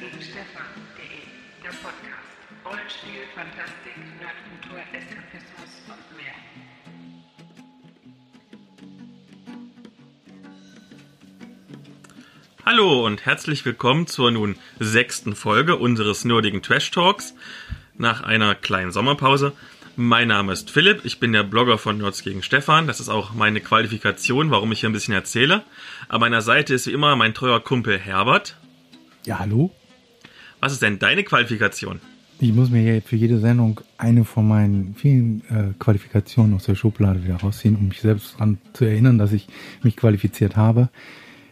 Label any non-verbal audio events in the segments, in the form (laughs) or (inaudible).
gegen Stefan.de, der Podcast. Rollenspiel, Fantastik, Nerdkultur, Eskapismus und mehr. Hallo und herzlich willkommen zur nun sechsten Folge unseres nerdigen Trash Talks nach einer kleinen Sommerpause. Mein Name ist Philipp, ich bin der Blogger von Nerds gegen Stefan. Das ist auch meine Qualifikation, warum ich hier ein bisschen erzähle. An meiner Seite ist wie immer mein treuer Kumpel Herbert. Ja, hallo? Was ist denn deine Qualifikation? Ich muss mir hier für jede Sendung eine von meinen vielen äh, Qualifikationen aus der Schublade wieder rausziehen, um mich selbst daran zu erinnern, dass ich mich qualifiziert habe.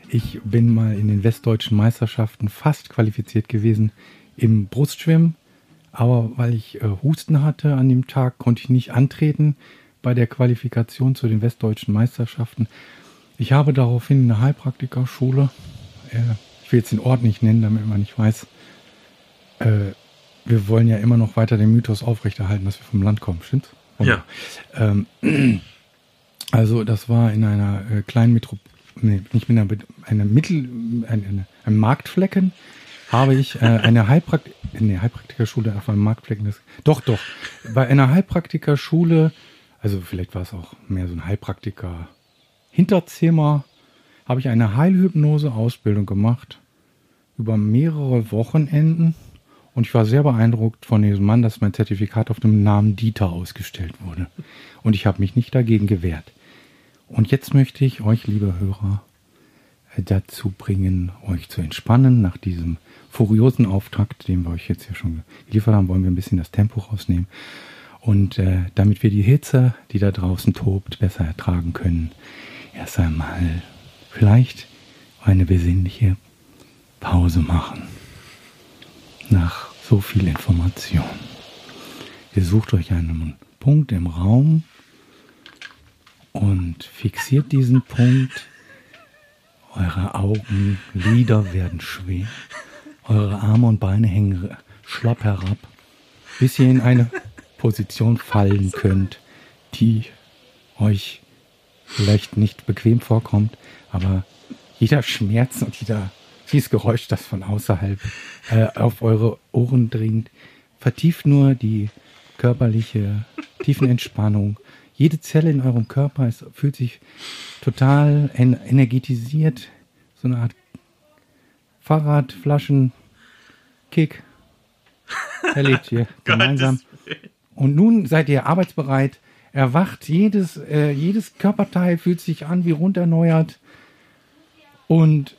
Ich bin mal in den westdeutschen Meisterschaften fast qualifiziert gewesen im Brustschwimmen, aber weil ich äh, Husten hatte an dem Tag, konnte ich nicht antreten bei der Qualifikation zu den westdeutschen Meisterschaften. Ich habe daraufhin eine Heilpraktikerschule, äh, ich will jetzt den Ort nicht nennen, damit man nicht weiß, äh, wir wollen ja immer noch weiter den Mythos aufrechterhalten, dass wir vom Land kommen, stimmt's? Ja. Ähm, (clears throat) also das war in einer äh, kleinen Metro, nee, nicht mit einer, einer Mittel, ein, eine, einem Marktflecken habe ich äh, eine (laughs) Heilprakt nee, Heilpraktikerschule auf einem Marktflecken. Das, doch, doch. Bei einer Heilpraktikerschule, also vielleicht war es auch mehr so ein Heilpraktiker Hinterzimmer, habe ich eine Heilhypnose-Ausbildung gemacht über mehrere Wochenenden. Und ich war sehr beeindruckt von diesem Mann, dass mein Zertifikat auf dem Namen Dieter ausgestellt wurde. Und ich habe mich nicht dagegen gewehrt. Und jetzt möchte ich euch, liebe Hörer, äh, dazu bringen, euch zu entspannen. Nach diesem furiosen Auftakt, den wir euch jetzt hier schon geliefert haben, wollen wir ein bisschen das Tempo rausnehmen. Und äh, damit wir die Hitze, die da draußen tobt, besser ertragen können, erst einmal vielleicht eine besinnliche Pause machen. Nach so viel Information. Ihr sucht euch einen Punkt im Raum und fixiert diesen Punkt. Eure Augenlider werden schwer. Eure Arme und Beine hängen schlapp herab, bis ihr in eine Position fallen könnt, die euch vielleicht nicht bequem vorkommt, aber jeder Schmerz und jeder dieses Geräusch, das von außerhalb äh, auf eure Ohren dringt, vertieft nur die körperliche Tiefenentspannung. Jede Zelle in eurem Körper ist, fühlt sich total en energetisiert. So eine Art Fahrradflaschen Kick erlebt ihr (laughs) gemeinsam. Und nun seid ihr arbeitsbereit, erwacht, jedes, äh, jedes Körperteil fühlt sich an wie runderneuert. Und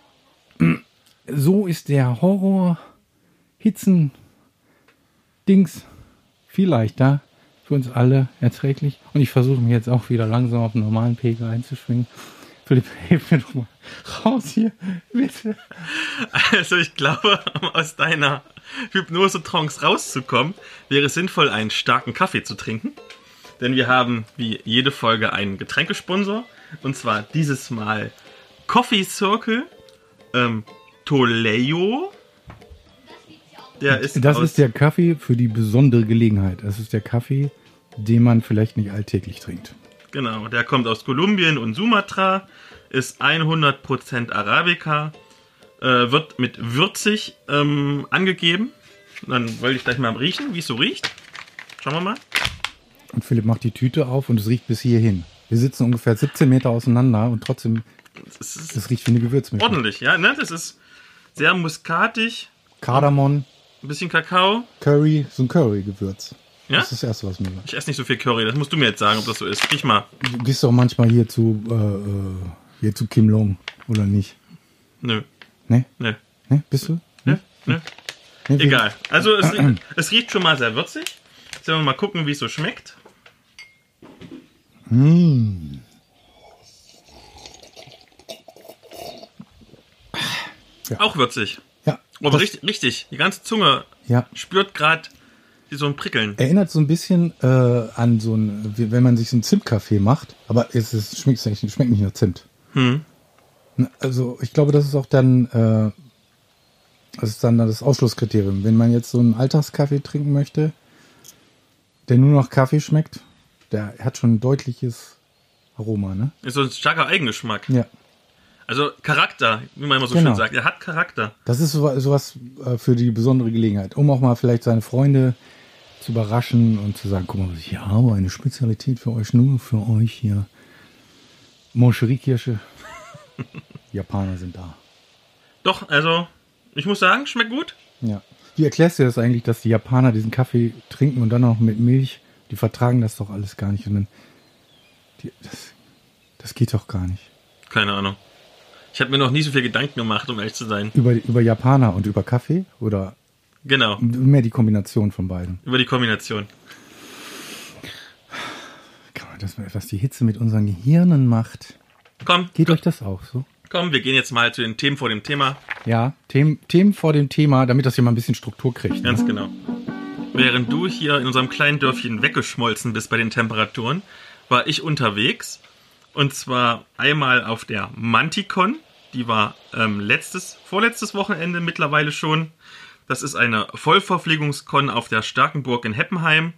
so ist der Horror, Hitzen, Dings viel leichter für uns alle erträglich. Und ich versuche mich jetzt auch wieder langsam auf einen normalen Pegel einzuschwingen. Philipp, (laughs) hilf mir doch mal raus hier, bitte. Also ich glaube, um aus deiner Hypnose-Trance rauszukommen, wäre es sinnvoll, einen starken Kaffee zu trinken. Denn wir haben wie jede Folge einen Getränkesponsor. Und zwar dieses Mal Coffee Circle ähm, Toledo. Der ist Das ist der Kaffee für die besondere Gelegenheit. Das ist der Kaffee, den man vielleicht nicht alltäglich trinkt. Genau, der kommt aus Kolumbien und Sumatra, ist 100% Arabica, äh, wird mit würzig ähm, angegeben. Dann wollte ich gleich mal riechen, wie es so riecht. Schauen wir mal. Und Philipp macht die Tüte auf und es riecht bis hierhin. Wir sitzen ungefähr 17 Meter auseinander und trotzdem, ist es riecht wie eine Gewürzmischung. ordentlich, ja, ne? Das ist sehr muskatig, Kardamom, ein bisschen Kakao. Curry, so ein Curry-Gewürz. Ja? Das ist das Erste, was mir. Ich esse nicht so viel Curry, das musst du mir jetzt sagen, ob das so ist. Riech mal. Du gehst doch manchmal hier zu, äh, äh, hier zu Kim Long, oder nicht? Nö, Ne? nö, Ne? Bist du? nö, nö. Ne, Egal. Also es, rie- (clears throat) es riecht schon mal sehr würzig. Jetzt werden wir mal gucken, wie es so schmeckt. Ja. Auch würzig. Ja. Aber richtig, richtig, die ganze Zunge Ja. spürt gerade so ein Prickeln. Erinnert so ein bisschen äh, an so ein, wenn man sich so einen Zimtkaffee macht, aber es, es schmeckt, nicht- schmeckt nicht nach Zimt. Hm. Also ich glaube, das ist auch dann, äh, das ist dann das Ausschlusskriterium. Wenn man jetzt so einen Alltagskaffee trinken möchte, der nur nach Kaffee schmeckt, der hat schon ein deutliches Aroma, ne? Ist so ein starker Eigengeschmack. Ja. Also Charakter, wie man immer so Genau. schön sagt. Er hat Charakter. Das ist so- sowas äh, für die besondere Gelegenheit, um auch mal vielleicht seine Freunde zu überraschen und zu sagen, guck mal, ich habe, eine Spezialität für euch, nur für euch hier. Moncherie-Kirsche. (laughs) Japaner sind da. Doch, also, ich muss sagen, schmeckt gut. Ja. Wie erklärst du das eigentlich, dass die Japaner diesen Kaffee trinken und dann auch mit Milch? Die vertragen das doch alles gar nicht. Und dann, die, das, das geht doch gar nicht. Keine Ahnung. Ich habe mir noch nie so viel Gedanken gemacht, um ehrlich zu sein. Über, über Japaner und über Kaffee? Oder Genau, mehr die Kombination von beiden? über die Kombination. Kann man das, was die Hitze mit unseren Gehirnen macht. Komm, Geht euch das auch so? komm, wir gehen jetzt mal zu den Themen vor dem Thema. Ja, Themen, Themen vor dem Thema, damit das hier mal ein bisschen Struktur kriegt. Ne? Ganz genau. Während du hier in unserem kleinen Dörfchen weggeschmolzen bist bei den Temperaturen, war ich unterwegs. Und zwar einmal auf der Manticon. Die war ähm, letztes, vorletztes Wochenende mittlerweile schon. Das ist eine Vollverpflegungskon auf der Starkenburg in Heppenheim.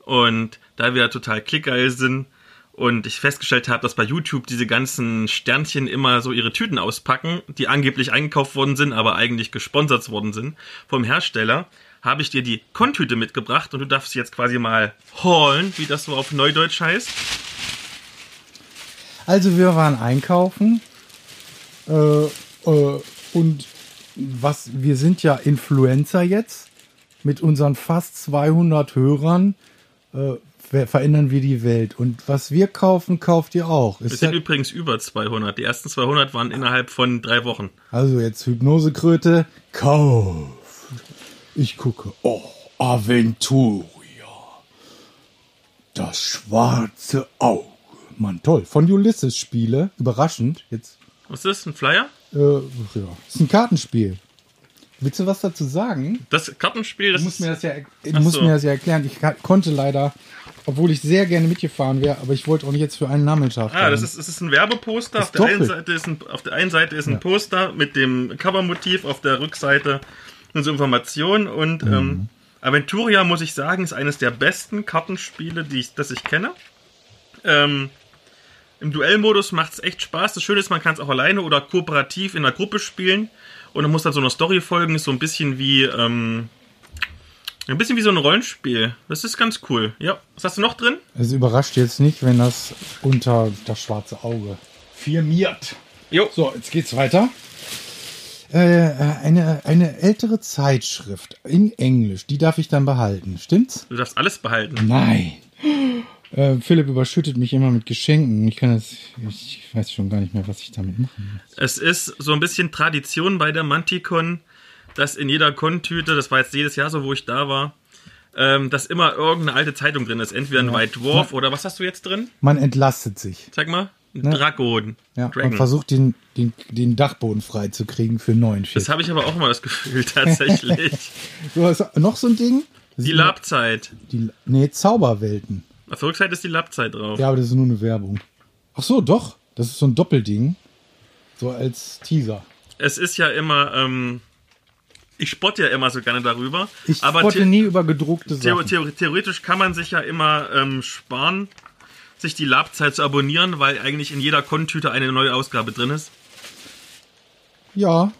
Und da wir total klickgeil sind und ich festgestellt habe, dass bei YouTube diese ganzen Sternchen immer so ihre Tüten auspacken, die angeblich eingekauft worden sind, aber eigentlich gesponsert worden sind vom Hersteller, habe ich dir die Kontüte mitgebracht und du darfst jetzt quasi mal holen, wie das so auf Neudeutsch heißt. Also wir waren einkaufen äh, äh, und was wir sind ja Influencer jetzt mit unseren fast 200 Hörern äh, ver- verändern wir die Welt und was wir kaufen kauft ihr auch. Es sind übrigens über 200. Die ersten 200 waren innerhalb von drei Wochen. also jetzt Hypnosekröte kauf. Ich gucke. Oh, Aventuria. Das schwarze Auge. Mann, toll. Von Ulysses Spiele. Überraschend. Jetzt Was ist das? Ein Flyer? Äh, ja. Ist ein Kartenspiel. Willst du was dazu sagen? Das Kartenspiel, das Du musst ist mir das ja, du musst so. mir das ja erklären. Ich konnte leider, obwohl ich sehr gerne mitgefahren wäre, aber ich wollte auch nicht jetzt für einen Nachmittag. Ah, das ist, das ist ein Werbeposter. Auf der, einen. Seite ist ein, auf der einen Seite ist ein Poster mit dem Covermotiv, auf der Rückseite so Informationen und Mhm. ähm, Aventuria, muss ich sagen, ist eines der besten Kartenspiele, die ich, das ich kenne. Ähm, Im Duellmodus macht es echt Spaß. Das Schöne ist, man kann es auch alleine oder kooperativ in einer Gruppe spielen und man muss dann so einer Story folgen. Ist so ein bisschen wie ähm, ein bisschen wie so ein Rollenspiel. Das ist ganz cool. Ja, was hast du noch drin? Es überrascht jetzt nicht, wenn das unter das schwarze Auge firmiert. Jo, So, jetzt geht's weiter. Äh, eine, eine ältere Zeitschrift in Englisch, die darf ich dann behalten. Stimmt's? du darfst alles behalten. Nein. Äh, Philipp überschüttet mich immer mit Geschenken. Ich kann das, ich weiß schon gar nicht mehr, was ich damit machen muss. Es ist so ein bisschen Tradition bei der Manticon, dass in jeder Kontüte, das war jetzt jedes Jahr so, wo ich da war, ähm, dass immer irgendeine alte Zeitung drin ist. Entweder ein White Dwarf oder was hast du jetzt drin? Man entlastet sich. Sag mal. Ein Ne? Dragon. Ja, Dragon. und versucht den, den, den Dachboden freizukriegen für neuen Shit. Das habe ich aber auch immer das Gefühl, (laughs) tatsächlich. Du hast noch so ein Ding? die Labzeit. Die, nee, Zauberwelten. Auf der Rückseite ist die Labzeit drauf. Ja, aber das ist nur eine Werbung. Ach so, doch. Das ist so ein Doppelding. So als Teaser. Es ist ja immer, ähm, ich spotte ja immer so gerne darüber. Ich spotte nie über gedruckte Sachen. theo theoretisch kann man sich ja immer ähm, sparen, sich die Labzeit zu abonnieren, weil eigentlich in jeder Kontüte eine neue Ausgabe drin ist. Ja,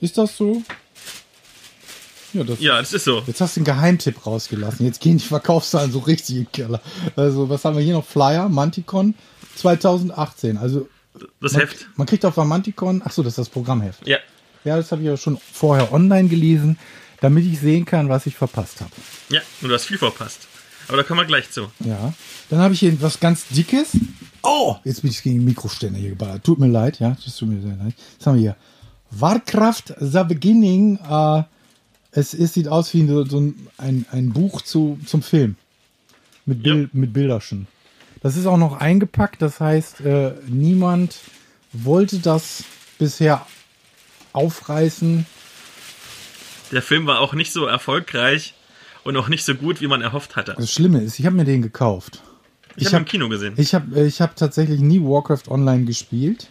ist das so? Ja, das Ja, das ist so. Jetzt hast du einen Geheimtipp rausgelassen. Jetzt gehen die Verkaufszahlen so richtig in den Keller. Also, was haben wir hier noch? Flyer, Manticon 2018. Also, Das man, Heft. man kriegt auf Manticon, ach so, das ist das Programmheft. Ja. Ja, das habe ich ja schon vorher online gelesen, damit ich sehen kann, was ich verpasst habe. Ja, und du hast viel verpasst. Aber da kommen wir gleich zu. Ja. Dann habe ich hier was ganz Dickes. Oh, jetzt bin ich gegen den Mikroständer hier geballert. Tut mir leid, ja, das tut mir sehr leid. Was haben wir hier? Warcraft The Beginning. Äh, es, es sieht aus wie so, ein, ein, ein Buch zu, zum Film. Mit, Bil mit Bilderchen. Das ist auch noch eingepackt, das heißt, äh, niemand wollte das bisher aufreißen. Der Film war auch nicht so erfolgreich und auch nicht so gut, wie man erhofft hatte. Das Schlimme ist, ich habe mir den gekauft. Ich habe ihn im Kino gesehen. Ich habe ich hab tatsächlich nie Warcraft Online gespielt.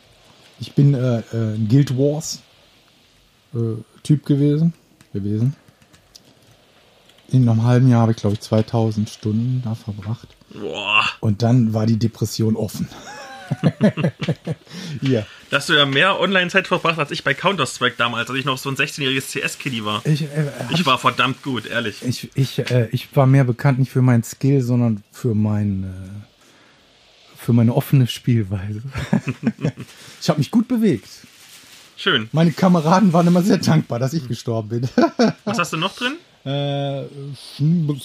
Ich bin äh, äh, ein Guild Wars äh, Typ gewesen. Gewesen. In einem halben Jahr habe ich, glaube ich, 2000 Stunden da verbracht. Boah. Und dann war die Depression offen. (laughs) Hier. Da hast du ja mehr Online-Zeit verbracht als ich bei Counter-Strike damals, als ich noch so ein 16-jähriges CS-Kitty war. Ich, äh, Ich war verdammt gut, ehrlich. ich, ich, äh, ich war mehr bekannt nicht für meinen Skill, sondern für mein äh, für meine offene Spielweise. (laughs) ich habe mich gut bewegt. Schön. Meine Kameraden waren immer sehr dankbar, dass ich gestorben bin. (laughs) Was hast du noch drin? äh, Schmu-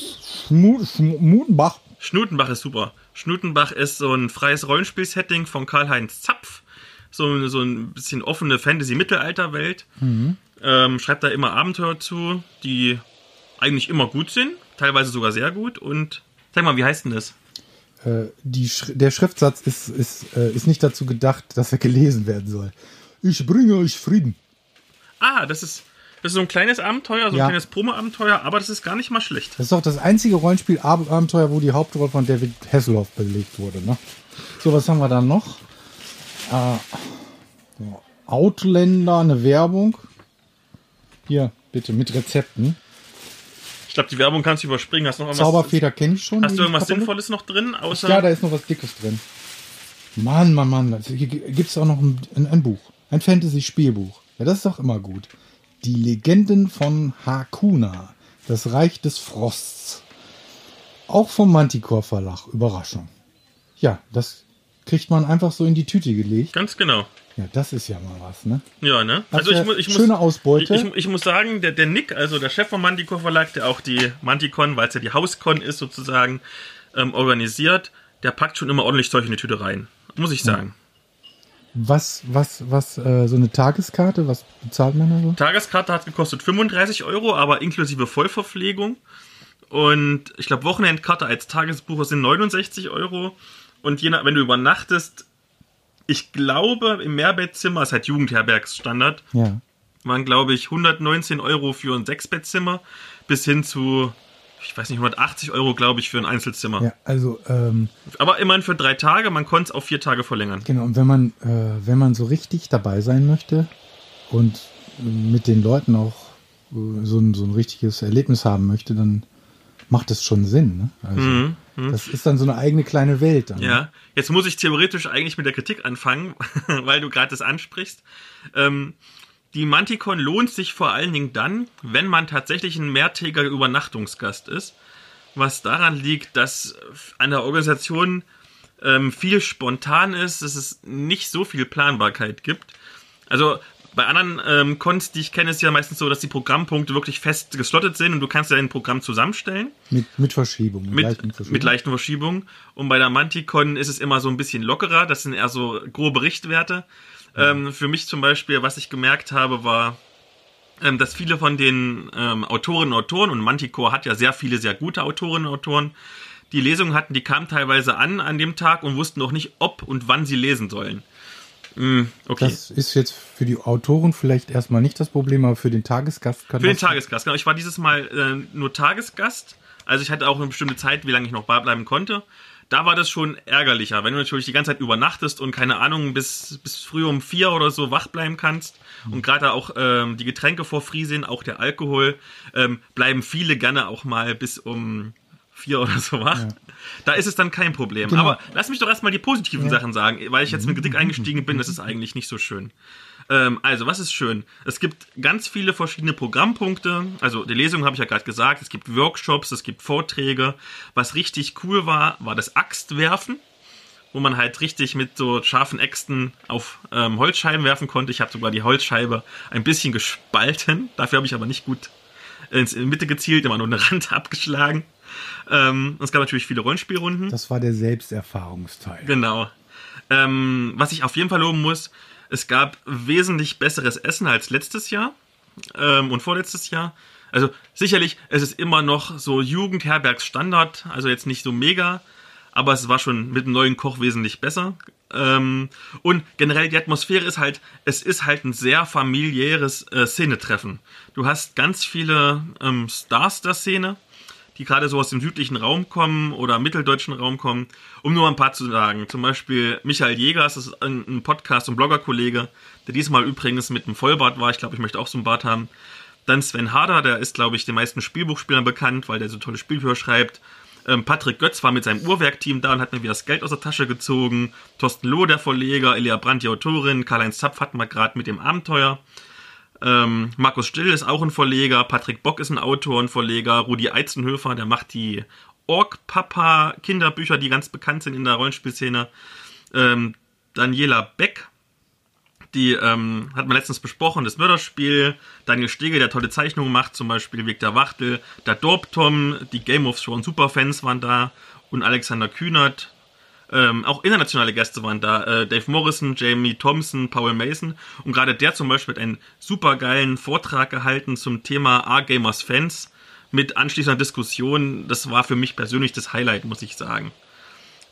Schmu- Schmutenbach. Schnutenbach ist super. Schnutenbach ist so ein freies Rollenspiel-Setting von Karl-Heinz Zapf. So, so ein bisschen offene Fantasy-Mittelalter-Welt. Ähm, schreibt da immer Abenteuer zu, die eigentlich immer gut sind, teilweise sogar sehr gut. Und sag mal, wie heißt denn das? Äh, die Sch der Schriftsatz ist, ist, äh, ist nicht dazu gedacht, dass er gelesen werden soll. Ich bringe euch Frieden. Ah, das ist, das ist so ein kleines Abenteuer, so ein Ja. kleines Promo-Abenteuer, aber das ist gar nicht mal schlecht. Das ist auch das einzige Rollenspiel-Abenteuer, wo die Hauptrolle von David Hasselhoff belegt wurde. Ne? So, was haben wir da noch? Äh, so, Outlander, eine Werbung. Hier, bitte, mit Rezepten. Ich glaube, die Werbung kannst du überspringen. Hast du noch irgendwas, Zauberfeder kenne ich schon. hast du irgendwas. Sinnvolles noch drin? Außer Ja, da ist noch was Dickes drin. Mann, Mann, Mann. Hier gibt es auch noch ein, ein, ein Buch. Ein Fantasy-Spielbuch. Ja, das ist doch immer gut. Die Legenden von Hakuna. Das Reich des Frosts. Auch vom Manticore Verlag. Überraschung. Ja, das kriegt man einfach so in die Tüte gelegt. Ganz genau. Ja, das ist ja mal was, ne? Ja, ne? Also ich, ja mu ich muss. schöne Ausbeute. Ich, ich, ich muss sagen, der, der Nick, also der Chef vom Manticore Verlag, der auch die Manticon, weil es ja die Hauscon ist sozusagen, ähm, organisiert, der packt schon immer ordentlich Zeug in die Tüte rein. Muss ich sagen. Was, was, was, äh, so eine Tageskarte, was bezahlt man da so? Tageskarte hat gekostet 35 Euro, aber inklusive Vollverpflegung. Und ich glaube, Wochenendkarte als Tagesbucher sind 69 Euro. Und je nach, wenn du übernachtest, ich glaube, im Mehrbettzimmer, ist halt Jugendherbergsstandard, Ja. waren, glaube ich, 119 Euro für ein Sechsbettzimmer bis hin zu, ich weiß nicht, 180 Euro, glaube ich, für ein Einzelzimmer. Ja, also, ähm, Aber immerhin für drei Tage, man konnte es auf vier Tage verlängern. Genau, und wenn man, äh, wenn man so richtig dabei sein möchte und mit den Leuten auch äh, so, ein, so ein richtiges Erlebnis haben möchte, dann macht das schon Sinn. Ne? Also, Das ist dann so eine eigene kleine Welt. Dann, ne? Ja, jetzt muss ich theoretisch eigentlich mit der Kritik anfangen, (laughs) weil du gerade das ansprichst. Ähm, die Manticon lohnt sich vor allen Dingen dann, wenn man tatsächlich ein mehrtägiger Übernachtungsgast ist. Was daran liegt, dass an der Organisation ähm, viel spontan ist, dass es nicht so viel Planbarkeit gibt. Also bei anderen ähm, Cons, die ich kenne, ist ja meistens so, dass die Programmpunkte wirklich fest geslottet sind und du kannst ja dein Programm zusammenstellen Mit, mit Verschiebung. mit, leichten Verschiebungen. mit leichten Verschiebungen. Und bei der Manticon ist es immer so ein bisschen lockerer. Das sind eher so grobe Richtwerte. Ähm, für mich zum Beispiel, was ich gemerkt habe, war, ähm, dass viele von den ähm, Autorinnen und Autoren, und Manticore hat ja sehr viele sehr gute Autorinnen und Autoren, die Lesungen hatten, die kamen teilweise an an dem Tag und wussten noch nicht, ob und wann sie lesen sollen. Mm, okay. Das ist jetzt für die Autoren vielleicht erstmal nicht das Problem, aber für den Tagesgast kann Für den Tagesgast, genau. Ich war dieses Mal äh, nur Tagesgast. Also ich hatte auch eine bestimmte Zeit, wie lange ich noch bleiben konnte. Da war das schon ärgerlicher, wenn du natürlich die ganze Zeit übernachtest und keine Ahnung, bis, bis früh um vier oder so wach bleiben kannst. Und gerade auch ähm, die Getränke vor free sind, auch der Alkohol, ähm, bleiben viele gerne auch mal bis um vier oder so wach. Da ist es dann kein Problem. Genau. Aber lass mich doch erstmal die positiven Sachen sagen, weil ich jetzt mit Kritik (laughs) eingestiegen bin, das ist eigentlich nicht so schön. Ähm, also, was ist schön? Es gibt ganz viele verschiedene Programmpunkte. Also, die Lesung habe ich ja gerade gesagt. Es gibt Workshops, es gibt Vorträge. Was richtig cool war, war das Axtwerfen, wo man halt richtig mit so scharfen Äxten auf ähm, Holzscheiben werfen konnte. Ich habe sogar die Holzscheibe ein bisschen gespalten. Dafür habe ich aber nicht gut ins, in die Mitte gezielt, immer nur eine Rand (laughs) abgeschlagen. Ähm, es gab natürlich viele Rollenspielrunden. Das war der Selbsterfahrungsteil. Genau. Ähm, was ich auf jeden Fall loben muss, es gab wesentlich besseres Essen als letztes Jahr ähm, und vorletztes Jahr. Also sicherlich, es ist immer noch so Jugendherbergsstandard, also jetzt nicht so mega, aber es war schon mit dem neuen Koch wesentlich besser. Ähm, und generell die Atmosphäre ist halt, es ist halt ein sehr familiäres äh, Szenetreffen. Du hast ganz viele ähm, Stars der Szene, die gerade so aus dem südlichen Raum kommen oder mitteldeutschen Raum kommen, um nur ein paar zu sagen. Zum Beispiel Michael Jägers, das ist ein, Podcast- und Bloggerkollege, der diesmal übrigens mit einem Vollbart war. Ich glaube, ich möchte auch so einen Bart haben. Dann Sven Harder, der ist, glaube ich, den meisten Spielbuchspielern bekannt, weil der so tolle Spielbücher schreibt. Ähm, Patrick Götz war mit seinem Uhrwerkteam da und hat mir wieder das Geld aus der Tasche gezogen. Thorsten Loh, der Verleger, Elia Brandt, die Autorin, Karl-Heinz Zapf hatten wir gerade mit dem Abenteuer. Ähm, Markus Still ist auch ein Verleger, Patrick Bock ist ein Autor und Verleger, Rudi Eizenhöfer, der macht die Ork-Papa-Kinderbücher, die ganz bekannt sind in der Rollenspielszene. Ähm, Daniela Beck, die ähm, hat man letztens besprochen, das Mörderspiel. Daniel Stege, der tolle Zeichnungen macht, zum Beispiel Weg der Wachtel. Der Dorptom, die Game of Thrones Superfans waren da. Und Alexander Kühnert. Ähm, auch internationale Gäste waren da. Äh, Dave Morrison, Jamie Thompson, Paul Mason. Und gerade der zum Beispiel hat einen supergeilen Vortrag gehalten zum Thema A-Gamers Fans mit anschließender Diskussion. Das war für mich persönlich das Highlight, muss ich sagen.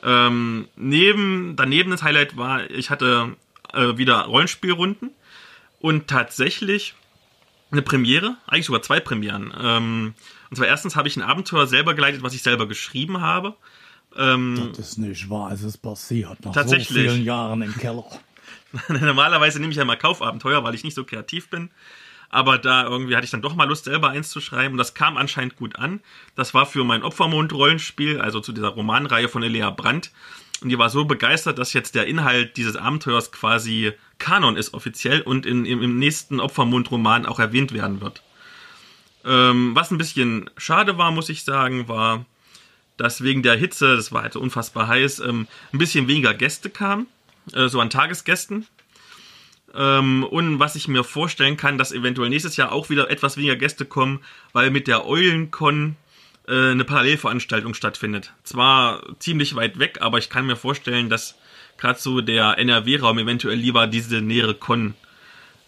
Ähm, neben, daneben das Highlight war, ich hatte äh, wieder Rollenspielrunden und tatsächlich eine Premiere, eigentlich sogar zwei Premieren. Ähm, und zwar erstens habe ich ein Abenteuer selber geleitet, was ich selber geschrieben habe. Ähm, Das ist nicht wahr, es ist passiert. Nach Tatsächlich. so vielen Jahren im Keller. (laughs) Normalerweise nehme ich ja mal Kaufabenteuer, weil ich nicht so kreativ bin. Aber da irgendwie hatte ich dann doch mal Lust, selber eins zu schreiben. Und das kam anscheinend gut an. Das war für mein Opfermond-Rollenspiel, also zu dieser Romanreihe von Elea Brandt. Und die war so begeistert, dass jetzt der Inhalt dieses Abenteuers quasi Kanon ist offiziell und in, im, nächsten Opfermond-Roman auch erwähnt werden wird. Ähm, was ein bisschen schade war, muss ich sagen, war, dass wegen der Hitze, das war halt unfassbar heiß, ähm, ein bisschen weniger Gäste kamen, äh, so an Tagesgästen. Ähm, und was ich mir vorstellen kann, dass eventuell nächstes Jahr auch wieder etwas weniger Gäste kommen, weil mit der Eulencon äh, eine Parallelveranstaltung stattfindet. Zwar ziemlich weit weg, aber ich kann mir vorstellen, dass gerade so der NRW-Raum eventuell lieber diese nähere Con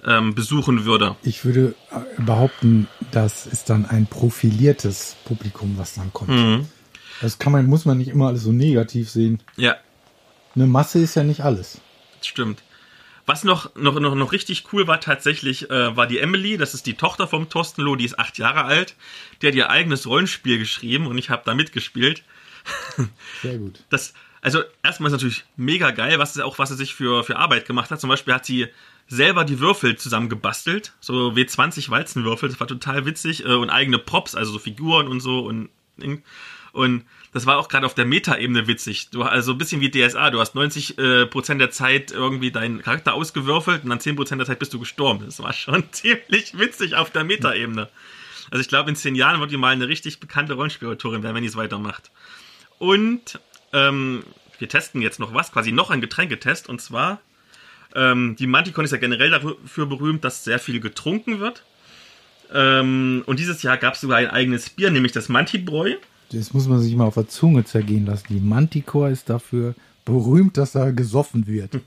ähm, besuchen würde. Ich würde äh, behaupten, das ist dann ein profiliertes Publikum, was dann kommt. Mhm. Das kann man, muss man nicht immer alles so negativ sehen. Ja, Eine Masse ist ja nicht alles. das stimmt. Was noch, noch, noch, noch richtig cool war tatsächlich, äh, war die Emily, das ist die Tochter vom Thorsten Loh, die ist acht Jahre alt. Die hat ihr eigenes Rollenspiel geschrieben und ich habe da mitgespielt. (laughs) Sehr gut. Das, also erstmal ist natürlich mega geil, was auch was sie sich für, für Arbeit gemacht hat. Zum Beispiel hat sie selber die Würfel zusammengebastelt, so W20 Walzenwürfel, das war total witzig äh, und eigene Props, also so Figuren und so und und das war auch gerade auf der Meta-Ebene witzig. Du also ein bisschen wie DSA, du hast 90 äh, Prozent der Zeit irgendwie deinen Charakter ausgewürfelt und dann 10 Prozent der Zeit bist du gestorben. Das war schon (laughs) ziemlich witzig auf der Meta-Ebene. Also ich glaube, in zehn Jahren wird die mal eine richtig bekannte Rollenspielautorin werden, wenn die es weitermacht. Und ähm, wir testen jetzt noch was, quasi noch ein Getränketest. Und zwar, ähm, die Manticon ist ja generell dafür berühmt, dass sehr viel getrunken wird. Ähm, und dieses Jahr gab es sogar ein eigenes Bier, nämlich das Mantibräu. Das muss man sich mal auf der Zunge zergehen lassen. Die Manticore ist dafür berühmt, dass da gesoffen wird.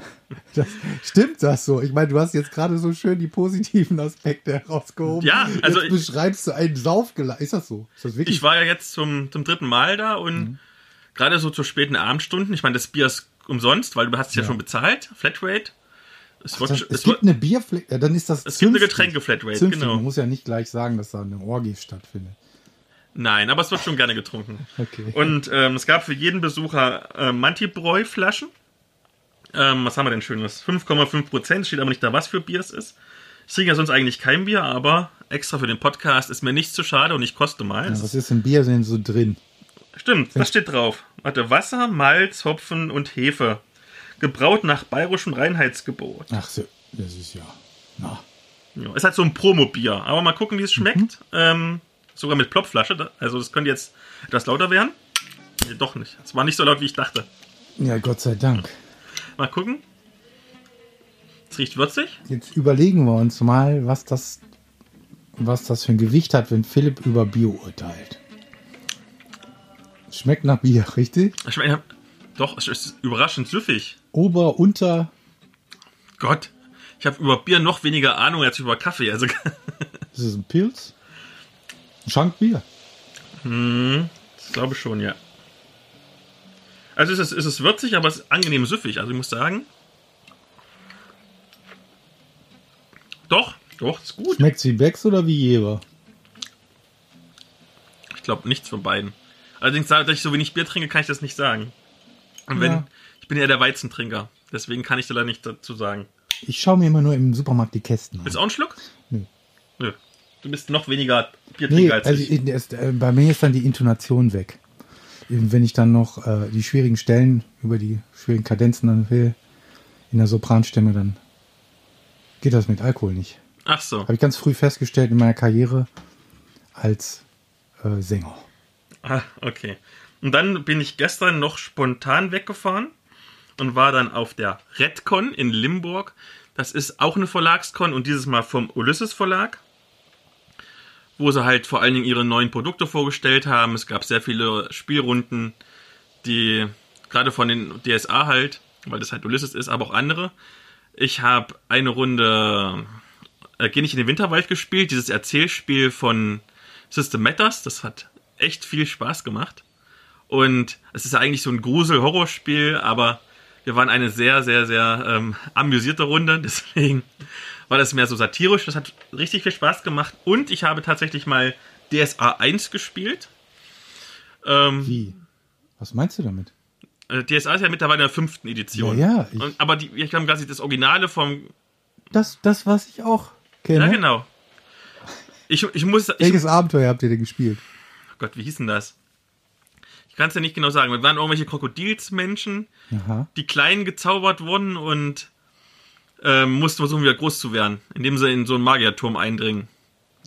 (laughs) das, stimmt das so? Ich meine, du hast jetzt gerade so schön die positiven Aspekte herausgehoben. Ja, also jetzt beschreibst du einen Saufgelager. Ist das so? Ist das wirklich? Ich war ja jetzt zum, zum dritten Mal da und Mhm. gerade so zu späten Abendstunden, ich meine, das Bier ist umsonst, weil du hast es ja, Ja. schon bezahlt, Flatrate. Es wird, das, es es gibt eine Bierfläche, ja, dann ist das Es gibt eine. Getränke-Flatrate, Zünftig. genau. Man muss ja nicht gleich sagen, dass da eine Orgie stattfindet. nein, aber es wird schon gerne getrunken. (laughs) Okay. Und ähm, es gab für jeden Besucher äh, Mantibräu-Flaschen. Ähm, was haben wir denn schönes? 5,5 Prozent, steht aber nicht da, was für Bier es ist. Ich trinke ja sonst eigentlich kein Bier, aber extra für den Podcast ist mir nichts zu schade und ich koste mal. Ja, was ist im Bier denn so drin? Stimmt, was steht drauf? Warte, Wasser, Malz, Hopfen und Hefe. Gebraut nach bayerischem Reinheitsgebot. Ach so, das ist ja. Na, Ja, ist halt so ein Promo-Bier. Aber mal gucken, wie es schmeckt. Ähm, sogar mit Plopflasche. Also das könnte jetzt etwas lauter werden. Nee, doch nicht. Es war nicht so laut, wie ich dachte. ja, Gott sei Dank. Mal gucken. Es riecht würzig. Jetzt überlegen wir uns mal, was das, was das für ein Gewicht hat, wenn Philipp über Bier urteilt. Schmeckt nach Bier, richtig? Ich meine, doch, es ist überraschend süffig. Ober, unter. Gott. Ich habe über Bier noch weniger Ahnung als über Kaffee. Also (laughs) Ist es ein Pilz? Ein Schankbier. ich glaube schon, ja. Also es ist, es ist würzig, aber es ist angenehm süffig. Also ich muss sagen. Doch, doch, ist gut. Schmeckt wie Becks oder wie Jever? Ich glaube nichts von beiden. Allerdings, da ich so wenig Bier trinke, kann ich das nicht sagen. Und wenn, Ja. ich bin ja der Weizentrinker. Deswegen kann ich da leider nicht dazu sagen. Ich schaue mir immer nur im Supermarkt die Kästen an. Willst du auch einen Schluck? Nö. Nö. Du bist noch weniger Biertrinker Nee, als also ich. erst, äh, bei mir ist dann die Intonation weg. wenn ich dann noch äh, die schwierigen Stellen über die schwierigen Kadenzen dann will, in der Sopranstimme, dann geht das mit Alkohol nicht. Ach so. Habe ich ganz früh festgestellt in meiner Karriere als äh, Sänger. Ah, okay. Und dann bin ich gestern noch spontan weggefahren und war dann auf der Redcon in Limburg. Das ist auch eine Verlagskon und dieses Mal vom Ulysses Verlag, wo sie halt vor allen Dingen ihre neuen Produkte vorgestellt haben. Es gab sehr viele Spielrunden, die gerade von den DSA halt, weil das halt Ulysses ist, aber auch andere. Ich habe eine Runde äh, Geh nicht in den Winterwald gespielt, dieses Erzählspiel von System Matters. Das hat echt viel Spaß gemacht. Und es ist eigentlich so ein Grusel-Horrorspiel, aber wir waren eine sehr, sehr, sehr ähm, amüsierte Runde. (laughs) Deswegen war das mehr so satirisch. Das hat richtig viel Spaß gemacht. Und ich habe tatsächlich mal DSA 1 gespielt. Ähm, Wie? Was meinst du damit? äh, DSA ist ja mittlerweile in der fünften Edition. Ja, ja, ich- Und, aber die, ich habe quasi das Originale vom. Das, das was ich auch kenne. Ja, genau. Ich, ich muss. Ich, Welches Abenteuer habt ihr denn gespielt? Gott, wie hieß denn das? Ich kann es ja nicht genau sagen. Wir waren irgendwelche Krokodilsmenschen, Aha. die klein gezaubert wurden und ähm, mussten versuchen, wieder groß zu werden, indem sie in so einen Magierturm eindringen.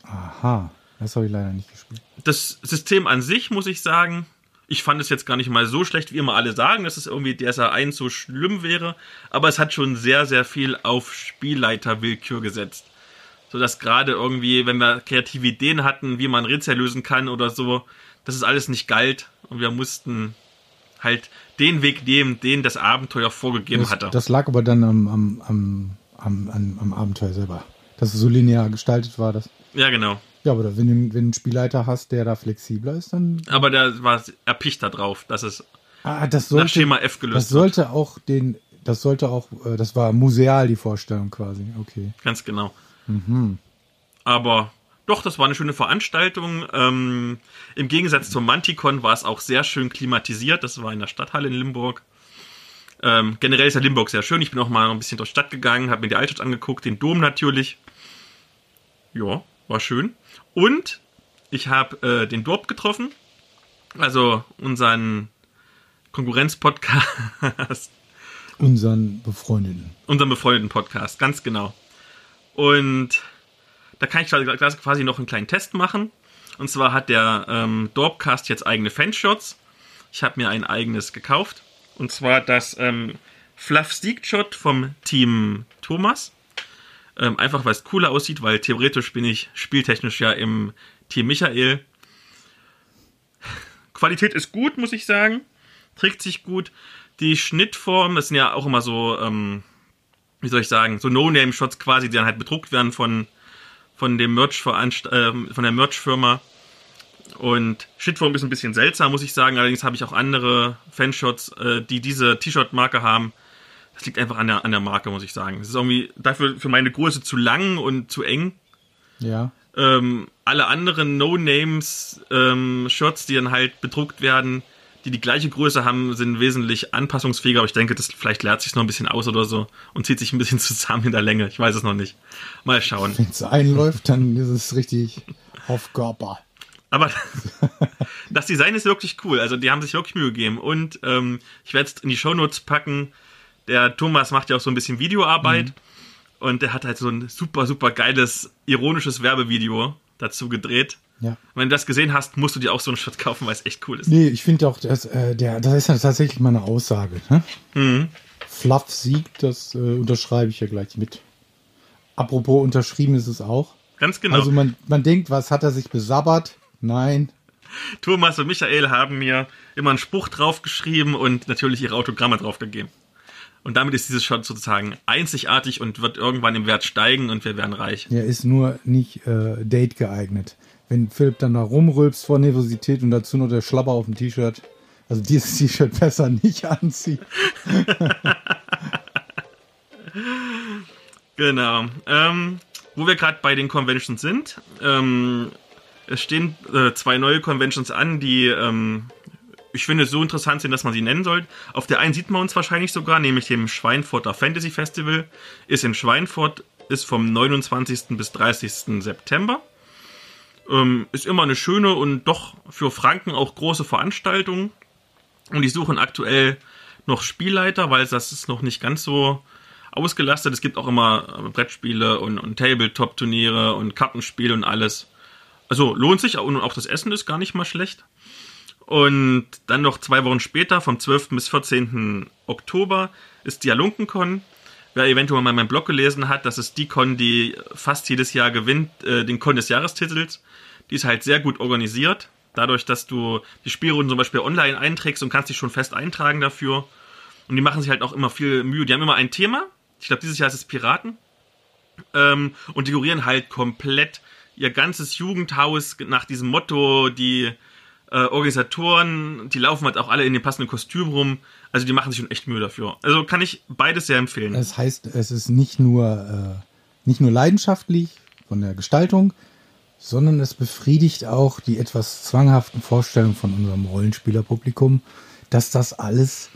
Aha. Das habe ich leider nicht gespielt. Das System an sich, muss ich sagen, ich fand es jetzt gar nicht mal so schlecht, wie immer alle sagen, dass es irgendwie DSA 1 so schlimm wäre, aber es hat schon sehr, sehr viel auf Spielleiterwillkür gesetzt. Sodass gerade irgendwie, wenn wir kreative Ideen hatten, wie man Rätsel lösen kann oder so, dass es alles nicht galt und wir mussten halt den Weg nehmen, den das Abenteuer vorgegeben Das, hatte. das lag aber dann am, am, am, am, am, Abenteuer selber. Dass es so linear gestaltet war. Das. ja, genau. Ja, aber wenn du, wenn du einen Spielleiter hast, der da flexibler ist, dann. Aber da war erpicht da drauf, dass es Ah, das nach sollte, Schema F gelöst das sollte auch den. Das sollte auch. äh, Das war museal die Vorstellung quasi. Okay. wird. Ganz genau. Aber doch, das war eine schöne Veranstaltung. Ähm, Im Gegensatz zum Manticon war es auch sehr schön klimatisiert. Das war in der Stadthalle in Limburg. Ähm, generell ist ja Limburg sehr schön. Ich bin auch mal ein bisschen durch die Stadt gegangen, habe mir die Altstadt angeguckt, den Dom natürlich. Ja, war schön. Und ich habe äh, den Dorp getroffen. Also unseren Konkurrenz-Podcast. Unseren Befreundeten. unseren befreundeten Podcast, ganz genau. Und da kann ich quasi noch einen kleinen Test machen. Und zwar hat der ähm, Dorpcast jetzt eigene Fanshots. Ich habe mir ein eigenes gekauft. Und zwar das ähm, Fluff Seek Shot vom Team Thomas. Ähm, einfach weil es cooler aussieht, weil theoretisch bin ich spieltechnisch ja im Team Michael. (laughs) Qualität ist gut, muss ich sagen. Trägt sich gut. Die Schnittform, das sind ja auch immer so, ähm, wie soll ich sagen, so No-Name-Shots quasi, die dann halt bedruckt werden von, von dem Merch ähm, von der Merch-Firma. Und Schnittform ist ein bisschen seltsam, muss ich sagen. Allerdings habe ich auch andere Fanshots, äh, die diese T-Shirt-Marke haben. Das liegt einfach an der, an der Marke, muss ich sagen. Es ist irgendwie dafür für meine Größe zu lang und zu eng. Ja. Ähm, alle anderen No-Names ähm, die dann halt bedruckt werden, die die gleiche Größe haben, sind wesentlich anpassungsfähiger. Aber ich denke, das vielleicht leert sich noch ein bisschen aus oder so und zieht sich ein bisschen (laughs) zusammen in der Länge. Ich weiß es noch nicht. Mal schauen. Wenn es einläuft, dann ist es richtig auf Körper. Aber (laughs) das Design ist wirklich cool. Also die haben sich wirklich Mühe gegeben. Und ähm, ich werde es in die Shownotes packen. Der Thomas macht ja auch so ein bisschen Videoarbeit. Und der hat halt so ein super, super geiles, ironisches Werbevideo dazu gedreht. Ja. Wenn du das gesehen hast, musst du dir auch so ein Shirt kaufen, weil es echt cool ist. Nee, ich finde auch, das, äh, der, das ist ja tatsächlich mal eine Aussage. Ne? Mhm. Fluff siegt, das äh, unterschreibe ich ja gleich mit. Apropos unterschrieben ist es auch. Ganz genau. Also man, man denkt, was hat er sich besabbert? Nein. Thomas und Michael haben mir immer einen Spruch draufgeschrieben und natürlich ihre Autogramme draufgegeben. Und damit ist dieses Shirt sozusagen einzigartig und wird irgendwann im Wert steigen und wir werden reich. Er ist nur nicht äh, date geeignet. Wenn Philipp dann da rumrülpst vor Nervosität und dazu noch der Schlapper auf dem T-Shirt, also dieses (laughs) T-Shirt besser nicht anziehen. (laughs) Genau. Ähm, wo wir gerade bei den Conventions sind, ähm, es stehen äh, zwei neue Conventions an, die ähm, ich finde so interessant sind, dass man sie nennen sollte. Auf der einen sieht man uns wahrscheinlich sogar, nämlich dem Schweinfurter Fantasy Festival. Ist in Schweinfurt, ist vom 29. bis 30. September. Ähm, ist immer eine schöne und doch für Franken auch große Veranstaltung. Und die suchen aktuell noch Spielleiter, weil das ist noch nicht ganz so ausgelastet. Es gibt auch immer äh, Brettspiele und, und Tabletop-Turniere und Kartenspiele und alles. Also lohnt sich und auch das Essen ist gar nicht mal schlecht. Und dann noch zwei Wochen später, vom 12. bis 14. Oktober, ist die Halunkencon. Wer eventuell mal meinen Blog gelesen hat, das ist die Con, die fast jedes Jahr gewinnt, äh, den Con des Jahrestitels. Die ist halt sehr gut organisiert. Dadurch, dass du die Spielrunden zum Beispiel online einträgst und kannst dich schon fest eintragen dafür. Und die machen sich halt auch immer viel Mühe. Die haben immer ein Thema. Ich glaube, dieses Jahr ist es Piraten. Ähm, und dekorieren halt komplett ihr ganzes Jugendhaus nach diesem Motto. Die äh, Organisatoren, die laufen halt auch alle in dem passenden Kostüm rum. Also die machen sich schon echt Mühe dafür. Also kann ich beides sehr empfehlen. Das heißt, es ist nicht nur, äh, nicht nur leidenschaftlich von der Gestaltung, sondern es befriedigt auch die etwas zwanghaften Vorstellungen von unserem Rollenspielerpublikum, dass das alles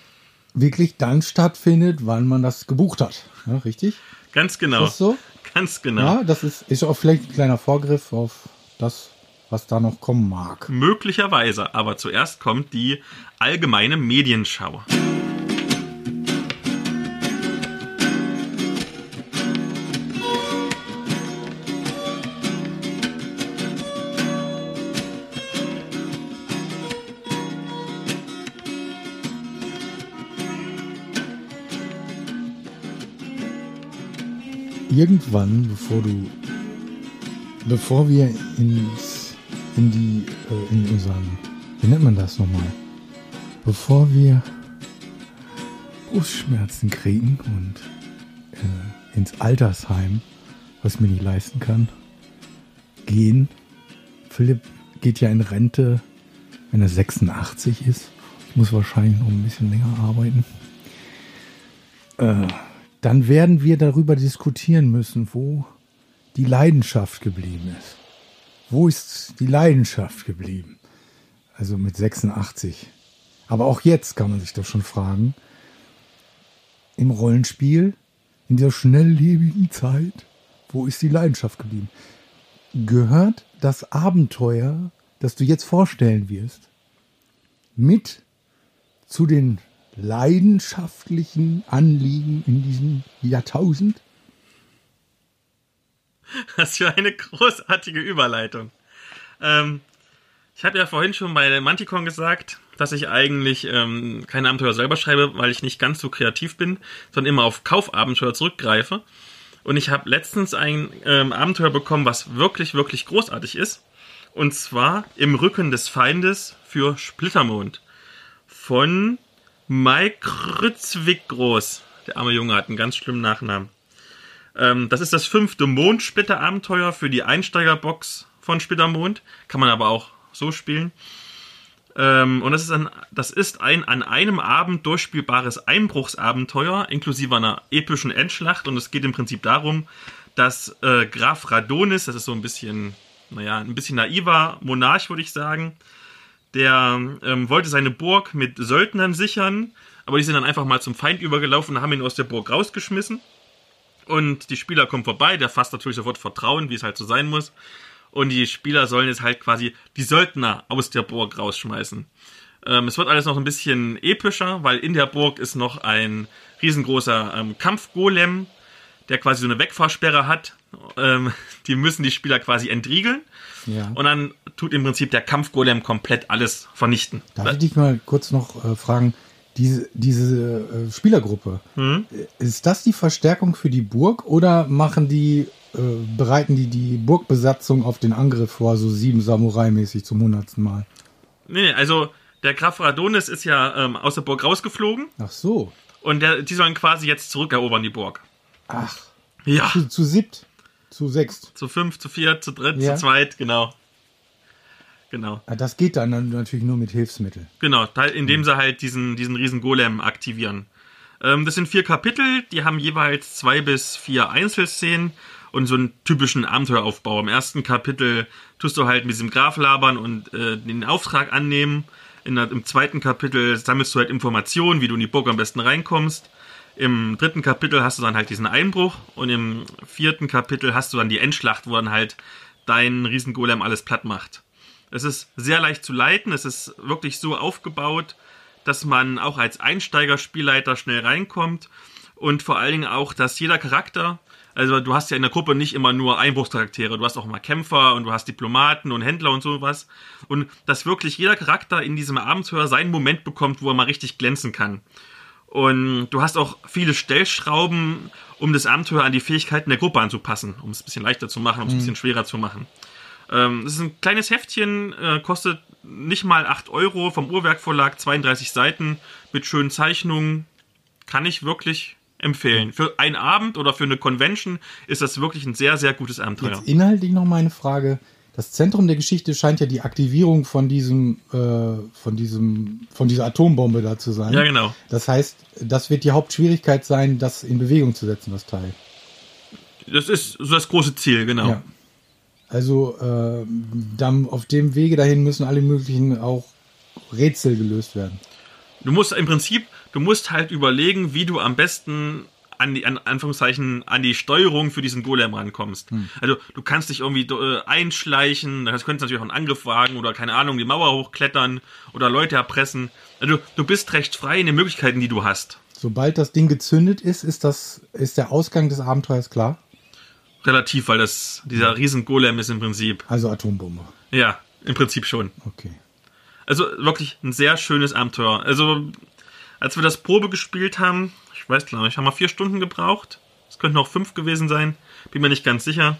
wirklich dann stattfindet, wann man das gebucht hat. Ja, richtig? Ganz genau. Ist das so? Ganz genau. Ja, das ist, ist auch vielleicht ein kleiner Vorgriff auf das, was da noch kommen mag. Möglicherweise, aber zuerst kommt die allgemeine Medienschau. Irgendwann, bevor du, bevor wir ins, in die, äh, in unseren, wie nennt man das nochmal? Bevor wir Brustschmerzen kriegen und äh, ins Altersheim, was ich mir nicht leisten kann, gehen. Philipp geht ja in Rente, wenn er 86 ist. Ich muss wahrscheinlich noch ein bisschen länger arbeiten. Äh, dann werden wir darüber diskutieren müssen, wo die Leidenschaft geblieben ist. Wo ist die Leidenschaft geblieben? Also mit 86. Aber auch jetzt kann man sich doch schon fragen, im Rollenspiel, in der schnelllebigen Zeit, wo ist die Leidenschaft geblieben? Gehört das Abenteuer, das du jetzt vorstellen wirst, mit zu den leidenschaftlichen Anliegen in diesem Jahrtausend? Was für eine großartige Überleitung. Ähm, ich habe ja vorhin schon bei Manticon gesagt, dass ich eigentlich ähm, keine Abenteuer selber schreibe, weil ich nicht ganz so kreativ bin, sondern immer auf Kaufabenteuer zurückgreife. Und ich habe letztens ein ähm, Abenteuer bekommen, was wirklich, wirklich großartig ist. Und zwar Im Rücken des Feindes für Splittermond. Von Mike Rützwick groß. Der arme Junge hat einen ganz schlimmen Nachnamen. Ähm, das ist das fünfte Mondsplitter-Abenteuer für die Einsteigerbox von Splittermond. Kann man aber auch so spielen. Ähm, und das ist, ein, das ist ein an einem Abend durchspielbares Einbruchsabenteuer, inklusive einer epischen Endschlacht. Und es geht im Prinzip darum, dass äh, Graf Radonis, das ist so ein bisschen, naja, ein bisschen naiver Monarch, würde ich sagen, der ähm, wollte seine Burg mit Söldnern sichern, aber die sind dann einfach mal zum Feind übergelaufen und haben ihn aus der Burg rausgeschmissen. Und die Spieler kommen vorbei, der fasst natürlich sofort Vertrauen, wie es halt so sein muss. Und die Spieler sollen jetzt halt quasi die Söldner aus der Burg rausschmeißen. Ähm, es wird alles noch ein bisschen epischer, weil in der Burg ist noch ein riesengroßer ähm, Kampfgolem, der quasi so eine Wegfahrsperre hat. Ähm, die müssen die Spieler quasi entriegeln. Ja. Und dann tut im Prinzip der Kampfgolem komplett alles vernichten. Darf ich dich mal kurz noch äh, fragen, diese, diese äh, Spielergruppe, Hm? äh, ist das die Verstärkung für die Burg oder machen die, äh, bereiten die die Burgbesatzung auf den Angriff vor, so sieben Samurai-mäßig zum hundertsten Mal? Nee, nee, also der Graf Radonis ist ja ähm, aus der Burg rausgeflogen Ach so. und der, die sollen quasi jetzt zurückerobern, die Burg. Ach, Ja. zu, zu siebt, zu sechst. Zu fünf, zu vier, zu dritt, Ja. zu zweit, genau. Genau. Ah, Das geht dann, natürlich nur mit Hilfsmitteln. Genau, indem sie halt diesen, diesen riesen Golem aktivieren. Ähm, das sind vier Kapitel, die haben jeweils zwei bis vier Einzelszenen und so einen typischen Abenteueraufbau. Im ersten Kapitel tust du halt mit diesem Graf labern und äh, den Auftrag annehmen. Der, Im zweiten Kapitel sammelst du halt Informationen, wie du in die Burg am besten reinkommst. Im dritten Kapitel hast du dann halt diesen Einbruch und im vierten Kapitel hast du dann die Endschlacht, wo dann halt dein Riesengolem alles platt macht. Es ist sehr leicht zu leiten, es ist wirklich so aufgebaut, dass man auch als Einsteigerspielleiter schnell reinkommt und vor allen Dingen auch, dass jeder Charakter, also du hast ja in der Gruppe nicht immer nur Einbruchscharaktere, du hast auch mal Kämpfer und du hast Diplomaten und Händler und sowas und dass wirklich jeder Charakter in diesem Abenteuer seinen Moment bekommt, wo er mal richtig glänzen kann. Und du hast auch viele Stellschrauben, um das Abenteuer an die Fähigkeiten der Gruppe anzupassen, um es ein bisschen leichter zu machen, um es ein bisschen schwerer zu machen. Ähm, das ist ein kleines Heftchen, äh, kostet nicht mal 8 Euro vom Uhrwerk Verlag, 32 Seiten mit schönen Zeichnungen. Kann ich wirklich empfehlen. Für einen Abend oder für eine Convention ist das wirklich ein sehr, sehr gutes Abenteuer. Jetzt inhaltlich noch mal eine Frage. Das Zentrum der Geschichte scheint ja die Aktivierung von diesem, äh, von diesem, von dieser Atombombe da zu sein. Ja, genau. Das heißt, das wird die Hauptschwierigkeit sein, das in Bewegung zu setzen, das Teil. Das ist so das große Ziel, genau. Ja. Also äh, dann auf dem Wege dahin müssen alle möglichen auch Rätsel gelöst werden. Du musst im Prinzip, du musst halt überlegen, wie du am besten an die, an Anführungszeichen, an die Steuerung für diesen Golem rankommst. Also du kannst dich irgendwie äh, einschleichen, das könntest natürlich auch einen Angriff wagen oder keine Ahnung, die Mauer hochklettern oder Leute erpressen. Also du bist recht frei in den Möglichkeiten, die du hast. Sobald das Ding gezündet ist, ist das, ist der Ausgang des Abenteuers klar. Relativ, weil das, dieser riesen Golem ist im Prinzip, Also Atombombe. ja, im Prinzip schon. Okay. Also wirklich ein sehr schönes Abenteuer. Also, als wir das Probe gespielt haben, ich weiß glaube ich, haben wir vier Stunden gebraucht. Es könnten auch fünf gewesen sein. Bin mir nicht ganz sicher.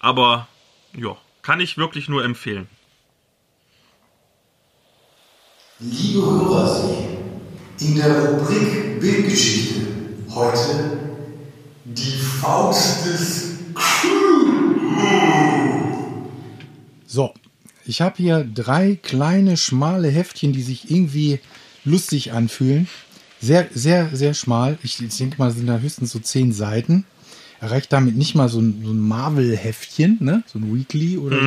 Aber ja, kann ich wirklich nur empfehlen. Liebe Hörer, in der Rubrik Bildgeschichte heute die Faust des So, ich habe hier drei kleine, schmale Heftchen, die sich irgendwie lustig anfühlen. Sehr, sehr, sehr schmal. Ich, ich denke mal, sind da höchstens so zehn Seiten. Erreicht damit nicht mal so ein, so ein Marvel-Heftchen, ne? so ein Weekly oder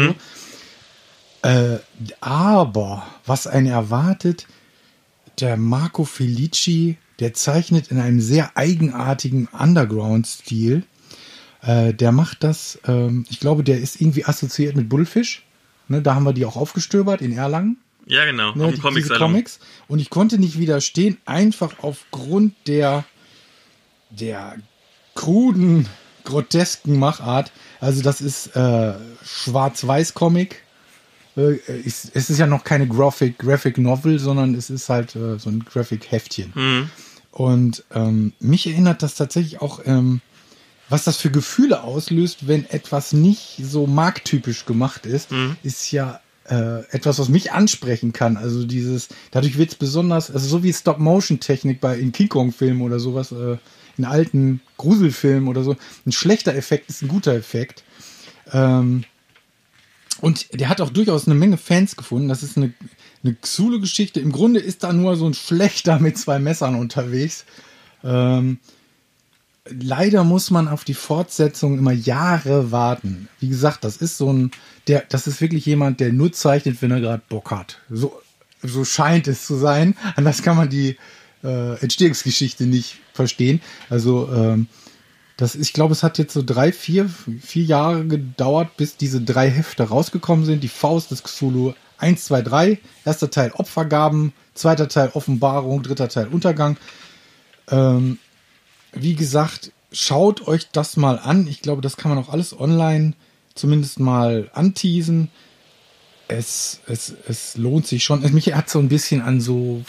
so. Äh, aber was einen erwartet, der Marco Felici, der zeichnet in einem sehr eigenartigen Underground-Stil. Äh, der macht das, ähm, ich glaube, der ist irgendwie assoziiert mit Bullfish. Ne, da haben wir die auch aufgestöbert in Erlangen. Ja, genau. Ne, die- dem Comic diese Comics. Und ich konnte nicht widerstehen, einfach aufgrund der, der kruden, grotesken Machart. Also das ist äh, Schwarz-Weiß-Comic. Äh, es ist ja noch keine Graphic, Graphic Novel, sondern es ist halt äh, so ein Graphic-Heftchen. Und ähm, mich erinnert das tatsächlich auch, ähm, was das für Gefühle auslöst, wenn etwas nicht so markttypisch gemacht ist, ist ja äh, etwas, was mich ansprechen kann. Also dieses, dadurch wird es besonders, also so wie Stop-Motion-Technik bei in Kong-Filmen oder sowas, äh, in alten Gruselfilmen oder so. Ein schlechter Effekt ist ein guter Effekt. Ähm, und der hat auch durchaus eine Menge Fans gefunden. Das ist eine, eine Xulu-Geschichte. Im Grunde ist da nur so ein Schlechter mit zwei Messern unterwegs. Ähm, leider muss man auf die Fortsetzung immer Jahre warten. Wie gesagt, das ist so ein, der, das ist wirklich jemand, der nur zeichnet, wenn er gerade Bock hat. So, so scheint es zu sein. Anders kann man die äh, Entstehungsgeschichte nicht verstehen. Also, ähm, das, ich glaube, es hat jetzt so drei, vier, vier Jahre gedauert, bis diese drei Hefte rausgekommen sind. Die Faust des Cthulhu 1, 2, 3. Erster Teil Opfergaben, zweiter Teil Offenbarung, dritter Teil Untergang. Ähm, wie gesagt, schaut euch das mal an. Ich glaube, das kann man auch alles online zumindest mal anteasen. Es, es, es lohnt sich schon. Mich hat so ein bisschen an so,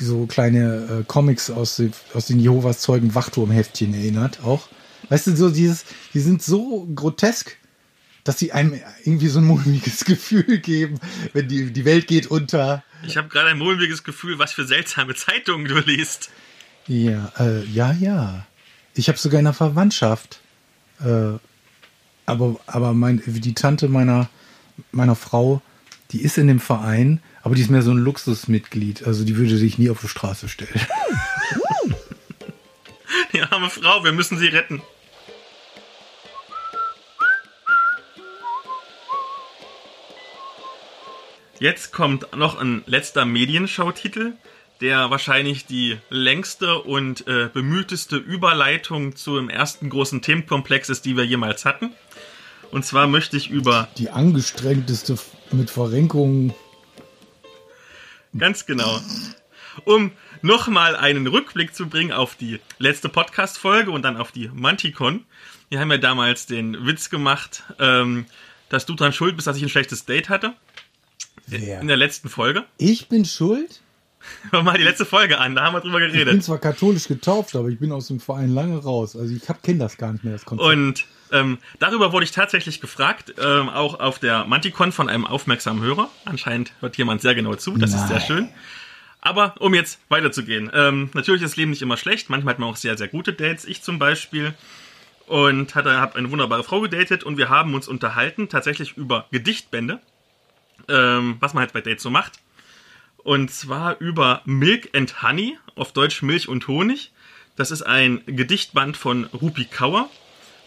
so kleine äh, Comics aus, den- aus den Jehovas Zeugen Wachturmheftchen erinnert auch. Weißt du, so dieses, die sind so grotesk, dass sie einem irgendwie so ein mulmiges (laughs) Gefühl geben, wenn die, die Welt geht unter. Ich habe gerade ein mulmiges Gefühl, was für seltsame Zeitungen du liest. Ja, äh, ja, ja. Ich habe sogar in der Verwandtschaft. Äh, aber aber mein, die Tante meiner, meiner Frau, die ist in dem Verein, aber die ist mehr so ein Luxusmitglied. Also die würde sich nie auf die Straße stellen. (laughs) Die arme Frau, wir müssen sie retten. Jetzt kommt noch ein letzter Medienschau-Titel, der wahrscheinlich die längste und äh, bemühteste Überleitung zum ersten großen Themenkomplex ist, die wir jemals hatten. Und zwar möchte ich über, Die angestrengteste mit Verrenkungen. ganz genau, um nochmal einen Rückblick zu bringen auf die letzte Podcast-Folge und dann auf die Manticon. Wir haben ja damals den Witz gemacht, ähm, dass du dran schuld bist, dass ich ein schlechtes Date hatte. Wer? In der letzten Folge. Ich bin schuld? (laughs) Hör mal die letzte Folge an, da haben wir drüber Ich bin geredet. zwar katholisch getauft, aber ich bin aus dem Verein lange raus. Also ich kenne das gar nicht mehr, das Konzept. Und ähm, darüber wurde ich tatsächlich gefragt, ähm, auch auf der Manticon von einem aufmerksamen Hörer. Anscheinend hört jemand sehr genau zu, das ist sehr Nein. schön. Aber um jetzt weiterzugehen, ähm, natürlich ist das Leben nicht immer schlecht. Manchmal hat man auch sehr, sehr gute Dates. Ich zum Beispiel. Und habe eine wunderbare Frau gedatet und wir haben uns unterhalten, tatsächlich über Gedichtbände, ähm, was man halt bei Dates so macht. Und zwar über Milk and Honey, auf Deutsch Milch und Honig. Das ist ein Gedichtband von Rupi Kaur.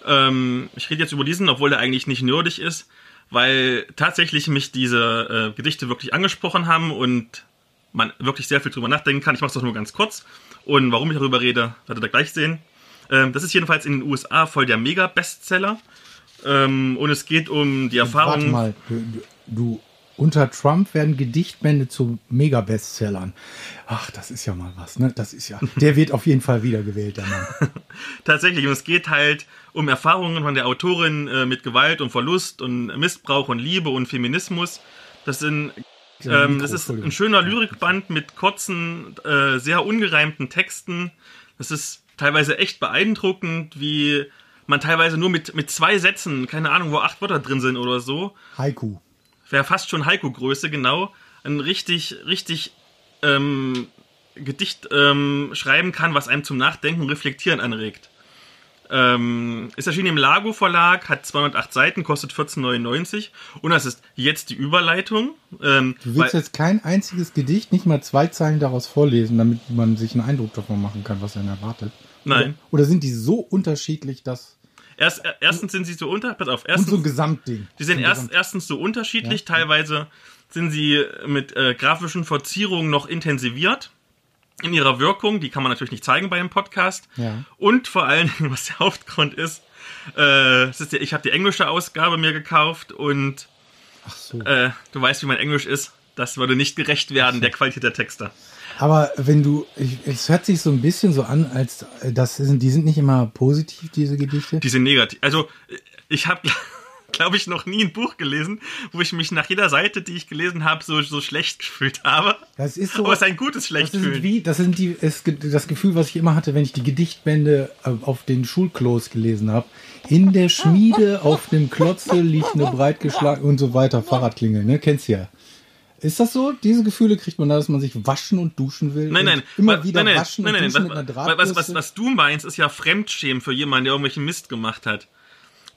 Ähm, ich rede jetzt über diesen, obwohl er eigentlich nicht nerdig ist, weil tatsächlich mich diese äh, Gedichte wirklich angesprochen haben und man wirklich sehr viel drüber nachdenken kann. Ich mache es doch nur ganz kurz. Und warum ich darüber rede, werdet ihr gleich sehen. Ähm, das ist jedenfalls in den USA voll der Mega-Bestseller. Ähm, und es geht um die Warte Erfahrung. mal, du, du, du, unter Trump werden Gedichtbände zu Mega-Bestsellern. Ach, das ist ja mal was, ne? Das ist ja, der wird auf jeden Fall wiedergewählt, der Mann. (laughs) Tatsächlich, und es geht halt um Erfahrungen von der Autorin äh, mit Gewalt und Verlust und Missbrauch und Liebe und Feminismus. Das sind ähm, das ist ein schöner Lyrikband mit kurzen, äh, sehr ungereimten Texten. Das ist teilweise echt beeindruckend, wie man teilweise nur mit, mit zwei Sätzen, keine Ahnung, wo acht Wörter drin sind oder so, Haiku. Wäre fast schon Heiko-Größe, genau, ein richtig, richtig ähm, Gedicht ähm, schreiben kann, was einem zum Nachdenken Reflektieren anregt. Ähm, ist erschienen im Lago Verlag, hat 208 Seiten, kostet 14,99 und das ist jetzt die Überleitung. Ähm, Du willst jetzt kein einziges Gedicht, nicht mal zwei Zeilen daraus vorlesen, damit man sich einen Eindruck davon machen kann, was einen erwartet. Nein. Oder, oder sind die so unterschiedlich, dass. Erst, erstens sind sie so unter, pass auf, Und erstens, so ein Gesamtding. Die sind So erst, erstens so unterschiedlich, teilweise sind sie mit äh, grafischen Verzierungen noch intensiviert in ihrer Wirkung. Die kann man natürlich nicht zeigen bei einem Podcast. Ja. Und vor allen Dingen, was der Hauptgrund ist, äh, ist der, ich habe die englische Ausgabe mir gekauft und so. äh, du weißt, wie mein Englisch ist. Das würde nicht gerecht werden, der Qualität der Texte. Aber wenn du, ich, es hört sich so ein bisschen so an, als äh, das sind, die sind nicht immer positiv, diese Gedichte. Die sind negativ. Also, ich habe, (laughs) glaube ich, noch nie ein Buch gelesen, wo ich mich nach jeder Seite, die ich gelesen habe, so, so schlecht (laughs) gefühlt habe. Das ist so. Aber es ist ein gutes das Schlechtfühlen. sind wie, das sind die, es, das Gefühl, was ich immer hatte, wenn ich die Gedichtbände äh, auf den Schulklos gelesen habe. In der Schmiede auf dem Klotze liegt eine breitgeschlagen und so weiter, Fahrradklingel, ne? Kennst du ja. Ist das so? Diese Gefühle kriegt man da, dass man sich waschen und duschen will? Nein, und nein. Immer Wa- wieder nein, nein, waschen nein, und nein, duschen was, mit einer was, was, was, was du meinst, ist ja Fremdschämen für jemanden, der irgendwelchen Mist gemacht hat.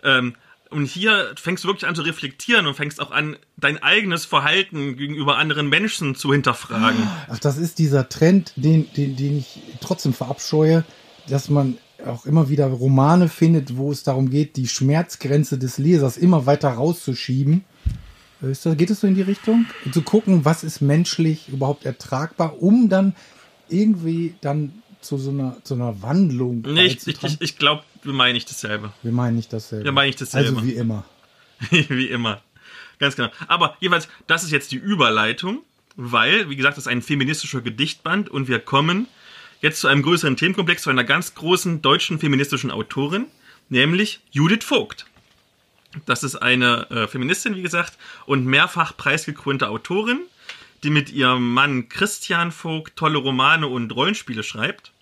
Ähm, und hier fängst du wirklich an zu reflektieren und fängst auch an, dein eigenes Verhalten gegenüber anderen Menschen zu hinterfragen. Ach, das ist dieser Trend, den, den, den ich trotzdem verabscheue, dass man auch immer wieder Romane findet, wo es darum geht, die Schmerzgrenze des Lesers immer weiter rauszuschieben. Ist das, geht es so in die Richtung? Zu gucken, was ist menschlich überhaupt ertragbar, um dann irgendwie dann zu so einer, zu einer Wandlung Nee, ich, ich, ich, ich glaube, wir meinen nicht dasselbe. Wir meinen nicht dasselbe. Wir meinen nicht dasselbe. Also wie immer. (laughs) wie immer. Ganz genau. Aber jeweils, das ist jetzt die Überleitung, weil, wie gesagt, das ist ein feministischer Gedichtband und wir kommen jetzt zu einem größeren Themenkomplex, zu einer ganz großen deutschen feministischen Autorin, nämlich Judith Vogt. Das ist eine äh, Feministin, wie gesagt, und mehrfach preisgekrönte Autorin, die mit ihrem Mann Christian Vogt tolle Romane und Rollenspiele schreibt.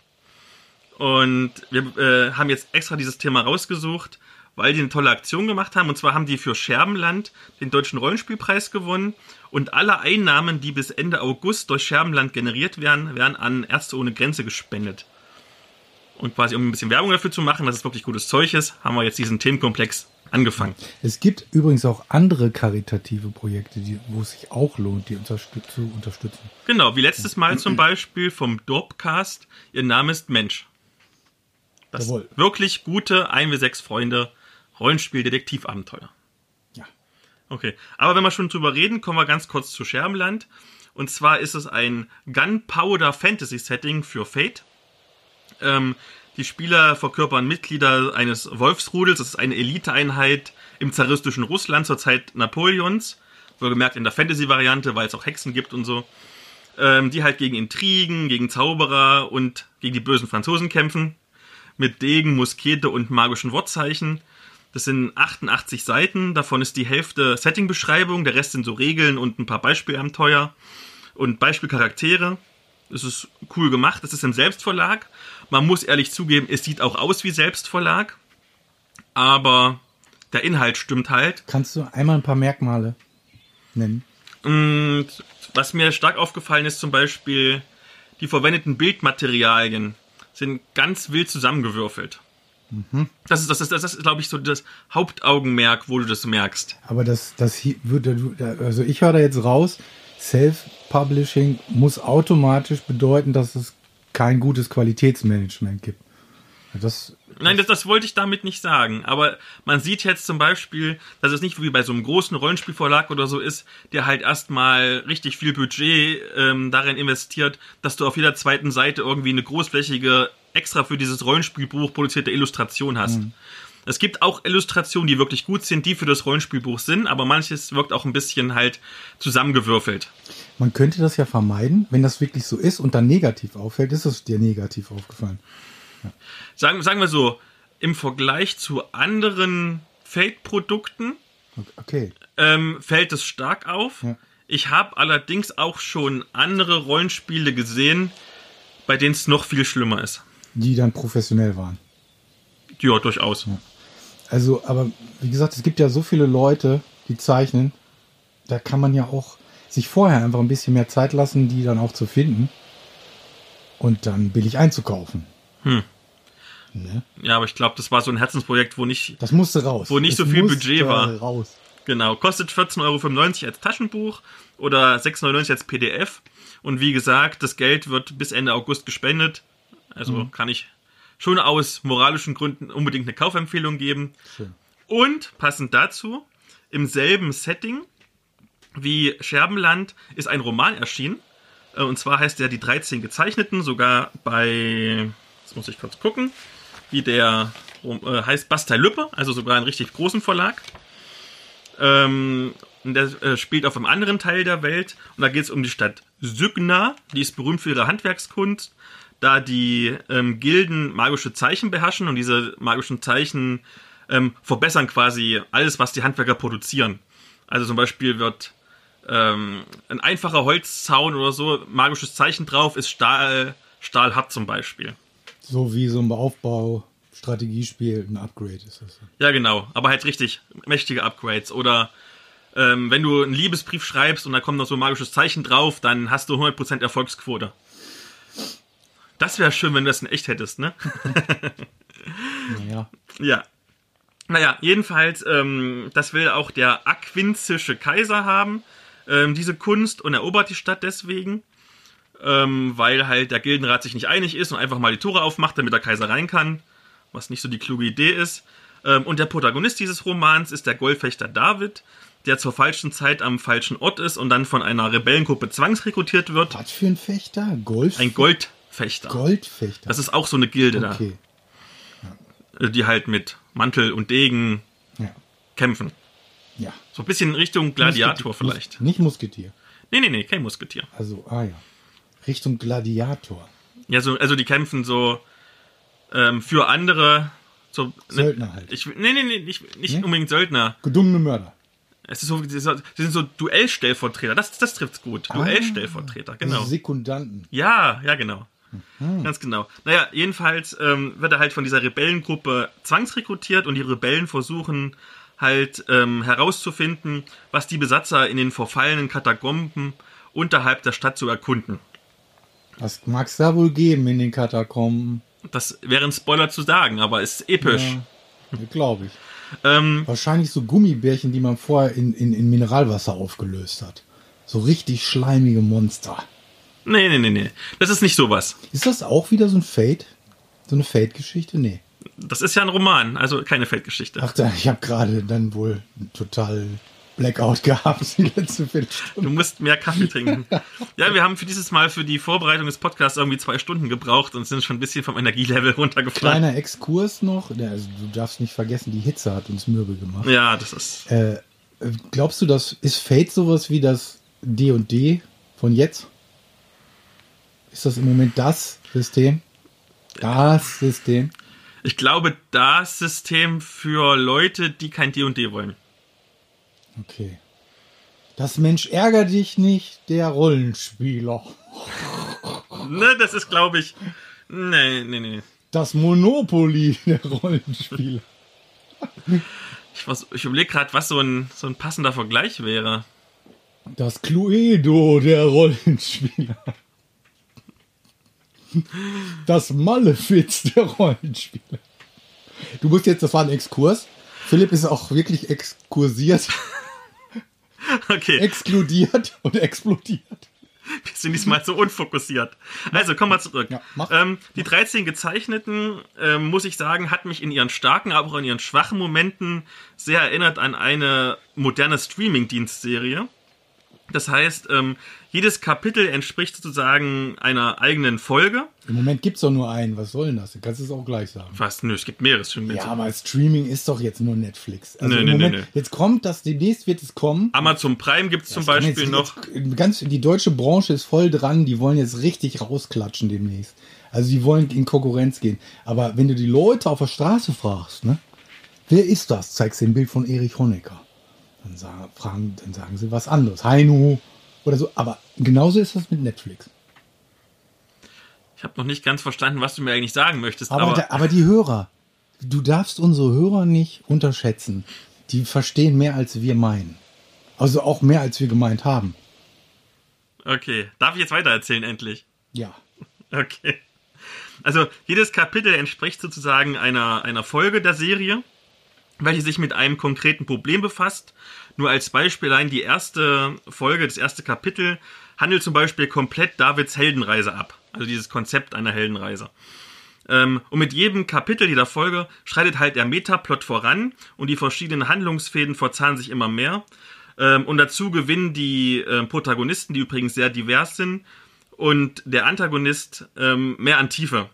Und wir äh, haben jetzt extra dieses Thema rausgesucht, weil die eine tolle Aktion gemacht haben. Und zwar haben die für Scherbenland den Deutschen Rollenspielpreis gewonnen. Und alle Einnahmen, die bis Ende August durch Scherbenland generiert werden, werden an Ärzte ohne Grenze gespendet. Und quasi, um ein bisschen Werbung dafür zu machen, dass es wirklich gutes Zeug ist, haben wir jetzt diesen Themenkomplex angefangen. Es gibt übrigens auch andere karitative Projekte, die, wo es sich auch lohnt, die unterstüt zu unterstützen. Genau, wie letztes Mal zum Beispiel vom Dorpcast. Ihr Name ist Mensch. Das Jawohl. wirklich gute 1 6 Freunde Rollenspiel-Detektivabenteuer. Ja. Okay, aber wenn wir schon drüber reden, kommen wir ganz kurz zu Scherbenland. Und zwar ist es ein Gunpowder Fantasy Setting für Fate. Ähm, die Spieler verkörpern Mitglieder eines Wolfsrudels. Das ist eine Eliteeinheit im zaristischen Russland zur Zeit Napoleons. Wohlgemerkt in der Fantasy-Variante, weil es auch Hexen gibt und so. ähm, die halt gegen Intrigen, gegen Zauberer und gegen die bösen Franzosen kämpfen. Mit Degen, Muskete und magischen Wortzeichen. Das sind 88 Seiten, davon ist die Hälfte Settingbeschreibung, der Rest sind so Regeln und ein paar Beispielabenteuer und Beispielcharaktere. Es ist cool gemacht, es ist im Selbstverlag. Man muss ehrlich zugeben, es sieht auch aus wie Selbstverlag, aber der Inhalt stimmt halt. Kannst du einmal ein paar Merkmale nennen? Und was mir stark aufgefallen ist, zum Beispiel die verwendeten Bildmaterialien sind ganz wild zusammengewürfelt. Das ist, das ist, das ist, glaube ich, so das Hauptaugenmerk, wo du das merkst. Aber das, das hier würde, also ich höre da jetzt raus, Self-Publishing muss automatisch bedeuten, dass es kein gutes Qualitätsmanagement gibt. Das, Nein, das, das wollte ich damit nicht sagen. Aber man sieht jetzt zum Beispiel, dass es nicht wie bei so einem großen Rollenspielverlag oder so ist, der halt erstmal richtig viel Budget ähm, darin investiert, dass du auf jeder zweiten Seite irgendwie eine großflächige, extra für dieses Rollenspielbuch produzierte Illustration hast. Es gibt auch Illustrationen, die wirklich gut sind, die für das Rollenspielbuch sind, aber manches wirkt auch ein bisschen halt zusammengewürfelt. man könnte das ja vermeiden, wenn das wirklich so ist und dann negativ auffällt, ist es dir negativ aufgefallen. Sagen, sagen wir so, im Vergleich zu anderen Fate-Produkten Okay. ähm, fällt es stark auf. Ja. Ich habe allerdings auch schon andere Rollenspiele gesehen, bei denen es noch viel schlimmer ist. Die dann professionell waren. Ja, durchaus. Also, aber wie gesagt, es gibt ja so viele Leute, die zeichnen. Da kann man ja auch sich vorher einfach ein bisschen mehr Zeit lassen, die dann auch zu finden. Und dann billig einzukaufen. Hm. Ne? Ja, aber ich glaube, das war so ein Herzensprojekt, wo nicht, Das musste raus. Wo nicht Das so viel musste Budget war. Raus. genau, kostet 14,95 Euro als Taschenbuch oder 6,99 Euro als PDF. Und wie gesagt, das Geld wird bis Ende August gespendet. Also Mhm. kann ich schon aus moralischen Gründen unbedingt eine Kaufempfehlung geben. Schön. Und passend dazu, im selben Setting wie Scherbenland ist ein Roman erschienen. Äh, Und zwar heißt der Die 13 Gezeichneten, sogar bei, jetzt muss ich kurz gucken, wie der äh, heißt Bastei Lüppe, also sogar einen richtig großen Verlag. Ähm, und der äh, spielt auf einem anderen Teil der Welt. Und da geht es um die Stadt Sygna. Die ist berühmt für ihre Handwerkskunst, da die ähm, Gilden magische Zeichen beherrschen und diese magischen Zeichen ähm, verbessern quasi alles, was die Handwerker produzieren. Also zum Beispiel wird ähm, ein einfacher Holzzaun oder so, magisches Zeichen drauf, ist Stahl, stahlhart zum Beispiel. So wie so ein Aufbau, Strategiespiel, ein Upgrade ist das. Ja, genau. Aber halt richtig mächtige Upgrades. Oder ähm, wenn du einen Liebesbrief schreibst und da kommt noch so ein magisches Zeichen drauf, dann hast du 100% Erfolgsquote. Das wäre schön, wenn du das in echt hättest, ne? (laughs) Naja. Ja. Naja, jedenfalls, ähm, das will auch der aquinzische Kaiser haben, ähm, diese Kunst, und erobert die Stadt deswegen, ähm, weil halt der Gildenrat sich nicht einig ist und einfach mal die Tore aufmacht, damit der Kaiser rein kann, was nicht so die kluge Idee ist. Ähm, und der Protagonist dieses Romans ist der Goldfechter David, der zur falschen Zeit am falschen Ort ist und dann von einer Rebellengruppe zwangsrekrutiert wird. Was für ein Fechter? Golf? Ein Goldfechter. Goldfechter. Das ist auch so eine Gilde okay. da, die halt mit Mantel und Degen Ja. kämpfen. ja. So ein bisschen Richtung Gladiator Musketier- vielleicht. Nicht Musketier. Nee, nee, nee, kein Musketier. Also, ah ja. Richtung Gladiator. Ja, so, also die kämpfen so ähm, für andere. So, ne, Söldner halt. Ich, nee, nee, nee, nicht, nicht Nee? unbedingt Söldner. Gedungene Mörder. Es ist so, sie sind so Duellstellvertreter. Das, das trifft's gut. Ah. Duellstellvertreter, genau. Also Sekundanten. Ja, ja, genau. Mhm. Ganz genau. Naja, jedenfalls ähm, wird er halt von dieser Rebellengruppe zwangsrekrutiert und die Rebellen versuchen halt ähm, herauszufinden, was die Besatzer in den verfallenen Katakomben unterhalb der Stadt zu erkunden. Was mag es da wohl geben in den Katakomben? Das wäre ein Spoiler zu sagen, aber ist episch. Ja, glaube ich. Ähm, Wahrscheinlich so Gummibärchen, die man vorher in, in, in Mineralwasser aufgelöst hat. So richtig schleimige Monster. Nee, nee, nee, nee. Das ist nicht sowas. Ist das auch wieder so ein Fate? So eine Fate-Geschichte? Nee. Das ist ja ein Roman, also keine Feldgeschichte. Ach, da, ich habe gerade dann wohl total Blackout (laughs) gehabt, die letzte Du Viertelstunde. musst mehr Kaffee trinken. Ja, wir haben für dieses Mal für die Vorbereitung des Podcasts irgendwie zwei Stunden gebraucht und sind schon ein bisschen vom Energielevel (laughs) runtergefallen. Kleiner Exkurs noch. Ja, Also, du darfst nicht vergessen, die Hitze hat uns mürbe gemacht. Ja, das ist. Äh, glaubst du, das ist Fate sowas wie das D&D von jetzt? Ist das im Moment das System? Das System? Ich glaube, das System für Leute, die kein D&D wollen. Okay. Das Mensch ärger dich nicht, der Rollenspieler. Ne, das ist, glaube ich. Nee, nee, nee. Das Monopoly der Rollenspieler. Ich, ich überlege gerade, was so ein, so ein passender Vergleich wäre. Das Cluedo der Rollenspieler. Das Malefiz der Rollenspieler. Du musst jetzt, das war ein Exkurs. Philipp ist auch wirklich exkursiert, Okay, exkludiert und explodiert. wir sind diesmal so unfokussiert. Also, kommen wir zurück. Ja, ähm, die 13 gezeichneten, ähm, muss ich sagen, hat mich in ihren starken, aber auch in ihren schwachen Momenten sehr erinnert an eine moderne Streaming-Dienstserie. Das heißt, ähm, jedes Kapitel entspricht sozusagen einer eigenen Folge. Im Moment gibt es doch nur einen. Was soll denn das? Du kannst es auch gleich sagen. Was? Nö, es gibt mehrere Streaming. Ja, aber Streaming ist doch jetzt nur Netflix. Also Nö, nö, nö, Moment, nö. Jetzt kommt das, demnächst wird es kommen. Amazon Prime gibt es zum Das kann Beispiel jetzt, noch. Jetzt, ganz, die deutsche Branche ist voll dran, die wollen jetzt richtig rausklatschen demnächst. Also die wollen in Konkurrenz gehen. Aber wenn du die Leute auf der Straße fragst, ne, wer ist das? Zeigst du ein Bild von Erich Honecker. Dann sagen, fragen, dann sagen sie was anderes. Heino oder so. Aber genauso ist das mit Netflix. Ich habe noch nicht ganz verstanden, was du mir eigentlich sagen möchtest. Aber, Aber, da, aber die Hörer, du darfst unsere Hörer nicht unterschätzen. Die verstehen mehr, als wir meinen. Also auch mehr, als wir gemeint haben. okay, darf ich jetzt weitererzählen endlich? Ja. (laughs) Okay. Also jedes Kapitel entspricht sozusagen einer, einer Folge der Serie, welche sich mit einem konkreten Problem befasst. Nur als Beispiel allein die erste Folge, das erste Kapitel handelt zum Beispiel komplett Davids Heldenreise ab. Also dieses Konzept einer Heldenreise. Ähm, und mit jedem Kapitel jeder Folge schreitet halt der Metaplot voran und die verschiedenen Handlungsfäden verzahnen sich immer mehr. Ähm, und dazu gewinnen die ähm, Protagonisten, die übrigens sehr divers sind, und der Antagonist mehr an Tiefe.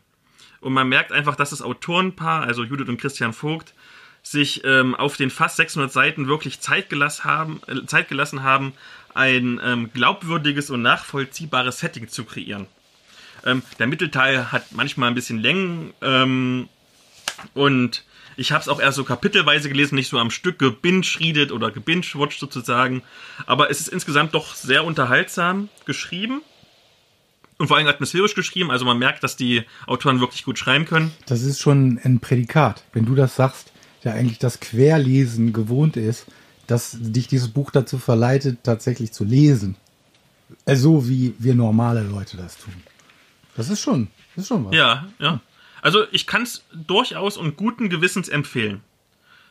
Und man merkt einfach, dass das Autorenpaar, also Judith und Christian Vogt, sich ähm, auf den fast 600 Seiten wirklich Zeit gelassen haben, äh, Zeit gelassen haben ein ähm, glaubwürdiges und nachvollziehbares Setting zu kreieren. Ähm, der Mittelteil hat manchmal ein bisschen Längen ähm, und ich habe es auch eher so kapitelweise gelesen, nicht so am Stück gebinge-readet oder gebinge-watched sozusagen. Aber es ist insgesamt doch sehr unterhaltsam geschrieben und vor allem atmosphärisch geschrieben. Also man merkt, dass die Autoren wirklich gut schreiben können. Das ist schon ein Prädikat. Wenn du das sagst, der eigentlich das Querlesen gewohnt ist, dass dich dieses Buch dazu verleitet, tatsächlich zu lesen. Also wie wir normale Leute das tun. Das ist schon, das ist schon was. Ja, ja. Also ich kann es durchaus und guten Gewissens empfehlen.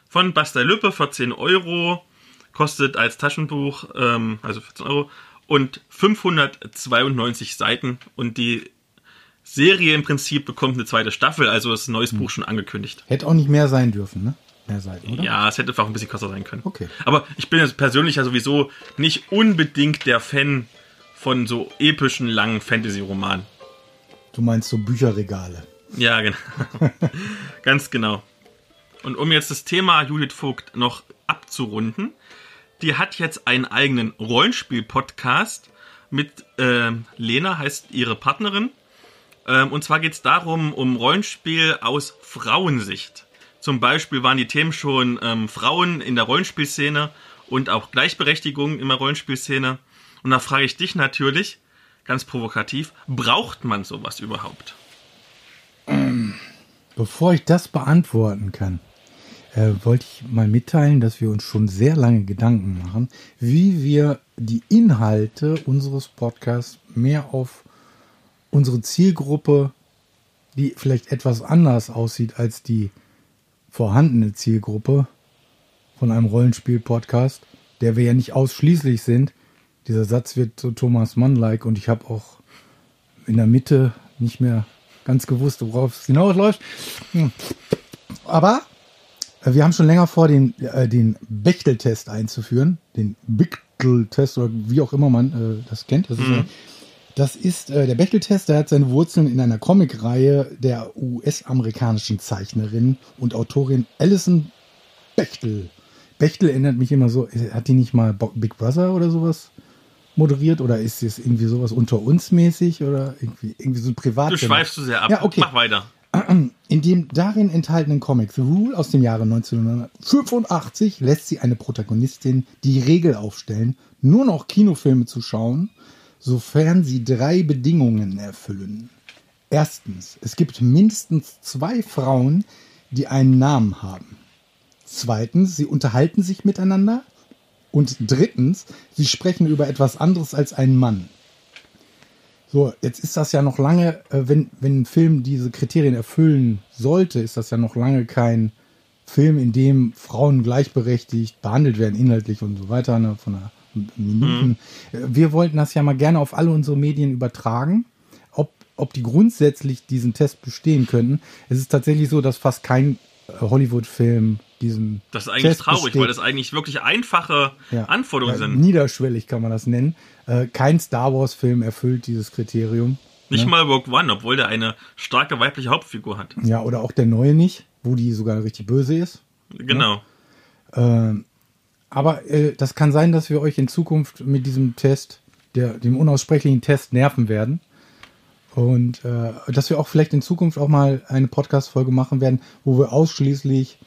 Von Basta Lüppe, 14 Euro, kostet als Taschenbuch, ähm, also 14 Euro, und 592 Seiten. Und die Serie im Prinzip bekommt eine zweite Staffel, also ist ein neues Buch schon angekündigt. Hätte auch nicht mehr sein dürfen, ne? Mehr Seiten, oder? Ja, es hätte einfach ein bisschen kürzer sein können. Okay. Aber ich bin jetzt persönlich ja sowieso nicht unbedingt der Fan von so epischen, langen Fantasy-Romanen. Du meinst so Bücherregale. Ja, genau. (laughs) Ganz genau. Und um jetzt das Thema Judith Vogt noch abzurunden, die hat jetzt einen eigenen Rollenspiel-Podcast mit ähm, Lena, heißt ihre Partnerin. Ähm, und zwar geht es darum, um Rollenspiel aus Frauensicht. Zum Beispiel waren die Themen schon ähm, Frauen in der Rollenspielszene und auch Gleichberechtigung in der Rollenspielszene. Und da frage ich dich natürlich, ganz provokativ, braucht man sowas überhaupt? Bevor ich das beantworten kann, äh, wollte ich mal mitteilen, dass wir uns schon sehr lange Gedanken machen, wie wir die Inhalte unseres Podcasts mehr auf unsere Zielgruppe, die vielleicht etwas anders aussieht als die vorhandene Zielgruppe von einem Rollenspiel-Podcast, der wir ja nicht ausschließlich sind. Dieser Satz wird so Thomas Mann-like und ich habe auch in der Mitte nicht mehr ganz gewusst, worauf es hinausläuft. Hm. Aber äh, wir haben schon länger vor, den, äh, den Bechtel-Test einzuführen. Den Bechtel-Test oder wie auch immer man äh, das kennt. Das ist, äh, das ist äh, der Bechtel-Test, der hat seine Wurzeln in einer Comicreihe der US-amerikanischen Zeichnerin und Autorin Alison Bechtel. Bechtel erinnert mich immer so, äh, hat die nicht mal Big Brother oder sowas moderiert oder ist es irgendwie sowas unter uns mäßig oder irgendwie, irgendwie so ein Privat? Du schweifst zu sehr ab. Ja, okay. Mach weiter. (clears throat) In dem darin enthaltenen Comic The Rule aus dem Jahre 1985 lässt sie eine Protagonistin die Regel aufstellen, nur noch Kinofilme zu schauen, sofern sie drei Bedingungen erfüllen. Erstens, es gibt mindestens zwei Frauen, die einen Namen haben. Zweitens, sie unterhalten sich miteinander. Und drittens, sie sprechen über etwas anderes als ein Mann. So, jetzt ist das ja noch lange, äh, wenn, wenn ein Film diese Kriterien erfüllen sollte, ist das ja noch lange kein Film, in dem Frauen gleichberechtigt behandelt werden, inhaltlich und so weiter, ne, von einer Minuten. Äh, Wir wollten das ja mal gerne auf alle unsere Medien übertragen, ob, ob die grundsätzlich diesen Test bestehen könnten. Es ist tatsächlich so, dass fast kein äh, Hollywood-Film diesen Das ist eigentlich Test traurig, besteht. weil das eigentlich wirklich einfache Ja. Anforderungen Ja, sind. Niederschwellig kann man das nennen. Äh, kein Star Wars-Film erfüllt dieses Kriterium. Nicht ne? mal Rogue One, obwohl der eine starke weibliche Hauptfigur hat. Ja, oder auch der neue nicht, wo die sogar richtig böse ist. Genau. Ähm, aber äh, das kann sein, dass wir euch in Zukunft mit diesem Test, der, dem unaussprechlichen Test, nerven werden. Und äh, dass wir auch vielleicht in Zukunft auch mal eine Podcast-Folge machen werden, wo wir ausschließlich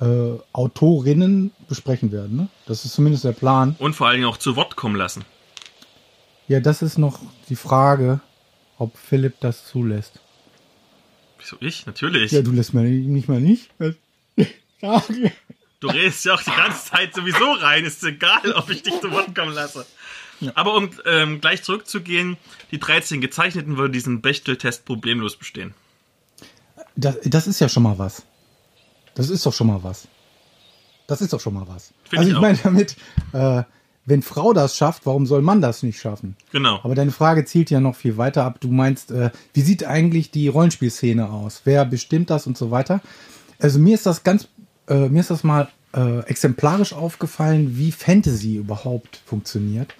äh, Autorinnen besprechen werden. Ne? Das ist zumindest der Plan. Und vor allen Dingen auch zu Wort kommen lassen. Ja, das ist noch die Frage, ob Philipp das zulässt. Wieso ich? Natürlich. Ja, du lässt mir nicht mal nicht. (laughs) (laughs) Frage. Du redest ja auch die ganze Zeit sowieso rein. Ist egal, ob ich dich zu Wort kommen lasse. Aber um ähm, gleich zurückzugehen, die 13 Gezeichneten würde diesen Bechtel-Test problemlos bestehen. Das, das ist ja schon mal was. Das ist doch schon mal was. Das ist doch schon mal was. Find also ich ich meine damit, äh, wenn Frau das schafft, warum soll Mann das nicht schaffen? Genau. Aber deine Frage zielt ja noch viel weiter ab. Du meinst, äh, wie sieht eigentlich die Rollenspielszene aus? Wer bestimmt das und so weiter? Also mir ist das ganz, äh, mir ist das mal äh, exemplarisch aufgefallen, wie Fantasy überhaupt funktioniert.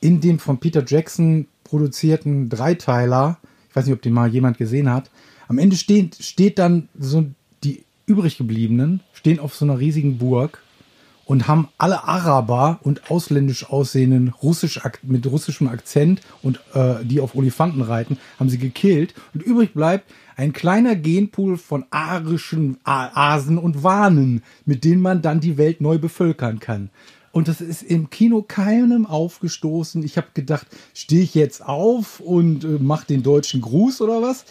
In dem von Peter Jackson produzierten Dreiteiler, ich weiß nicht, ob den mal jemand gesehen hat, am Ende steht, steht dann so die übrig gebliebenen, stehen auf so einer riesigen Burg und haben alle Araber und ausländisch aussehenden russisch mit russischem Akzent und äh, die auf Olifanten reiten, haben sie gekillt und übrig bleibt ein kleiner Genpool von arischen Asen und Wanen, mit denen man dann die Welt neu bevölkern kann. Und das ist im Kino keinem aufgestoßen. Ich habe gedacht, stehe ich jetzt auf und äh, mach den deutschen Gruß oder was?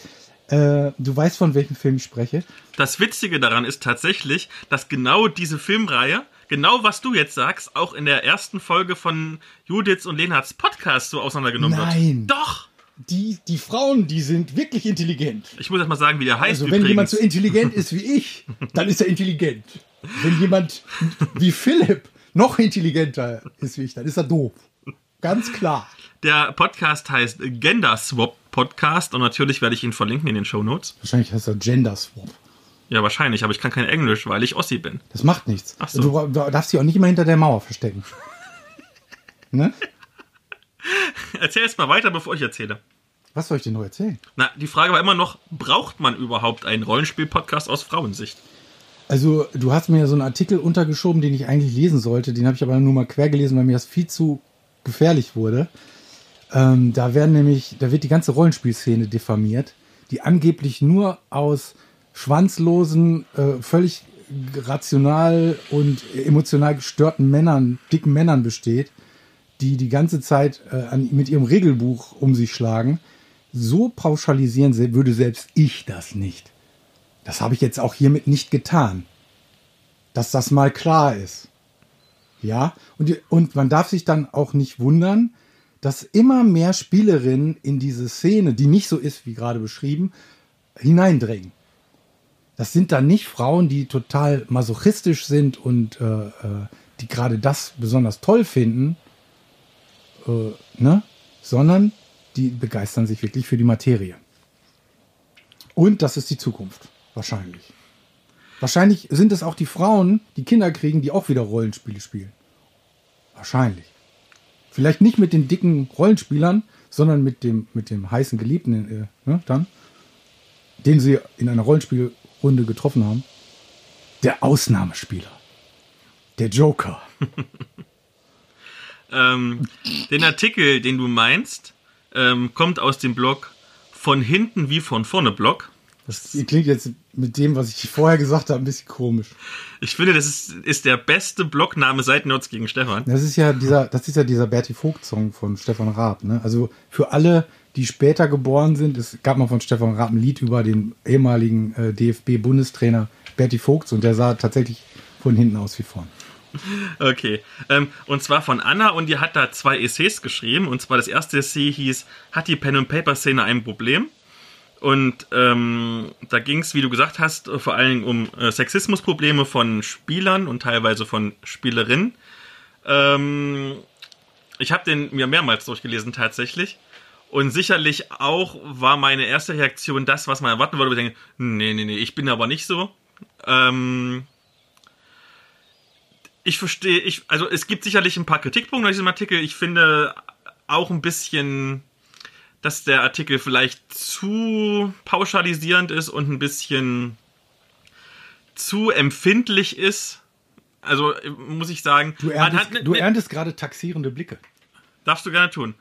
Äh, du weißt, von welchem Film ich spreche. Das Witzige daran ist tatsächlich, dass genau diese Filmreihe, genau was du jetzt sagst, auch in der ersten Folge von Judiths und Lenhards Podcast so auseinandergenommen Nein. wird. Doch! Die, die Frauen, die sind wirklich intelligent. Ich muss erst mal sagen, wie der heißt Also wenn jemand so intelligent ist wie ich, dann ist er intelligent. Wenn jemand wie Philipp noch intelligenter ist wie ich, dann ist er doof. Ganz klar. Der Podcast heißt Gender Swap Podcast und natürlich werde ich ihn verlinken in den Show Notes. Wahrscheinlich heißt er Gender Swap. Ja, wahrscheinlich, aber ich kann kein Englisch, weil ich Ossi bin. Das macht nichts. Ach so. Du du darfst dich auch nicht immer hinter der Mauer verstecken. (laughs) ne? Erzähl jetzt mal weiter, bevor ich erzähle. Was soll ich dir noch erzählen? Na, die Frage war immer noch, braucht man überhaupt einen Rollenspiel-Podcast aus Frauensicht? Also, du hast mir so einen Artikel untergeschoben, den ich eigentlich lesen sollte. Den habe ich aber nur mal quer gelesen, weil mir das viel zu gefährlich wurde. Ähm, da werden nämlich, da wird die ganze Rollenspielszene diffamiert, die angeblich nur aus schwanzlosen, äh, völlig rational und emotional gestörten Männern, dicken Männern besteht, die die ganze Zeit äh, an, mit ihrem Regelbuch um sich schlagen. So pauschalisieren würde selbst ich das nicht. Das habe ich jetzt auch hiermit nicht getan. Dass das mal klar ist. Ja, und, und man darf sich dann auch nicht wundern, dass immer mehr Spielerinnen in diese Szene, die nicht so ist, wie gerade beschrieben, hineindrängen. Das sind dann nicht Frauen, die total masochistisch sind und äh, äh, die gerade das besonders toll finden, äh, ne? sondern die begeistern sich wirklich für die Materie. Und das ist die Zukunft, wahrscheinlich. Wahrscheinlich sind es auch die Frauen, die Kinder kriegen, die auch wieder Rollenspiele spielen. Wahrscheinlich. Vielleicht nicht mit den dicken Rollenspielern, sondern mit dem, mit dem heißen Geliebten, äh, ne, dann, den sie in einer Rollenspielrunde getroffen haben. Der Ausnahmespieler. Der Joker. (laughs) Ähm, den Artikel, den du meinst, ähm, kommt aus dem Blog von hinten wie von vorne Blog. Das klingt jetzt mit dem, was ich vorher gesagt habe, ein bisschen komisch. Ich finde, das ist, ist der beste Blogname seit Nerds gegen Stefan. Das ist ja dieser, das ist ja dieser Bertie Vogt-Song von Stefan Raab. Ne? Also für alle, die später geboren sind, es gab mal von Stefan Raab ein Lied über den ehemaligen äh, DFB-Bundestrainer Bertie Vogt und der sah tatsächlich von hinten aus wie vorn. Okay. Ähm, und zwar von Anna und die hat da zwei Essays geschrieben. Und zwar das erste Essay hieß, hat die Pen-and-Paper-Szene ein Problem? Und ähm, da ging es, wie du gesagt hast, äh, vor allen Dingen um äh, Sexismusprobleme von Spielern und teilweise von Spielerinnen. Ähm, ich habe den mir mehrmals durchgelesen tatsächlich. Und sicherlich auch war meine erste Reaktion das, was man erwarten würde. Ich denke, nee, nee, nee, ich bin aber nicht so. Ähm, ich verstehe, ich, also es gibt sicherlich ein paar Kritikpunkte an diesem Artikel. Ich finde auch ein bisschen, dass der Artikel vielleicht zu pauschalisierend ist und ein bisschen zu empfindlich ist. Also muss ich sagen, Du erntest, ne- du erntest gerade taxierende Blicke. Darfst du gerne tun.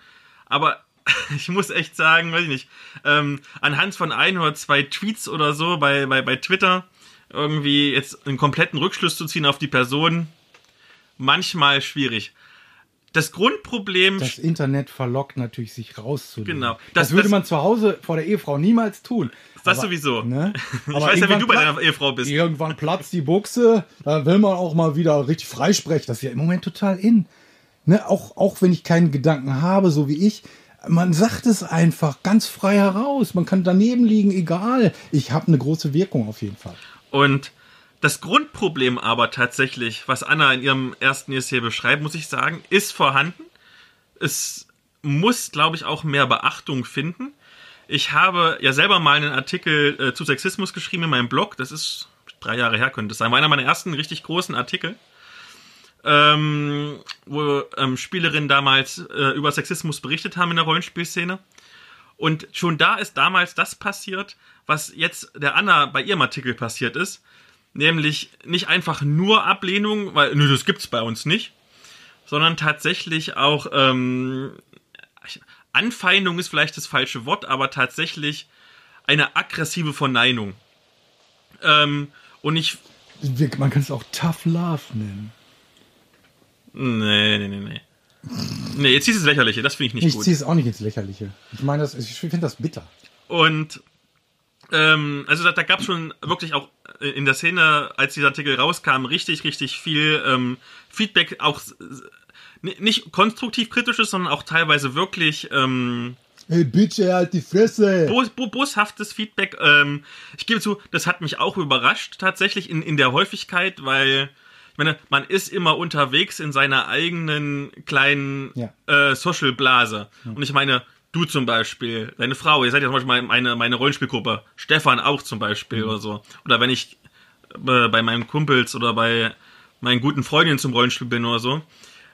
Aber (laughs) ich muss echt sagen, weiß ich nicht, ähm, anhand von ein oder zwei Tweets oder so bei, bei, bei Twitter irgendwie jetzt einen kompletten Rückschluss zu ziehen auf die Person, manchmal schwierig. Das Grundproblem, Das Internet verlockt natürlich, sich rauszunehmen. Genau. Das, Das- würde das- man zu Hause vor der Ehefrau niemals tun. das Aber, sowieso. Ne? (laughs) Ich weiß ja, wie du bei deiner Ehefrau bist. Irgendwann platzt die Buchse, da will man auch mal wieder richtig freisprechen. Das ist ja im Moment total in. Ne? Auch, auch wenn ich keinen Gedanken habe, so wie ich, man sagt es einfach ganz frei heraus. Man kann daneben liegen, egal. Ich habe eine große Wirkung auf jeden Fall. Und das Grundproblem aber tatsächlich, was Anna in ihrem ersten Essay beschreibt, muss ich sagen, ist vorhanden. Es muss, glaube ich, auch mehr Beachtung finden. Ich habe ja selber mal einen Artikel äh, zu Sexismus geschrieben in meinem Blog. Das ist drei Jahre her, könnte es sein. War einer meiner ersten richtig großen Artikel. Ähm, wo ähm, Spielerinnen damals äh, über Sexismus berichtet haben in der Rollenspielszene. Und schon da ist damals das passiert, was jetzt der Anna bei ihrem Artikel passiert ist. Nämlich nicht einfach nur Ablehnung, weil, nö, das gibt's bei uns nicht, sondern tatsächlich auch, ähm, Anfeindung ist vielleicht das falsche Wort, aber tatsächlich eine aggressive Verneinung. Ähm, und ich, Man kann es auch Tough Love nennen. Nee, nee, nee, nee. Nee, jetzt ist es lächerliche, das finde ich nicht Ich gut. ziehe es auch nicht ins Lächerliche. Ich meine, das, ich finde das bitter. Und ähm, also da, da gab es schon wirklich auch in der Szene, als dieser Artikel rauskam, richtig, richtig viel ähm, Feedback, auch nicht konstruktiv kritisches, sondern auch teilweise wirklich ähm, Hey, Bitch, ey, halt die Fresse! bos, bo, boshaftes Feedback. Ähm, ich gebe zu, das hat mich auch überrascht tatsächlich in, in der Häufigkeit, weil ich meine, man ist immer unterwegs in seiner eigenen kleinen Ja. äh, Social Blase. Und ich meine, du zum Beispiel, deine Frau, ihr seid ja zum Beispiel meine, meine Rollenspielgruppe, Stefan auch zum Beispiel oder so. Oder wenn ich äh, bei meinen Kumpels oder bei meinen guten Freundinnen zum Rollenspiel bin oder so.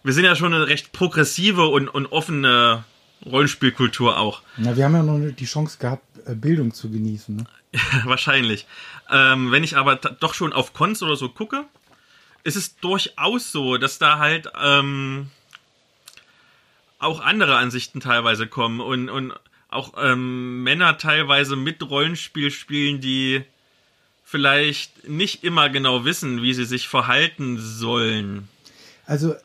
Wir sind ja schon eine recht progressive und, und offene Rollenspielkultur auch. Na, wir haben ja noch die Chance gehabt, äh, Bildung zu genießen. Ne? (laughs) Wahrscheinlich. Ähm, wenn ich aber doch schon auf Cons oder so gucke, ist es durchaus so, dass da halt ähm, auch andere Ansichten teilweise kommen und, und auch ähm, Männer teilweise mit Rollenspiel spielen, die vielleicht nicht immer genau wissen, wie sie sich verhalten sollen. Also,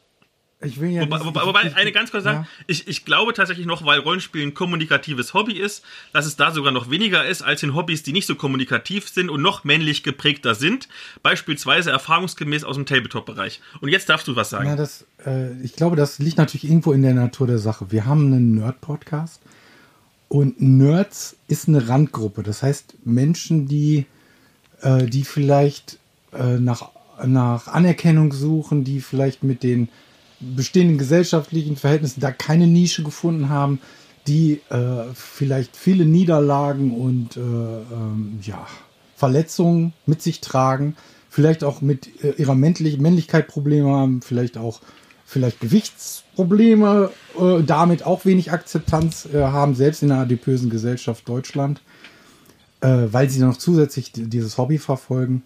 ich will ja. Wobei, wobei, wobei ich- eine ganz kurze Sache, ja. ich, ich glaube tatsächlich noch, weil Rollenspiel ein kommunikatives Hobby ist, dass es da sogar noch weniger ist als in Hobbys, die nicht so kommunikativ sind und noch männlich geprägter sind. Beispielsweise erfahrungsgemäß aus dem Tabletop-Bereich. Und jetzt darfst du was sagen. Na, das, äh, ich glaube, das liegt natürlich irgendwo in der Natur der Sache. Wir haben einen Nerd-Podcast und Nerds ist eine Randgruppe. Das heißt, Menschen, die, äh, die vielleicht äh, nach, nach Anerkennung suchen, die vielleicht mit den bestehenden gesellschaftlichen Verhältnissen da keine Nische gefunden haben, die äh, vielleicht viele Niederlagen und äh, ähm, ja, Verletzungen mit sich tragen, vielleicht auch mit äh, ihrer Männlich Männlichkeit Probleme haben, vielleicht auch vielleicht Gewichtsprobleme, äh, damit auch wenig Akzeptanz äh, haben, selbst in der adipösen Gesellschaft Deutschland, äh, weil sie noch zusätzlich di- dieses Hobby verfolgen.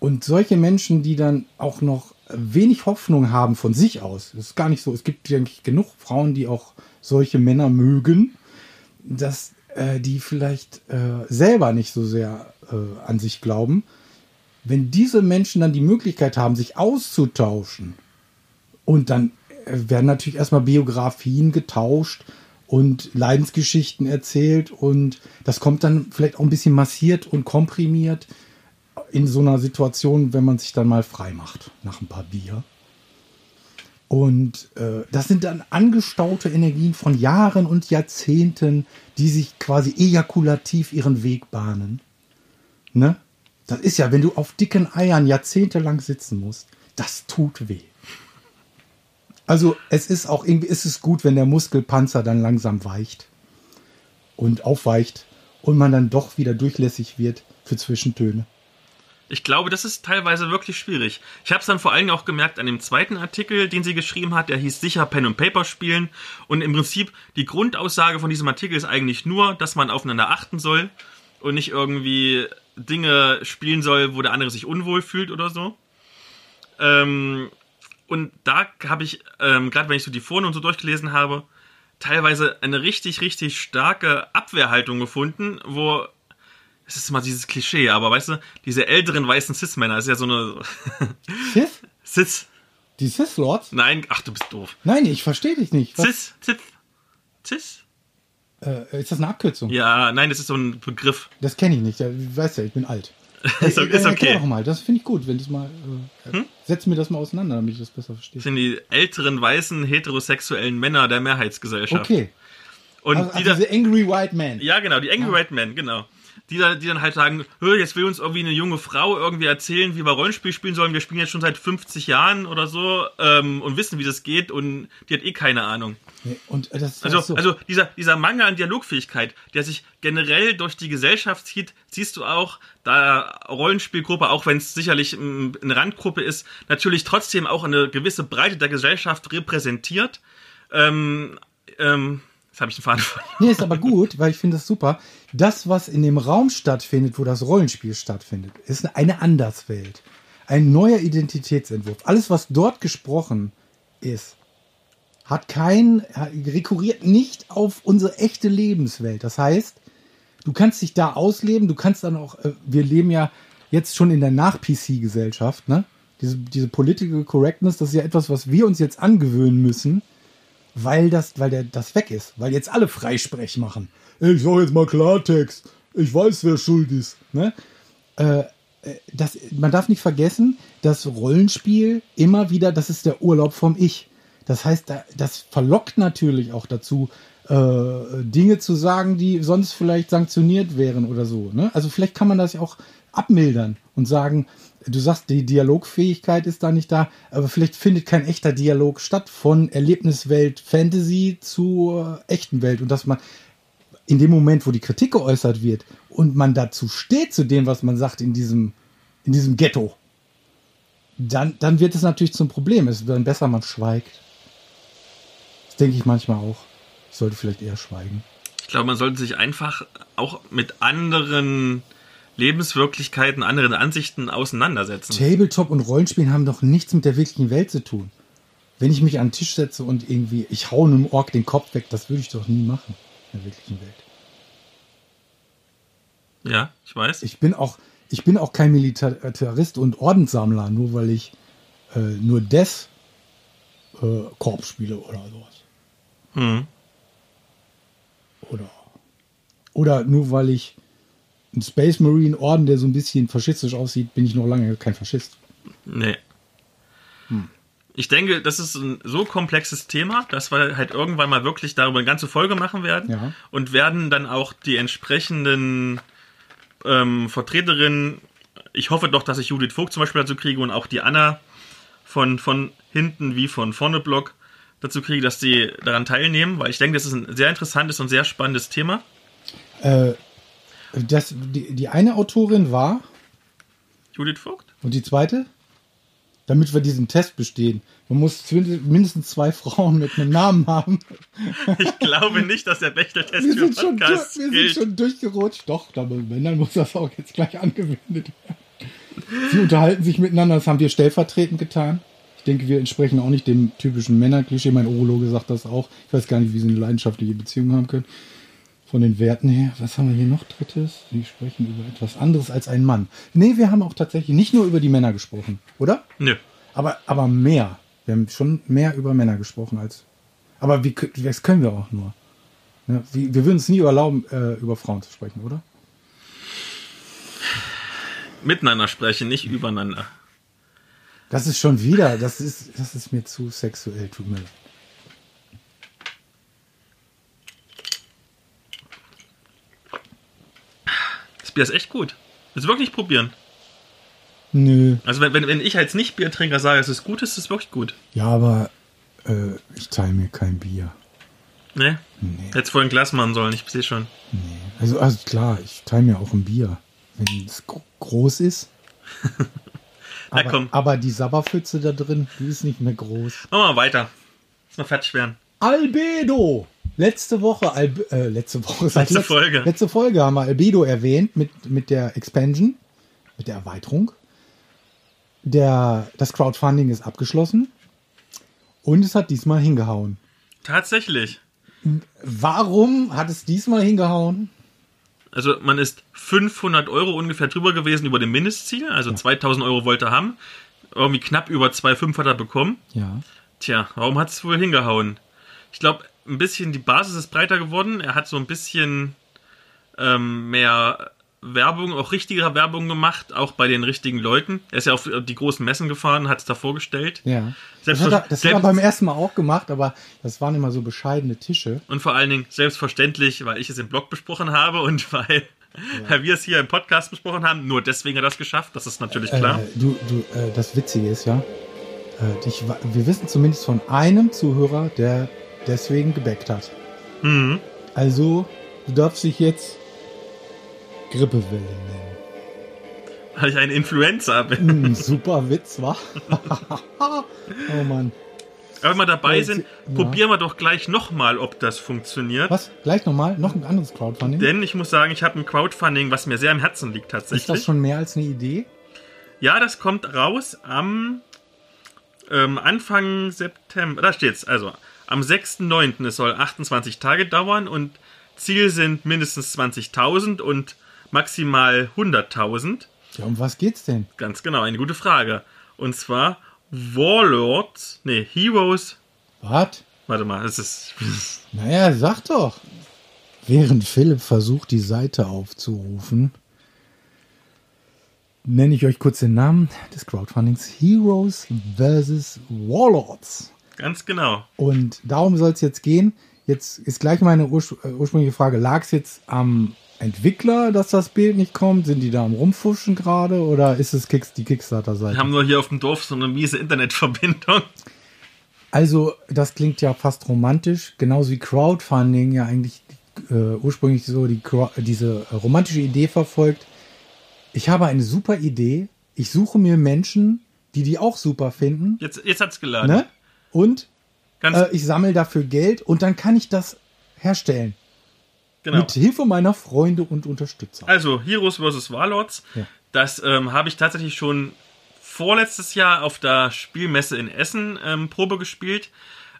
Und solche Menschen, die dann auch noch wenig Hoffnung haben von sich aus. Das ist gar nicht so. Es gibt, denke ich, genug Frauen, die auch solche Männer mögen, dass äh, die vielleicht äh, selber nicht so sehr äh, an sich glauben. Wenn diese Menschen dann die Möglichkeit haben, sich auszutauschen und dann äh, werden natürlich erstmal Biografien getauscht und Leidensgeschichten erzählt und das kommt dann vielleicht auch ein bisschen massiert und komprimiert in so einer Situation, wenn man sich dann mal frei macht nach ein paar Bier. Und äh, das sind dann angestaute Energien von Jahren und Jahrzehnten, die sich quasi ejakulativ ihren Weg bahnen. Ne? Das ist ja, wenn du auf dicken Eiern jahrzehntelang sitzen musst, das tut weh. Also es ist auch irgendwie, ist es gut, wenn der Muskelpanzer dann langsam weicht und aufweicht und man dann doch wieder durchlässig wird für Zwischentöne. Ich glaube, das ist teilweise wirklich schwierig. Ich habe es dann vor allem auch gemerkt an dem zweiten Artikel, den sie geschrieben hat. Der hieß sicher Pen und Paper spielen. Und im Prinzip die Grundaussage von diesem Artikel ist eigentlich nur, dass man aufeinander achten soll und nicht irgendwie Dinge spielen soll, wo der andere sich unwohl fühlt oder so. Ähm, und da habe ich, ähm, gerade wenn ich so die Foren und so durchgelesen habe, teilweise eine richtig, richtig starke Abwehrhaltung gefunden, wo es ist immer dieses Klischee, aber weißt du, diese älteren weißen Cis-Männer ist ja so eine (laughs) Sith? Cis. Die Sith Lords? Nein, ach, du bist doof. Nein, ich verstehe dich nicht. Was, Cis, Cis, Cis? äh, ist das eine Abkürzung? Ja, nein, das ist so ein Begriff. Das kenne ich nicht. Ja, Du weißt ja, ich bin alt. (laughs) Ist, Äh, ist Erklär okay. doch mal, das finde ich gut, wenn das mal. Äh, Hm? Setz mir das mal auseinander, damit ich das besser verstehe. Das sind die älteren weißen heterosexuellen Männer der Mehrheitsgesellschaft. Okay. Und Also, die also diese Angry White Man. Ja, genau, die Angry White Men, genau. Die, da, die dann halt sagen, "Hö, jetzt will uns irgendwie eine junge Frau irgendwie erzählen, wie wir Rollenspiel spielen sollen. Wir spielen jetzt schon seit 50 Jahren oder so ähm, und wissen, wie das geht und die hat eh keine Ahnung. Nee, Und äh, das Also, so. also dieser, dieser Mangel an Dialogfähigkeit, der sich generell durch die Gesellschaft zieht, siehst du auch, da Rollenspielgruppe, auch wenn es sicherlich eine Randgruppe ist, natürlich trotzdem auch eine gewisse Breite der Gesellschaft repräsentiert. Ähm, ähm, jetzt habe ich den Faden verloren. Nee, ist aber gut, weil ich finde das super. Das, was in dem Raum stattfindet, wo das Rollenspiel stattfindet, ist eine Anderswelt. Ein neuer Identitätsentwurf. Alles, was dort gesprochen ist, hat kein, rekurriert nicht auf unsere echte Lebenswelt. Das heißt, du kannst dich da ausleben, du kannst dann auch, äh, wir leben ja jetzt schon in der Nach-PC-Gesellschaft, ne? Diese, diese Political Correctness, das ist ja etwas, was wir uns jetzt angewöhnen müssen, weil das, weil der, das weg ist, weil jetzt alle Freisprech machen. Ich sag jetzt mal Klartext. Ich weiß, wer schuld ist. Ne? Äh, äh, das, man darf nicht vergessen, das Rollenspiel immer wieder, das ist der Urlaub vom Ich. Das heißt, da- das verlockt natürlich auch dazu, äh, Dinge zu sagen, die sonst vielleicht sanktioniert wären oder so. Ne? Also vielleicht kann man das ja auch abmildern und sagen, du sagst, die Dialogfähigkeit ist da nicht da, aber vielleicht findet kein echter Dialog statt von Erlebniswelt Fantasy zur echten Welt und dass man in dem Moment, wo die Kritik geäußert wird und man dazu steht zu dem, was man sagt in diesem, in diesem Ghetto, dann, dann wird es natürlich zum Problem. Es ist dann besser, man schweigt. Das denke ich manchmal auch. Ich sollte vielleicht eher schweigen. Ich glaube, man sollte sich einfach auch mit anderen Lebenswirklichkeiten, anderen Ansichten auseinandersetzen. Tabletop und Rollenspielen haben doch nichts mit der wirklichen Welt zu tun. Wenn ich mich an den Tisch setze und irgendwie, ich hau einem Ork den Kopf weg, das würde ich doch nie machen in der wirklichen Welt. Ja, ich weiß. Ich bin auch, ich bin auch kein Militarist und Ordenssammler, nur weil ich äh, nur Death äh, Korb spiele oder sowas. Hm. Oder, oder nur weil ich ein Space Marine Orden, der so ein bisschen faschistisch aussieht, bin ich noch lange kein Faschist. Nee. Ich denke, das ist ein so komplexes Thema, dass wir halt irgendwann mal wirklich darüber eine ganze Folge machen werden Ja. und werden dann auch die entsprechenden ähm, Vertreterinnen, ich hoffe doch, dass ich Judith Vogt zum Beispiel dazu kriege und auch die Anna von, von hinten wie von vorne Block dazu kriege, dass die daran teilnehmen, weil ich denke, das ist ein sehr interessantes und sehr spannendes Thema. Äh, das, die, die eine Autorin war Judith Vogt? und die zweite, damit wir diesen Test bestehen. Man muss mindestens zwei Frauen mit einem Namen haben. (laughs) Ich glaube nicht, dass der Bechteltest Wir für sind, schon, durch, Podcasts wir sind gilt. schon durchgerutscht. Doch, aber wenn, dann muss das auch jetzt gleich angewendet werden. Sie unterhalten sich miteinander, das haben wir stellvertretend getan. Ich denke, wir entsprechen auch nicht dem typischen Männerklischee. Mein Urologe sagt das auch. Ich weiß gar nicht, wie sie eine leidenschaftliche Beziehung haben können. Von den Werten her. Was haben wir hier noch drittes? Sie sprechen über etwas anderes als ein Mann. Nee, wir haben auch tatsächlich nicht nur über die Männer gesprochen, oder? Nö. Aber, aber mehr. Wir haben schon mehr über Männer gesprochen als. Aber wie, das können wir auch nur. Ne? Wie, wir würden es nie erlauben, äh, über Frauen zu sprechen, oder? Miteinander sprechen, nicht übereinander. Das ist schon wieder, das ist, das ist mir zu sexuell, tut mir leid. Das Bier ist echt gut. Das wirklich probieren. Nö. Also wenn, wenn, wenn ich als Nicht-Biertrinker sage, es ist gut, ist es wirklich gut. Ja, aber äh, ich teile mir kein Bier. Ne? Nee. Hättest vorhin ein Glas machen sollen, ich sehe schon. Also, also klar, ich teile mir auch ein Bier, wenn es gro groß ist. (laughs) Na Aber, komm, aber die Sabberpfütze da drin, die ist nicht mehr groß. machen wir mal weiter. Muss noch fertig werden. Albedo! Letzte Woche, Albe äh, letzte Woche, seit Letzte Folge. Letzte Folge haben wir Albedo erwähnt mit, mit der Expansion, mit der Erweiterung. Der, das Crowdfunding ist abgeschlossen und es hat diesmal hingehauen. Tatsächlich. Warum hat es diesmal hingehauen? Also man ist 500 Euro ungefähr drüber gewesen über dem Mindestziel. Also 2000 Euro wollte er haben. Irgendwie knapp über 2,5 hat er bekommen. Ja. Tja, warum hat es wohl hingehauen? Ich glaube, ein bisschen die Basis ist breiter geworden. Er hat so ein bisschen ähm, mehr Werbung, auch richtigere Werbung gemacht, auch bei den richtigen Leuten. Er ist ja auf die großen Messen gefahren, hat es da vorgestellt. Ja. Das Selbstver- hat, er, das hat er selbst- beim ersten Mal auch gemacht, aber das waren immer so bescheidene Tische. Und vor allen Dingen selbstverständlich, weil ich es im Blog besprochen habe und (laughs) weil wir es hier im Podcast besprochen haben. Nur deswegen hat er das geschafft, das ist natürlich klar. Äh, du, du, äh, das Witzige ist ja, äh, dich, wa- wir wissen zumindest von einem Zuhörer, der deswegen gebackt hat. Mhm. Also, du darfst dich jetzt Grippewelle nennen. Weil ich ein Influencer bin. Hm, super Witz, wa? (laughs) oh Mann. Aber wenn wir dabei sind, ja. probieren wir doch gleich nochmal, ob das funktioniert. Was? Gleich nochmal? Noch ein anderes Crowdfunding? Denn ich muss sagen, ich habe ein Crowdfunding, was mir sehr am Herzen liegt ist das tatsächlich. schon mehr als eine Idee? Ja, das kommt raus am ähm, Anfang September. Da steht's. Also am 6.9. Es soll 28 Tage dauern und Ziel sind mindestens 20.000 und maximal 100.000. Ja, um was geht's denn? Ganz genau, eine gute Frage. Und zwar Warlords, nee, Heroes. Was? Warte mal, das ist. (laughs) Naja, sag doch. Während Philipp versucht, die Seite aufzurufen, nenne ich euch kurz den Namen des Crowdfundings Heroes vs. Warlords. Ganz genau. Und darum soll es jetzt gehen. Jetzt ist gleich meine urspr äh, ursprüngliche Frage. Lag es jetzt am Entwickler, dass das Bild nicht kommt? Sind die da am Rumfuschen gerade? Oder ist es Kicks, die Kickstarter-Seite? Wir haben nur hier auf dem Dorf so eine miese Internetverbindung. Also, das klingt ja fast romantisch, genauso wie Crowdfunding ja eigentlich äh, ursprünglich so die, diese äh, romantische Idee verfolgt. Ich habe eine super Idee. Ich suche mir Menschen, die die auch super finden. Jetzt, jetzt hat's geladen. Ne? Und äh, ich sammle dafür Geld und dann kann ich das herstellen. genau. Mit Hilfe meiner Freunde und Unterstützer. Also, Heroes vs. Warlords. Ja. Das ähm, habe ich tatsächlich schon vorletztes Jahr auf der Spielmesse in Essen ähm, Probe gespielt.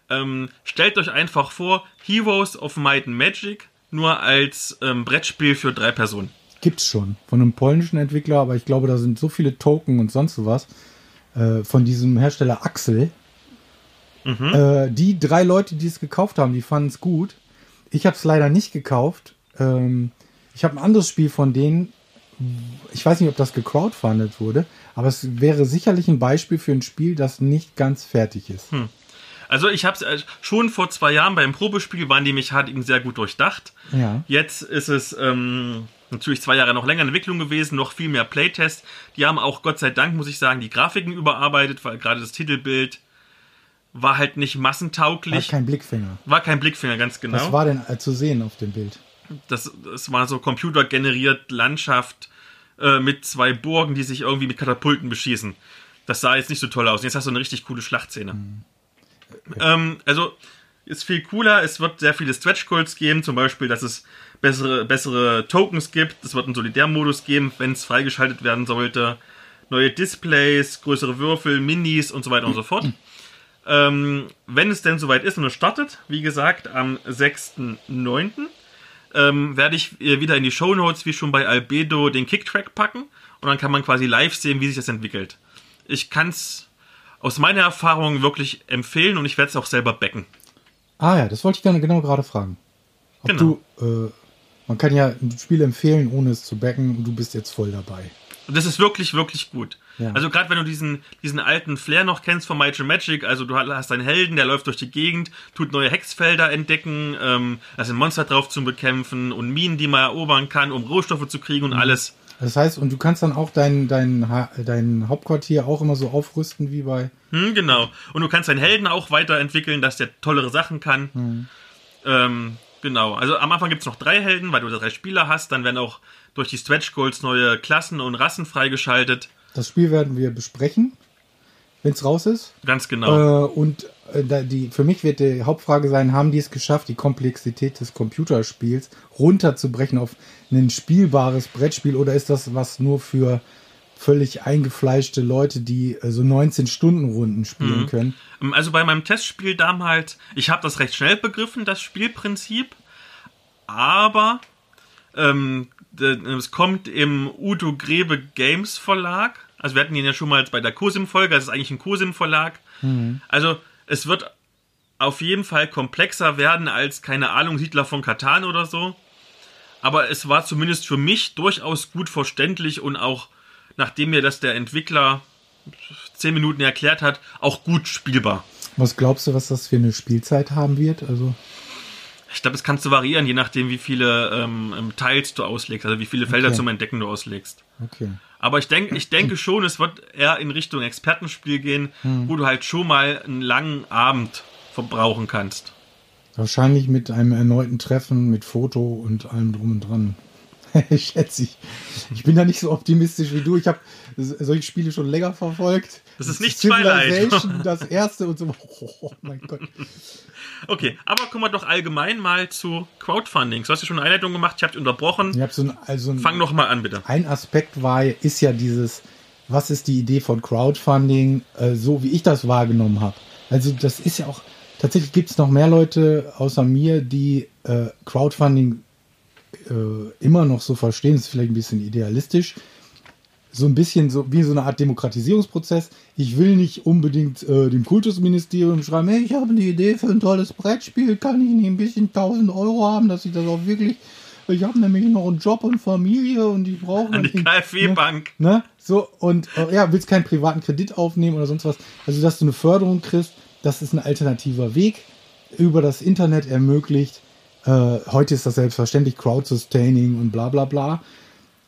Ähm, stellt euch einfach vor, Heroes of Might and Magic nur als ähm, Brettspiel für drei Personen. Gibt's schon. Von einem polnischen Entwickler, aber ich glaube, da sind so viele Token und sonst was. Äh, von diesem Hersteller Axel. Äh, die drei Leute, die es gekauft haben, die fanden es gut. Ich habe es leider nicht gekauft. Ähm, ich habe ein anderes Spiel von denen. Ich weiß nicht, ob das gecrowdfundet wurde, aber es wäre sicherlich ein Beispiel für ein Spiel, das nicht ganz fertig ist. Also ich habe es schon vor zwei Jahren beim Probespiel waren die Mechaniken sehr gut durchdacht. Ja. Jetzt ist es ähm, natürlich zwei Jahre noch länger in Entwicklung gewesen, noch viel mehr Playtest. Die haben auch Gott sei Dank, muss ich sagen, die Grafiken überarbeitet, weil gerade das Titelbild war halt nicht War massentauglich. kein Blickfinger. War kein Blickfinger, ganz genau. Was war denn äh, zu sehen auf dem Bild? Das, das war so computergeneriert Landschaft äh, mit zwei Burgen, die sich irgendwie mit Katapulten beschießen. Das sah jetzt nicht so toll aus. Jetzt hast du eine richtig coole Schlachtszene. Ähm, also ist viel cooler. Es wird sehr viele Stretch Goals geben, zum Beispiel, dass es bessere, bessere Tokens gibt. Es wird einen Solidärmodus geben, wenn es freigeschaltet werden sollte. neue Displays, größere Würfel, Minis und so weiter und so fort. (clears throat) Ähm, wenn es denn soweit ist und es startet, wie gesagt, am 6.9. Ähm, werde ich äh, wieder in die Shownotes, wie schon bei Albedo, den Kicktrack packen und dann kann man quasi live sehen, wie sich das entwickelt. Ich kann es aus meiner Erfahrung wirklich empfehlen und ich werde es auch selber backen. Ah ja, das wollte ich gerne genau gerade fragen. Ob Genau. du, äh, man kann ja ein Spiel empfehlen, ohne es zu backen und du bist jetzt voll dabei. Und das ist wirklich, wirklich gut. Ja. Also gerade wenn du diesen, diesen alten Flair noch kennst von Might and Magic, also du hast einen Helden, der läuft durch die Gegend, tut neue Hexfelder entdecken, ähm, da sind Monster drauf zu bekämpfen und Minen, die man erobern kann, um Rohstoffe zu kriegen Mhm. und alles. Das heißt, und du kannst dann auch dein, dein, dein Hauptquartier auch immer so aufrüsten wie bei. Hm, genau. Und du kannst deinen Helden auch weiterentwickeln, dass der tollere Sachen kann. Mhm. Ähm, genau. Also am Anfang gibt es noch drei Helden, weil du drei Spieler hast. Dann werden auch durch die Stretch Goals neue Klassen und Rassen freigeschaltet. Das Spiel werden wir besprechen, wenn es raus ist. Ganz genau. Äh, und äh, die, für mich wird die Hauptfrage sein, haben die es geschafft, die Komplexität des Computerspiels runterzubrechen auf ein spielbares Brettspiel oder ist das was nur für völlig eingefleischte Leute, die äh, so 19-Stunden-Runden spielen können? Ähm, Also bei meinem Testspiel damals, ich habe das recht schnell begriffen, das Spielprinzip, aber ähm, es kommt im Udo Grebe Games Verlag. Also wir hatten ihn ja schon mal bei der Cosim-Folge, das ist eigentlich ein Cosim-Verlag. Also es wird auf jeden Fall komplexer werden als, keine Ahnung, Siedler von Katan oder so. Aber es war zumindest für mich durchaus gut verständlich und auch, nachdem mir das der Entwickler zehn Minuten erklärt hat, auch gut spielbar. Was glaubst du, was das für eine Spielzeit haben wird? Also, Ich glaube, das kannst du variieren, je nachdem, wie viele ähm, ähm, Teils du auslegst, also wie viele Felder Okay. zum Entdecken du auslegst. okay. Aber ich denke, ich denke schon, es wird eher in Richtung Expertenspiel gehen, Hm. wo du halt schon mal einen langen Abend verbrauchen kannst. Wahrscheinlich mit einem erneuten Treffen, mit Foto und allem drum und dran. (laughs) Schätze ich. Ich bin da nicht so optimistisch wie du. Ich habe solche Spiele schon länger verfolgt. Das ist nicht Twilight. Civilization, das erste und so. (laughs) Oh mein Gott. Okay, aber kommen wir doch allgemein mal zu Crowdfunding. Du hast ja schon eine Einleitung gemacht, ich habe dich unterbrochen. Ich habe so ein, also ein, Fang noch mal an, bitte. ein Aspekt war, ist ja dieses, was ist die Idee von Crowdfunding, äh, so wie ich das wahrgenommen habe. Also das ist ja auch, tatsächlich gibt es noch mehr Leute außer mir, die äh, Crowdfunding äh, immer noch so verstehen, das ist vielleicht ein bisschen idealistisch, so ein bisschen so wie so eine Art Demokratisierungsprozess. Ich will nicht unbedingt äh, dem Kultusministerium schreiben, hey, ich habe eine Idee für ein tolles Brettspiel, kann ich nicht ein bisschen 1000 Euro haben, dass ich das auch wirklich, ich habe nämlich noch einen Job und Familie und ich brauche die KfW-Bank. Ne? So, und äh, ja, willst keinen privaten Kredit aufnehmen oder sonst was. Also, dass du eine Förderung kriegst, das ist ein alternativer Weg über das Internet ermöglicht. Äh, heute ist das selbstverständlich Crowd-Sustaining und bla bla bla.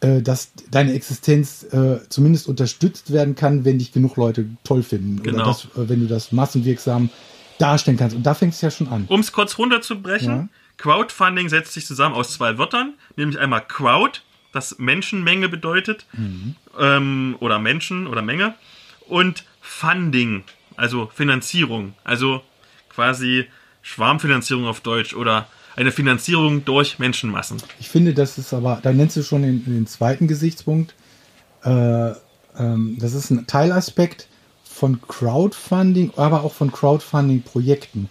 Äh, dass deine Existenz äh, zumindest unterstützt werden kann, wenn dich genug Leute toll finden. Genau. Oder dass, äh, wenn du das massenwirksam darstellen kannst. Und da fängt es ja schon an. Um es kurz runterzubrechen, Ja. Crowdfunding setzt sich zusammen aus zwei Wörtern, nämlich einmal Crowd, das Menschenmenge bedeutet, ähm, oder Menschen oder Menge, und Funding, also Finanzierung, also quasi Schwarmfinanzierung auf Deutsch oder eine Finanzierung durch Menschenmassen. Ich finde, das ist aber, da nennst du schon den, den zweiten Gesichtspunkt. Äh, ähm, das ist ein Teilaspekt von Crowdfunding, aber auch von Crowdfunding-Projekten.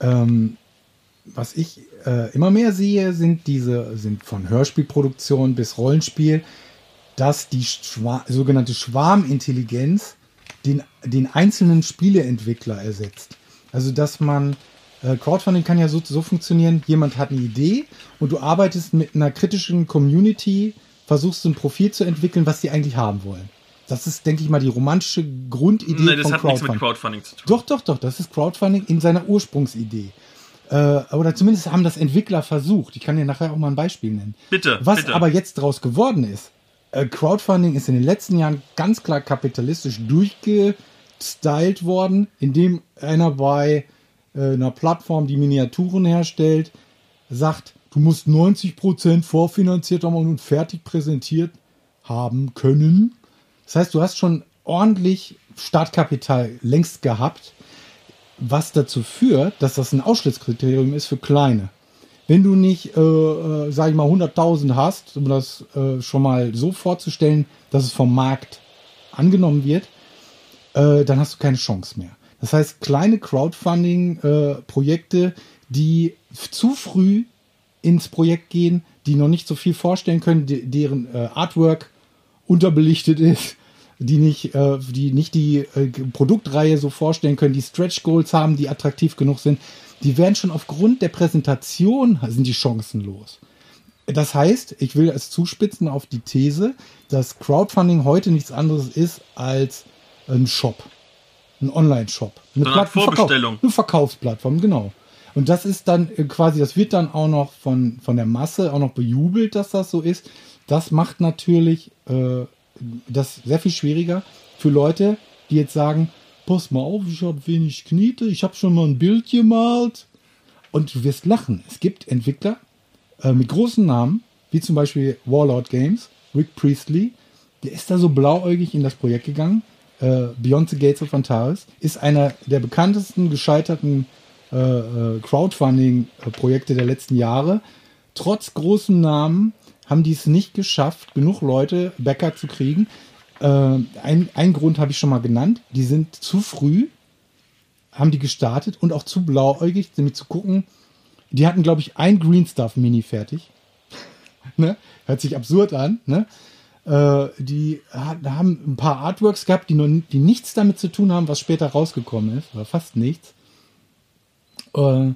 Ähm, was ich äh, immer mehr sehe, sind diese, sind von Hörspielproduktion bis Rollenspiel, dass die Schwa sogenannte Schwarmintelligenz den, den einzelnen Spieleentwickler ersetzt. Also, dass man, äh, Crowdfunding kann ja so, so funktionieren, jemand hat eine Idee und du arbeitest mit einer kritischen Community, versuchst ein Profil zu entwickeln, was die eigentlich haben wollen. Das ist, denke ich mal, die romantische Grundidee Nein, das von hat nichts Crowdfunding. mit Crowdfunding zu tun. Doch, doch, doch, das ist Crowdfunding in seiner Ursprungsidee. Äh, oder zumindest haben das Entwickler versucht. Ich kann dir nachher auch mal ein Beispiel nennen. Bitte, Was bitte. aber jetzt daraus geworden ist, äh, Crowdfunding ist in den letzten Jahren ganz klar kapitalistisch durchgestylt worden, indem einer bei äh, einer Plattform, die Miniaturen herstellt, sagt, du musst 90% vorfinanziert haben und fertig präsentiert haben können. Das heißt, du hast schon ordentlich Startkapital längst gehabt, was dazu führt, dass das ein Ausschlusskriterium ist für kleine. Wenn du nicht, äh, äh, sag ich mal, 100.000 hast, um das äh, schon mal so vorzustellen, dass es vom Markt angenommen wird, äh, dann hast du keine Chance mehr. Das heißt, kleine Crowdfunding-Projekte, die zu früh ins Projekt gehen, die noch nicht so viel vorstellen können, de deren äh, Artwork unterbelichtet ist, die nicht, äh, die nicht die äh, Produktreihe so vorstellen können, die Stretch Goals haben, die attraktiv genug sind, die werden schon aufgrund der Präsentation sind die chancenlos. Das heißt, ich will es zuspitzen auf die These, dass Crowdfunding heute nichts anderes ist als ein Shop. Ein Online-Shop. Eine, Platt- ein Verkauf- Vorbestellung. eine Verkaufsplattform, genau. Und das ist dann äh, quasi, das wird dann auch noch von, von der Masse auch noch bejubelt, dass das so ist. Das macht natürlich äh, das sehr viel schwieriger für Leute, die jetzt sagen, pass mal auf, ich habe wenig Knete, ich habe schon mal ein Bild gemalt. Und du wirst lachen. Es gibt Entwickler äh, mit großen Namen, wie zum Beispiel Warlord Games, Rick Priestley, der ist da so blauäugig in das Projekt gegangen. Äh, Beyond the Gates of Antares ist einer der bekanntesten gescheiterten äh, äh, Crowdfunding-Projekte der letzten Jahre. Trotz großen Namen haben die es nicht geschafft, genug Leute Bäcker zu kriegen. Äh, ein, ein Grund habe ich schon mal genannt. Die sind zu früh, haben die gestartet und auch zu blauäugig, damit zu gucken. Die hatten, glaube ich, ein Green Stuff Mini fertig. (laughs) ne? Hört sich absurd an. Ne? Äh, die ha- haben ein paar Artworks gehabt, die, noch, die nichts damit zu tun haben, was später rausgekommen ist, oder fast nichts. Äh,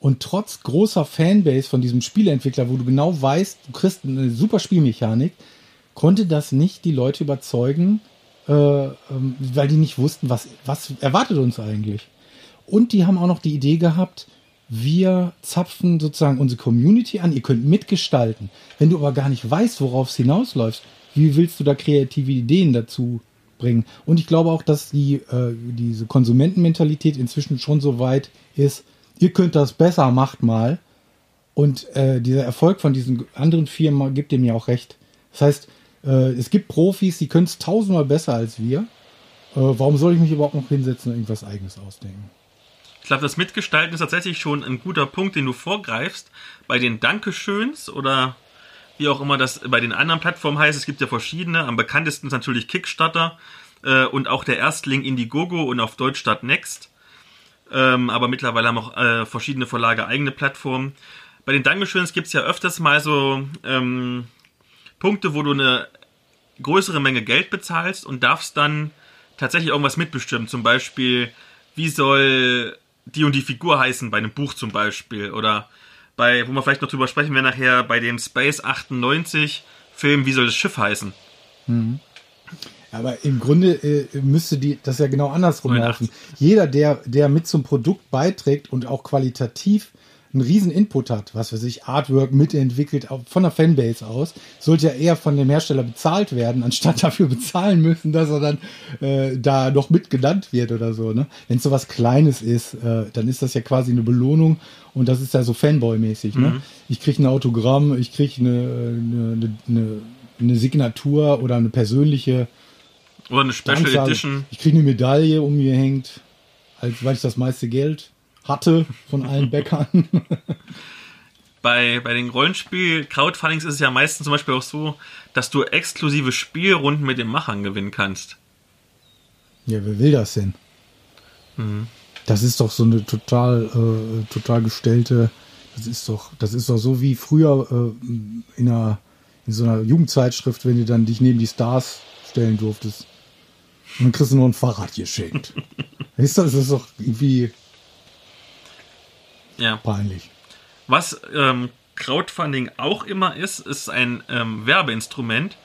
und trotz großer Fanbase von diesem Spieleentwickler, wo du genau weißt, du kriegst eine super Spielmechanik, konnte das nicht die Leute überzeugen, äh, ähm, weil die nicht wussten, was, was erwartet uns eigentlich. Und die haben auch noch die Idee gehabt, wir zapfen sozusagen unsere Community an, ihr könnt mitgestalten. Wenn du aber gar nicht weißt, worauf es hinausläuft, wie willst du da kreative Ideen dazu bringen? Und ich glaube auch, dass die, äh, diese Konsumentenmentalität inzwischen schon so weit ist, ihr könnt das besser, macht mal. Und äh, dieser Erfolg von diesen anderen Firmen gibt dem ja auch recht. Das heißt, äh, es gibt Profis, die können es tausendmal besser als wir. Äh, warum soll ich mich überhaupt noch hinsetzen und irgendwas Eigenes ausdenken? Ich glaube, das Mitgestalten ist tatsächlich schon ein guter Punkt, den du vorgreifst. Bei den Dankeschöns oder wie auch immer das bei den anderen Plattformen heißt, es gibt ja verschiedene. Am bekanntesten ist natürlich Kickstarter äh, und auch der Erstling Indiegogo und auf Deutsch statt Next. Ähm, aber mittlerweile haben auch äh, verschiedene Verlage eigene Plattformen. Bei den Dankeschöns gibt es ja öfters mal so ähm, Punkte, wo du eine größere Menge Geld bezahlst und darfst dann tatsächlich irgendwas mitbestimmen. Zum Beispiel, wie soll die und die Figur heißen bei einem Buch zum Beispiel oder bei, wo wir vielleicht noch drüber sprechen werden nachher, bei dem Space 98 Film, wie soll das Schiff heißen? Aber im Grunde äh, müsste die das ja genau andersrum 89. laufen. Jeder, der, der mit zum Produkt beiträgt und auch qualitativ einen riesen Input hat, was weiß ich, Artwork mitentwickelt, von der Fanbase aus, sollte ja eher von dem Hersteller bezahlt werden, anstatt (laughs) dafür bezahlen müssen, dass er dann äh, da noch mitgenannt wird oder so. Ne? Wenn es so was Kleines ist, äh, dann ist das ja quasi eine Belohnung und das ist ja so Fanboy-mäßig. Ne? Ich kriege ein Autogramm, ich kriege eine, eine, eine, eine Signatur oder eine persönliche Oder eine Special Anzahl. Edition. Ich kriege eine Medaille um mir hängt, als weil ich das meiste Geld hatte von allen (laughs) Bäckern. Bei, bei den Rollenspiel-Crowdfundings ist es ja meistens zum Beispiel auch so, dass du exklusive Spielrunden mit den Machern gewinnen kannst. ja, wer will das denn? Das ist doch so eine total, äh, total gestellte. Das ist doch, das ist doch so wie früher äh, in einer in so einer Jugendzeitschrift, wenn du dann dich neben die Stars stellen durftest. Und dann kriegst du noch ein Fahrrad geschenkt. (laughs) Weißt du, das ist doch irgendwie Ja. peinlich. Was ähm, Crowdfunding auch immer ist, ist ein ähm, Werbeinstrument.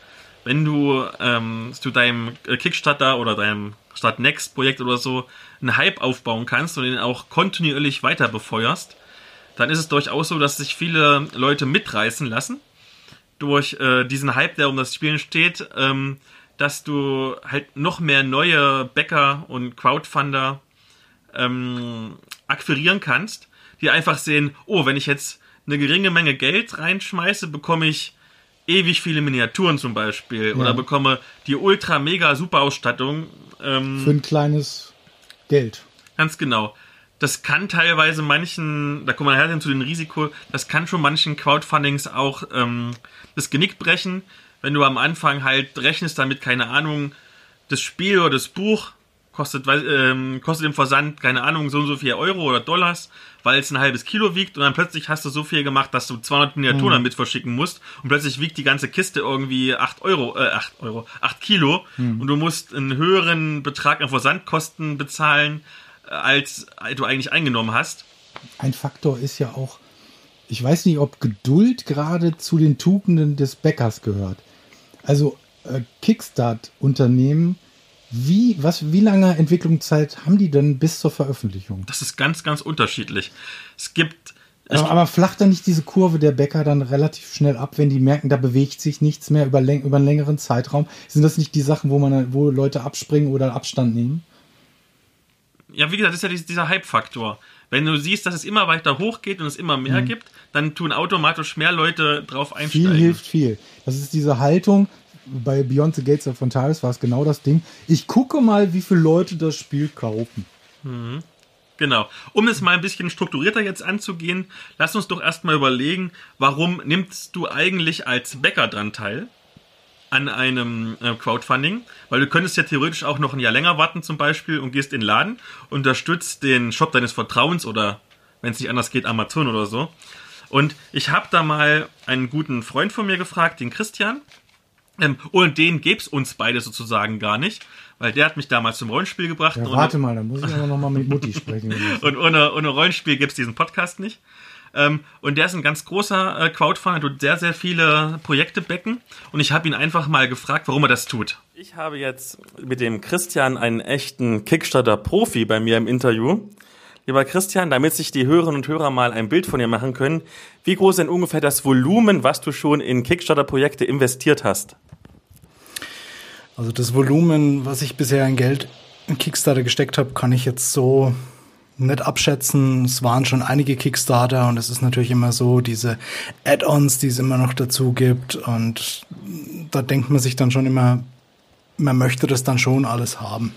Wenn du ähm, zu deinem äh, Kickstarter oder deinem Start Next Projekt oder so einen Hype aufbauen kannst und den auch kontinuierlich weiter befeuerst, dann ist es durchaus so, dass sich viele Leute mitreißen lassen durch äh, diesen Hype, der um das Spiel steht, ähm, dass du halt noch mehr neue Bäcker und Crowdfunder ähm, akquirieren kannst, die einfach sehen, oh, wenn ich jetzt eine geringe Menge Geld reinschmeiße, bekomme ich ewig viele Miniaturen zum Beispiel oder bekomme die ultra mega super Ausstattung. Ähm, Für ein kleines Geld. Ganz genau. Das kann teilweise manchen, da kommen wir nachher hin zu den Risiko, das kann schon manchen Crowdfundings auch ähm, das Genick brechen, wenn du am Anfang halt rechnest damit, keine Ahnung, das Spiel oder das Buch kostet, ähm, kostet im Versand, keine Ahnung, so und so viel Euro oder Dollars, weil es ein halbes Kilo wiegt und dann plötzlich hast du so viel gemacht, dass du 200 Miniaturen Mhm. damit verschicken musst und plötzlich wiegt die ganze Kiste irgendwie 8 Euro, äh, 8 Euro, 8 Kilo Mhm. und du musst einen höheren Betrag an Versandkosten bezahlen, äh, als du eigentlich eingenommen hast. Ein Faktor ist ja auch, ich weiß nicht, ob Geduld gerade zu den Tugenden des Bäckers gehört. Also äh, Kickstart-Unternehmen, wie, was, wie lange Entwicklungszeit haben die denn bis zur Veröffentlichung? Das ist ganz, ganz unterschiedlich. Es gibt, Aber, aber flacht dann nicht diese Kurve der Bäcker dann relativ schnell ab, wenn die merken, da bewegt sich nichts mehr über, läng über einen längeren Zeitraum? Sind das nicht die Sachen, wo man, wo Leute abspringen oder Abstand nehmen? ja, wie gesagt, das ist ja dies- dieser Hype-Faktor. Wenn du siehst, dass es immer weiter hochgeht und es immer mehr gibt, dann tun automatisch mehr Leute drauf Mhm. Viel einsteigen. hilft viel. Das ist diese Haltung. Bei Beyond the Gates of Fontaines war es genau das Ding. Ich gucke mal, wie viele Leute das Spiel kaufen. Genau. Um es mal ein bisschen strukturierter jetzt anzugehen, lass uns doch erstmal überlegen, warum nimmst du eigentlich als Bäcker dran teil an einem äh, Crowdfunding? Weil du könntest ja theoretisch auch noch ein Jahr länger warten zum Beispiel und gehst in den Laden, unterstützt den Shop deines Vertrauens oder wenn es nicht anders geht, Amazon oder so. Und ich habe da mal einen guten Freund von mir gefragt, den Christian. Ähm, und den gäb's uns beide sozusagen gar nicht, weil der hat mich damals zum Rollenspiel gebracht. Ja, und- warte mal, da muss ich aber noch mal mit Mutti sprechen. (laughs) und ohne, ohne Rollenspiel gibt's diesen Podcast nicht. Ähm, und der ist ein ganz großer äh, Crowdfunder, tut sehr, sehr viele Projekte backen. Und ich habe ihn einfach mal gefragt, warum er das tut. Ich habe jetzt mit dem Christian einen echten Kickstarter-Profi bei mir im Interview. Lieber Christian, damit sich die Hörerinnen und Hörer mal ein Bild von dir machen können, wie groß ist denn ungefähr das Volumen, was du schon in Kickstarter-Projekte investiert hast? Also das Volumen, was ich bisher in Geld in Kickstarter gesteckt habe, kann ich jetzt so nicht abschätzen. Es waren schon einige Kickstarter und es ist natürlich immer so, diese Add-ons, die es immer noch dazu gibt. Und da denkt man sich dann schon immer, man möchte das dann schon alles haben.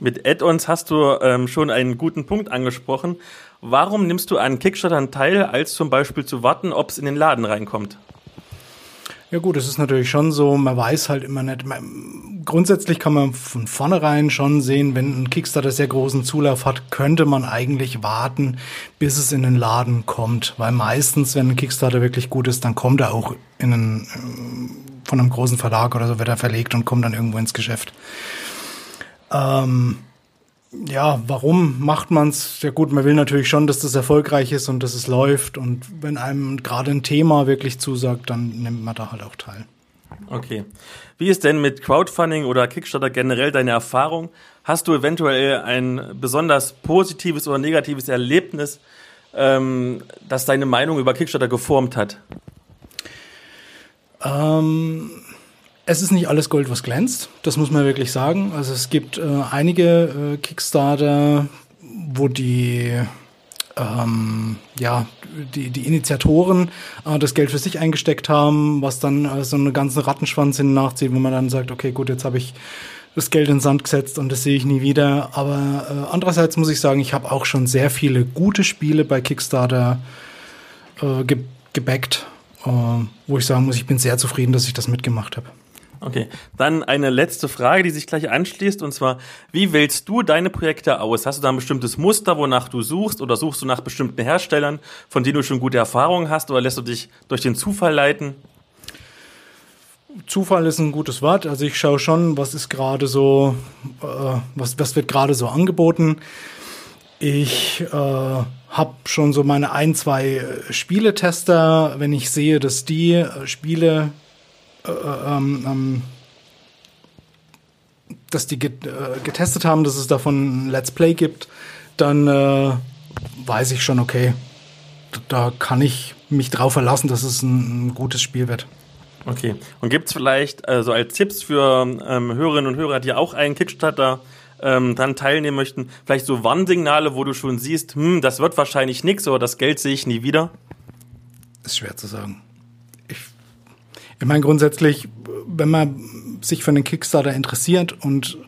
Mit Add-ons hast du ähm, schon einen guten Punkt angesprochen. Warum nimmst du an Kickstartern teil, als zum Beispiel zu warten, ob es in den Laden reinkommt? Ja gut, es ist natürlich schon so, man weiß halt immer nicht. Man, grundsätzlich kann man von vornherein schon sehen, wenn ein Kickstarter sehr großen Zulauf hat, könnte man eigentlich warten, bis es in den Laden kommt. Weil meistens, wenn ein Kickstarter wirklich gut ist, dann kommt er auch in einen, ähm, von einem großen Verlag oder so wird er verlegt und kommt dann irgendwo ins Geschäft. Ähm, ja, warum macht man's? Ja gut, man will natürlich schon, dass das erfolgreich ist und dass es läuft. Und wenn einem gerade ein Thema wirklich zusagt, dann nimmt man da halt auch teil. Okay. Wie ist denn mit Crowdfunding oder Kickstarter generell deine Erfahrung? Hast du eventuell ein besonders positives oder negatives Erlebnis, ähm, das deine Meinung über Kickstarter geformt hat? Ähm, es ist nicht alles Gold, was glänzt. Das muss man wirklich sagen. Also es gibt äh, einige äh, Kickstarter, wo die ähm, ja, die, die Initiatoren äh, das Geld für sich eingesteckt haben, was dann äh, so einen ganzen Rattenschwanz hin nachzieht, wo man dann sagt, okay, gut, jetzt habe ich das Geld in den Sand gesetzt und das sehe ich nie wieder. Aber äh, andererseits muss ich sagen, ich habe auch schon sehr viele gute Spiele bei Kickstarter äh, ge gebackt, äh, wo ich sagen muss, ich bin sehr zufrieden, dass ich das mitgemacht habe. Okay, dann eine letzte Frage, die sich gleich anschließt, und zwar, wie wählst du deine Projekte aus? Hast du da ein bestimmtes Muster, wonach du suchst, oder suchst du nach bestimmten Herstellern, von denen du schon gute Erfahrungen hast, oder lässt du dich durch den Zufall leiten? Zufall ist ein gutes Wort. Also ich schaue schon, was ist gerade so, äh, was, was wird gerade so angeboten. Ich äh, habe schon so meine ein, zwei äh, Spieletester, wenn ich sehe, dass die äh, Spiele, äh, ähm, ähm, dass die get, äh, getestet haben, dass es davon ein Let's Play gibt, dann äh, weiß ich schon, okay, da, kann ich mich drauf verlassen, dass es ein, ein gutes Spiel wird. Okay. Und gibt's vielleicht äh, so als Tipps für ähm, Hörerinnen und Hörer, die auch einen Kickstarter ähm, dran teilnehmen möchten, vielleicht so Warnsignale, wo du schon siehst, hm, das wird wahrscheinlich nix oder das Geld sehe ich nie wieder? Ist schwer zu sagen. Ich, meine grundsätzlich, wenn man sich für einen Kickstarter interessiert und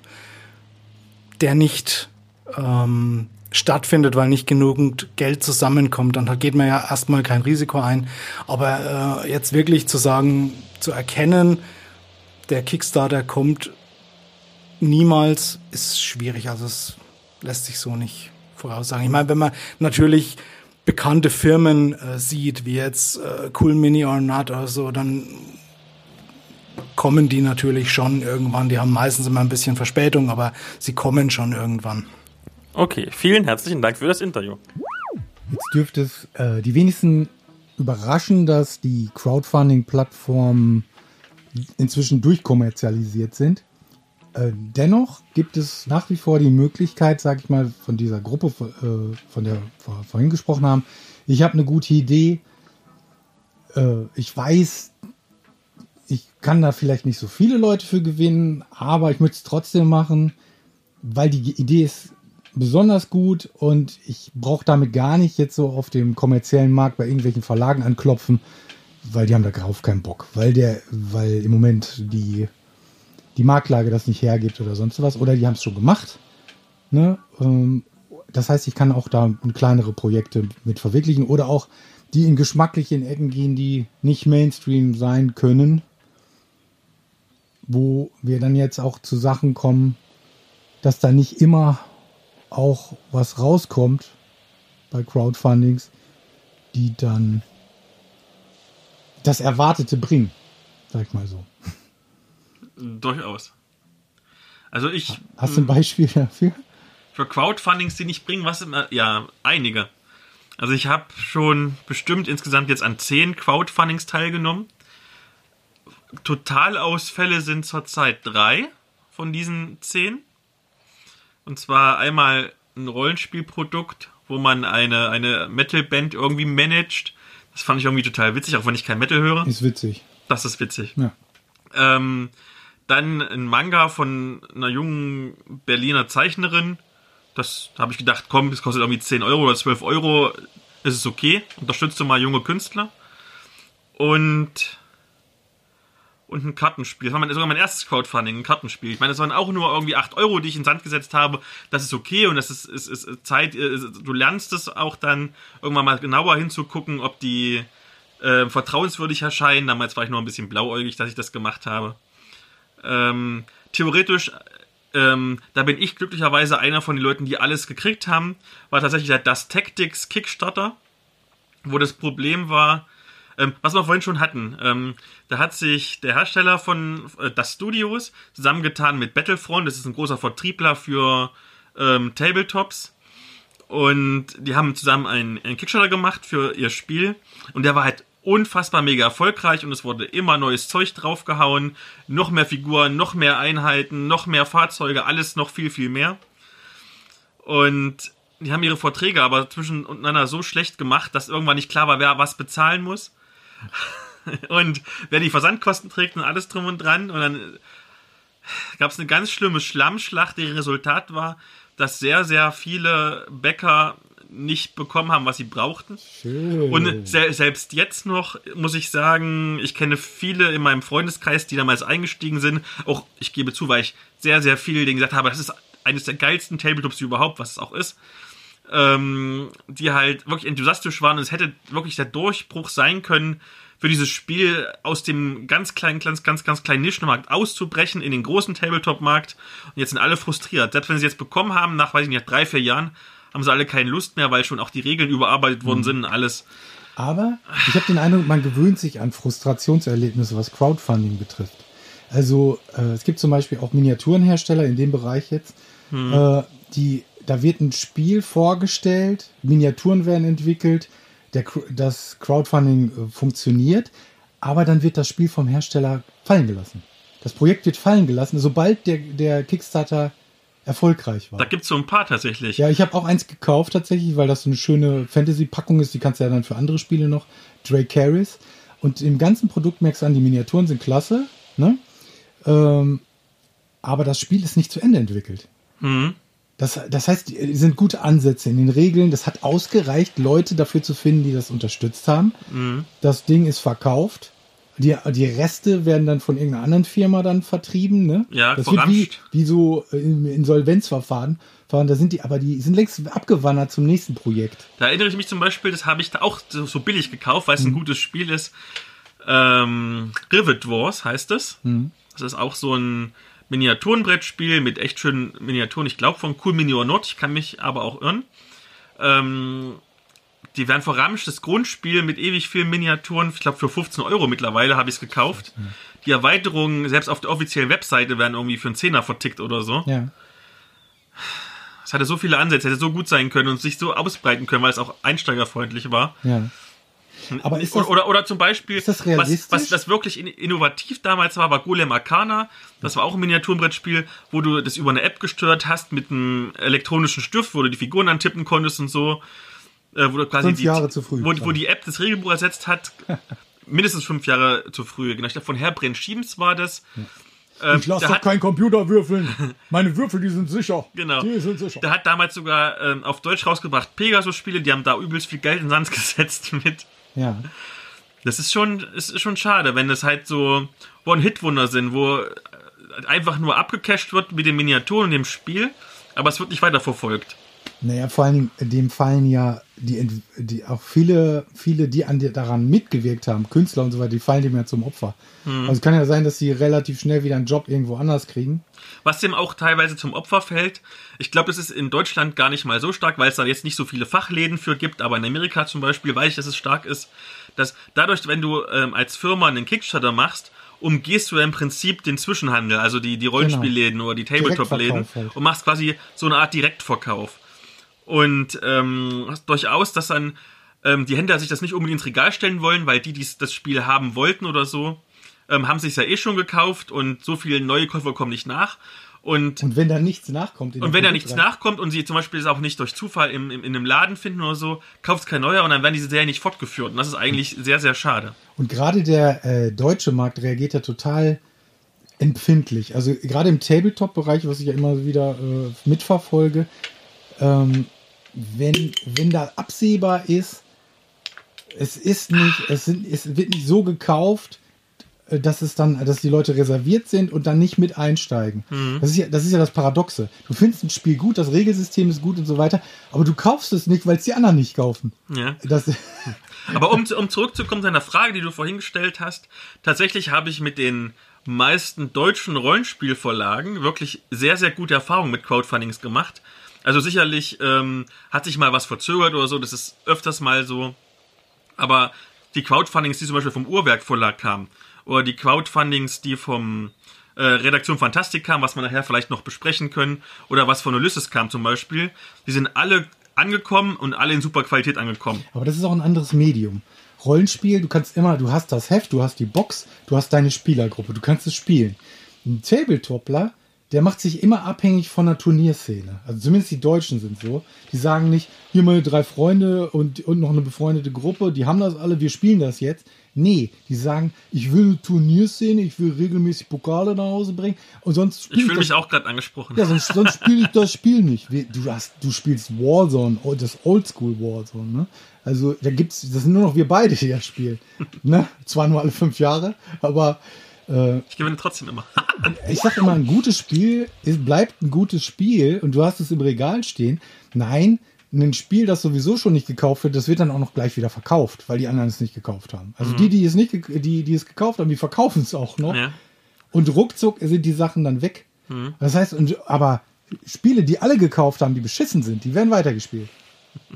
der nicht ähm, stattfindet, weil nicht genügend Geld zusammenkommt, dann geht man ja erstmal kein Risiko ein. Aber äh, jetzt wirklich zu sagen, zu erkennen, der Kickstarter kommt niemals ist schwierig. Also es lässt sich so nicht voraussagen. Ich meine, wenn man natürlich bekannte Firmen äh, sieht, wie jetzt äh, Cool Mini or Not oder so, dann kommen die natürlich schon irgendwann. Die haben meistens immer ein bisschen Verspätung, aber sie kommen schon irgendwann. Okay, vielen herzlichen Dank für das Interview. Jetzt dürfte es äh, die wenigsten überraschen, dass die Crowdfunding-Plattformen inzwischen durchkommerzialisiert sind. Äh, dennoch gibt es nach wie vor die Möglichkeit, sag ich mal, von dieser Gruppe, äh, von der wir vorhin gesprochen haben, ich habe eine gute Idee, äh, ich weiß, ich kann da vielleicht nicht so viele Leute für gewinnen, aber ich möchte es trotzdem machen, weil die Idee ist besonders gut und ich brauche damit gar nicht jetzt so auf dem kommerziellen Markt bei irgendwelchen Verlagen anklopfen, weil die haben da drauf keinen Bock, weil der, weil im Moment die die Marktlage das nicht hergibt oder sonst was, oder die haben es schon gemacht. Ne? Ähm, das heißt, ich kann auch da kleinere Projekte mit verwirklichen oder auch die in geschmacklichen Ecken gehen, die nicht Mainstream sein können, wo wir dann jetzt auch zu Sachen kommen, dass da nicht immer auch was rauskommt bei Crowdfundings, die dann das Erwartete bringen, sag ich mal so. Durchaus. Also ich. Hast du ein Beispiel dafür? Für Crowdfundings, die nicht bringen, was immer. Ja, einige. Also ich habe schon bestimmt insgesamt jetzt an zehn Crowdfundings teilgenommen. Totalausfälle sind zurzeit drei von diesen zehn. Und zwar einmal ein Rollenspielprodukt, wo man eine, eine Metalband irgendwie managt. Das fand ich irgendwie total witzig, auch wenn ich kein Metal höre. Ist witzig. Das ist witzig. Ja. Ähm, dann ein Manga von einer jungen Berliner Zeichnerin. Das habe ich gedacht, komm, das kostet irgendwie 10 Euro oder 12 Euro. Ist es okay. Unterstützt du mal junge Künstler. Und und ein Kartenspiel. Das war mein, sogar mein erstes Crowdfunding, ein Kartenspiel. Ich meine, das waren auch nur irgendwie 8 Euro, die ich in Sand gesetzt habe. Das ist okay und das ist, ist, ist Zeit, du lernst es auch dann irgendwann mal genauer hinzugucken, ob die äh, vertrauenswürdig erscheinen. Damals war ich noch ein bisschen blauäugig, dass ich das gemacht habe. Ähm, theoretisch, ähm, da bin ich glücklicherweise einer von den Leuten, die alles gekriegt haben, war tatsächlich der Das Tactics Kickstarter, wo das Problem war, ähm, was wir vorhin schon hatten. Ähm, da hat sich der Hersteller von äh, Das Studios zusammengetan mit Battlefront. Das ist ein großer Vertriebler für ähm, Tabletops. Und die haben zusammen einen, einen Kickstarter gemacht für ihr Spiel. Und der war halt unfassbar mega erfolgreich und es wurde immer neues Zeug draufgehauen. Noch mehr Figuren, noch mehr Einheiten, noch mehr Fahrzeuge, alles noch viel, viel mehr. Und die haben ihre Verträge aber zwischeneinander so schlecht gemacht, dass irgendwann nicht klar war, wer was bezahlen muss. (laughs) und wer die Versandkosten trägt und alles drum und dran. Und dann gab es eine ganz schlimme Schlammschlacht, deren Resultat war, dass sehr, sehr viele Bäcker nicht bekommen haben, was sie brauchten. Schön. Und se selbst jetzt noch, muss ich sagen, ich kenne viele in meinem Freundeskreis, die damals eingestiegen sind. Auch, ich gebe zu, weil ich sehr, sehr viele denen gesagt habe, das ist eines der geilsten Tabletops überhaupt, was es auch ist. Ähm, die halt wirklich enthusiastisch waren und es hätte wirklich der Durchbruch sein können, für dieses Spiel aus dem ganz kleinen, ganz, ganz, ganz kleinen Nischenmarkt auszubrechen in den großen Tabletop-Markt. Und jetzt sind alle frustriert. Selbst wenn sie jetzt bekommen haben, nach, weiß ich nicht, drei, vier Jahren, haben sie alle keine Lust mehr, weil schon auch die Regeln überarbeitet worden sind und alles. Aber ich habe den Eindruck, man gewöhnt sich an Frustrationserlebnisse, was Crowdfunding betrifft. Also äh, es gibt zum Beispiel auch Miniaturenhersteller in dem Bereich jetzt, äh, die da wird ein Spiel vorgestellt, Miniaturen werden entwickelt, der, das Crowdfunding äh, funktioniert, aber dann wird das Spiel vom Hersteller fallen gelassen. Das Projekt wird fallen gelassen, sobald der, der Kickstarter erfolgreich war. Da gibt es so ein paar tatsächlich. Ja, ich habe auch eins gekauft tatsächlich, weil das so eine schöne Fantasy-Packung ist. Die kannst du ja dann für andere Spiele noch. Drake Harris. Und im ganzen Produkt merkst du an, die Miniaturen sind klasse. Ne? Ähm, aber das Spiel ist nicht zu Ende entwickelt. Mhm. Das, das heißt, es sind gute Ansätze in den Regeln. Das hat ausgereicht, Leute dafür zu finden, die das unterstützt haben. Mhm. Das Ding ist verkauft. Die, die Reste werden dann von irgendeiner anderen Firma dann vertrieben. Ne? Ja, das wird wie, wie so im Insolvenzverfahren. Fahren, Da sind die, aber die sind längst abgewandert zum nächsten Projekt. Da erinnere ich mich zum Beispiel, das habe ich da auch so, so billig gekauft, weil es ein gutes Spiel ist. Ähm, Rivet Wars heißt es. Das ist auch so ein Miniaturenbrettspiel mit echt schönen Miniaturen. Ich glaube von Cool Mini or Not, ich kann mich aber auch irren. Ähm, die werden verramscht, das Grundspiel mit ewig vielen Miniaturen, ich glaube für 15 Euro mittlerweile habe ich es gekauft. Die Erweiterungen, selbst auf der offiziellen Webseite, werden irgendwie für einen Zehner vertickt oder so. Ja. Es hatte so viele Ansätze, hätte so gut sein können und sich so ausbreiten können, weil es auch einsteigerfreundlich war. Ja. Aber ist das, oder, oder, zum Beispiel, was, was das wirklich in- innovativ damals war, war Golem Arcana. Das war auch ein Miniaturenbrettspiel, wo du das über eine App gesteuert hast mit einem elektronischen Stift, wo du die Figuren antippen konntest und so. Äh, wo quasi Fünf die, Jahre zu früh. Wo, wo die App das Regelbuch ersetzt hat. (laughs) mindestens fünf Jahre zu früh. Genau, ich glaube, von Herbren Schiebens war das. Ähm, ich lasse doch hat- keinen Computer würfeln. Meine Würfel, die sind sicher. Genau. Die sind sicher. Der hat damals sogar ähm, auf Deutsch rausgebracht Pegasus-Spiele, die haben da übelst viel Geld in den Sand (laughs) gesetzt mit. Ja. Das ist schon, ist schon schade, wenn das halt so One-Hit-Wunder sind, wo äh, einfach nur abgecached wird mit den Miniaturen und dem Spiel, aber es wird nicht weiterverfolgt. Naja, vor allen Dingen, dem fallen ja die, die auch viele, viele, die an, daran mitgewirkt haben, Künstler und so weiter, die fallen dem ja zum Opfer. Also es kann ja sein, dass sie relativ schnell wieder einen Job irgendwo anders kriegen. Was dem auch teilweise zum Opfer fällt, ich glaube, das ist in Deutschland gar nicht mal so stark, weil es da jetzt nicht so viele Fachläden für gibt, aber in Amerika zum Beispiel weiß ich, dass es stark ist, dass dadurch, wenn du ähm, als Firma einen Kickstarter machst, umgehst du ja im Prinzip den Zwischenhandel, also die, die Rollenspielläden oder die Tabletop-Läden halt. und machst quasi so eine Art Direktverkauf. Und ähm, durchaus, dass dann ähm, die Händler sich das nicht unbedingt ins Regal stellen wollen, weil die, die das Spiel haben wollten oder so, ähm, haben sich ja eh schon gekauft und so viele neue Käufer kommen nicht nach. Und, Und wenn da nichts nachkommt. in und wenn da nichts nachkommt und sie zum Beispiel es auch nicht durch Zufall im, im, in einem Laden finden oder so, kauft kein neuer und dann werden diese Serien nicht fortgeführt. Und das ist eigentlich sehr, sehr schade. Und gerade der äh, deutsche Markt reagiert ja total empfindlich. Also gerade im Tabletop-Bereich, was ich ja immer wieder äh, mitverfolge, ähm, wenn, wenn da absehbar ist, es ist nicht, es, sind, es wird nicht so gekauft, äh, dass es dann, dass die Leute reserviert sind und dann nicht mit einsteigen. Das, ist ja, das ist ja das Paradoxe. Du findest ein Spiel gut, das Regelsystem ist gut und so weiter, aber du kaufst es nicht, weil es die anderen nicht kaufen. Ja. Das, (laughs) (laughs) Aber um, um zurückzukommen zu einer Frage, die du vorhin gestellt hast, tatsächlich habe ich mit den meisten deutschen Rollenspielverlagen wirklich sehr, sehr gute Erfahrungen mit Crowdfundings gemacht. Also sicherlich ähm, hat sich mal was verzögert oder so, das ist öfters mal so. Aber die Crowdfundings, die zum Beispiel vom Uhrwerk Verlag kamen, oder die Crowdfundings, die vom äh, Redaktion Fantastik kamen, was wir nachher vielleicht noch besprechen können, oder was von Ulysses kam zum Beispiel, die sind alle angekommen und alle in super Qualität angekommen. Aber das ist auch ein anderes Medium. Rollenspiel, du kannst immer, du hast das Heft, du hast die Box, du hast deine Spielergruppe, du kannst es spielen. Ein Tabletopler, der macht sich immer abhängig von der Turnierszene. Also zumindest die Deutschen sind so. Die sagen nicht, hier meine drei Freunde und, und noch eine befreundete Gruppe, die haben das alle, wir spielen das jetzt. Nee, die sagen, ich will eine Turnierszene, ich will regelmäßig Pokale nach Hause bringen und sonst Ich fühle mich auch gerade angesprochen. ja, sonst, sonst spiele ich das Spiel nicht. Du, hast, du spielst Warzone, oh, das Oldschool Warzone. Ne? Also da gibt's, das sind nur noch wir beide, die das spielen. Ne? Zwar nur alle fünf Jahre, aber äh, Ich gewinne trotzdem immer. (laughs) ich sag immer, ein gutes Spiel ist, bleibt ein gutes Spiel und du hast es im Regal stehen. Nein, ein Spiel, das sowieso schon nicht gekauft wird, das wird dann auch noch gleich wieder verkauft, weil die anderen es nicht gekauft haben. Also die, die es nicht, die, die es gekauft haben, die verkaufen es auch noch. ja. Und ruckzuck sind die Sachen dann weg. Das heißt, und, aber Spiele, die alle gekauft haben, die beschissen sind, die werden weitergespielt.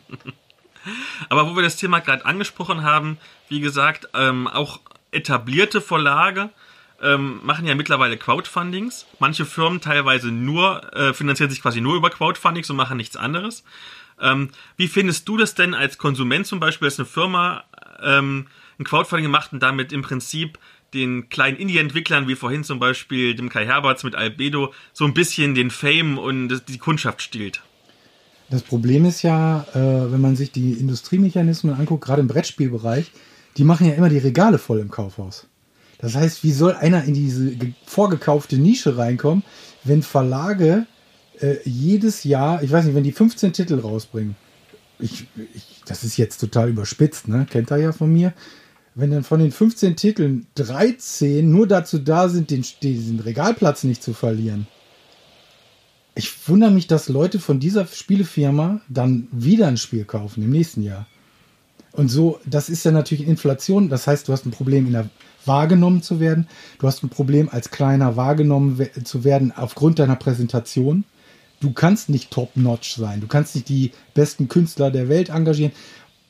(laughs) Aber wo wir das Thema gerade angesprochen haben, wie gesagt, ähm, auch etablierte Verlage ähm, machen ja mittlerweile Crowdfundings. Manche Firmen teilweise nur, äh, finanzieren sich quasi nur über Crowdfundings und machen nichts anderes. Ähm, wie findest du das denn als Konsument zum Beispiel, dass eine Firma ähm, ein Crowdfunding macht und damit im Prinzip den kleinen Indie-Entwicklern, wie vorhin zum Beispiel dem Kai Herberts mit Albedo, so ein bisschen den Fame und die Kundschaft stiehlt? Das Problem ist ja, äh, wenn man sich die Industriemechanismen anguckt, gerade im Brettspielbereich, die machen ja immer die Regale voll im Kaufhaus. Das heißt, wie soll einer in diese ge- vorgekaufte Nische reinkommen, wenn Verlage äh, jedes Jahr, ich weiß nicht, wenn die 15 Titel rausbringen, ich, ich, das ist jetzt total überspitzt, ne? kennt ihr ja von mir, wenn dann von den 15 Titeln 13 nur dazu da sind, den, diesen Regalplatz nicht zu verlieren, ich wundere mich, dass Leute von dieser Spielefirma dann wieder ein Spiel kaufen im nächsten Jahr. Und so, das ist ja natürlich Inflation. Das heißt, du hast ein Problem, in der wahrgenommen zu werden. Du hast ein Problem, als kleiner wahrgenommen zu werden aufgrund deiner Präsentation. Du kannst nicht top-notch sein. Du kannst nicht die besten Künstler der Welt engagieren.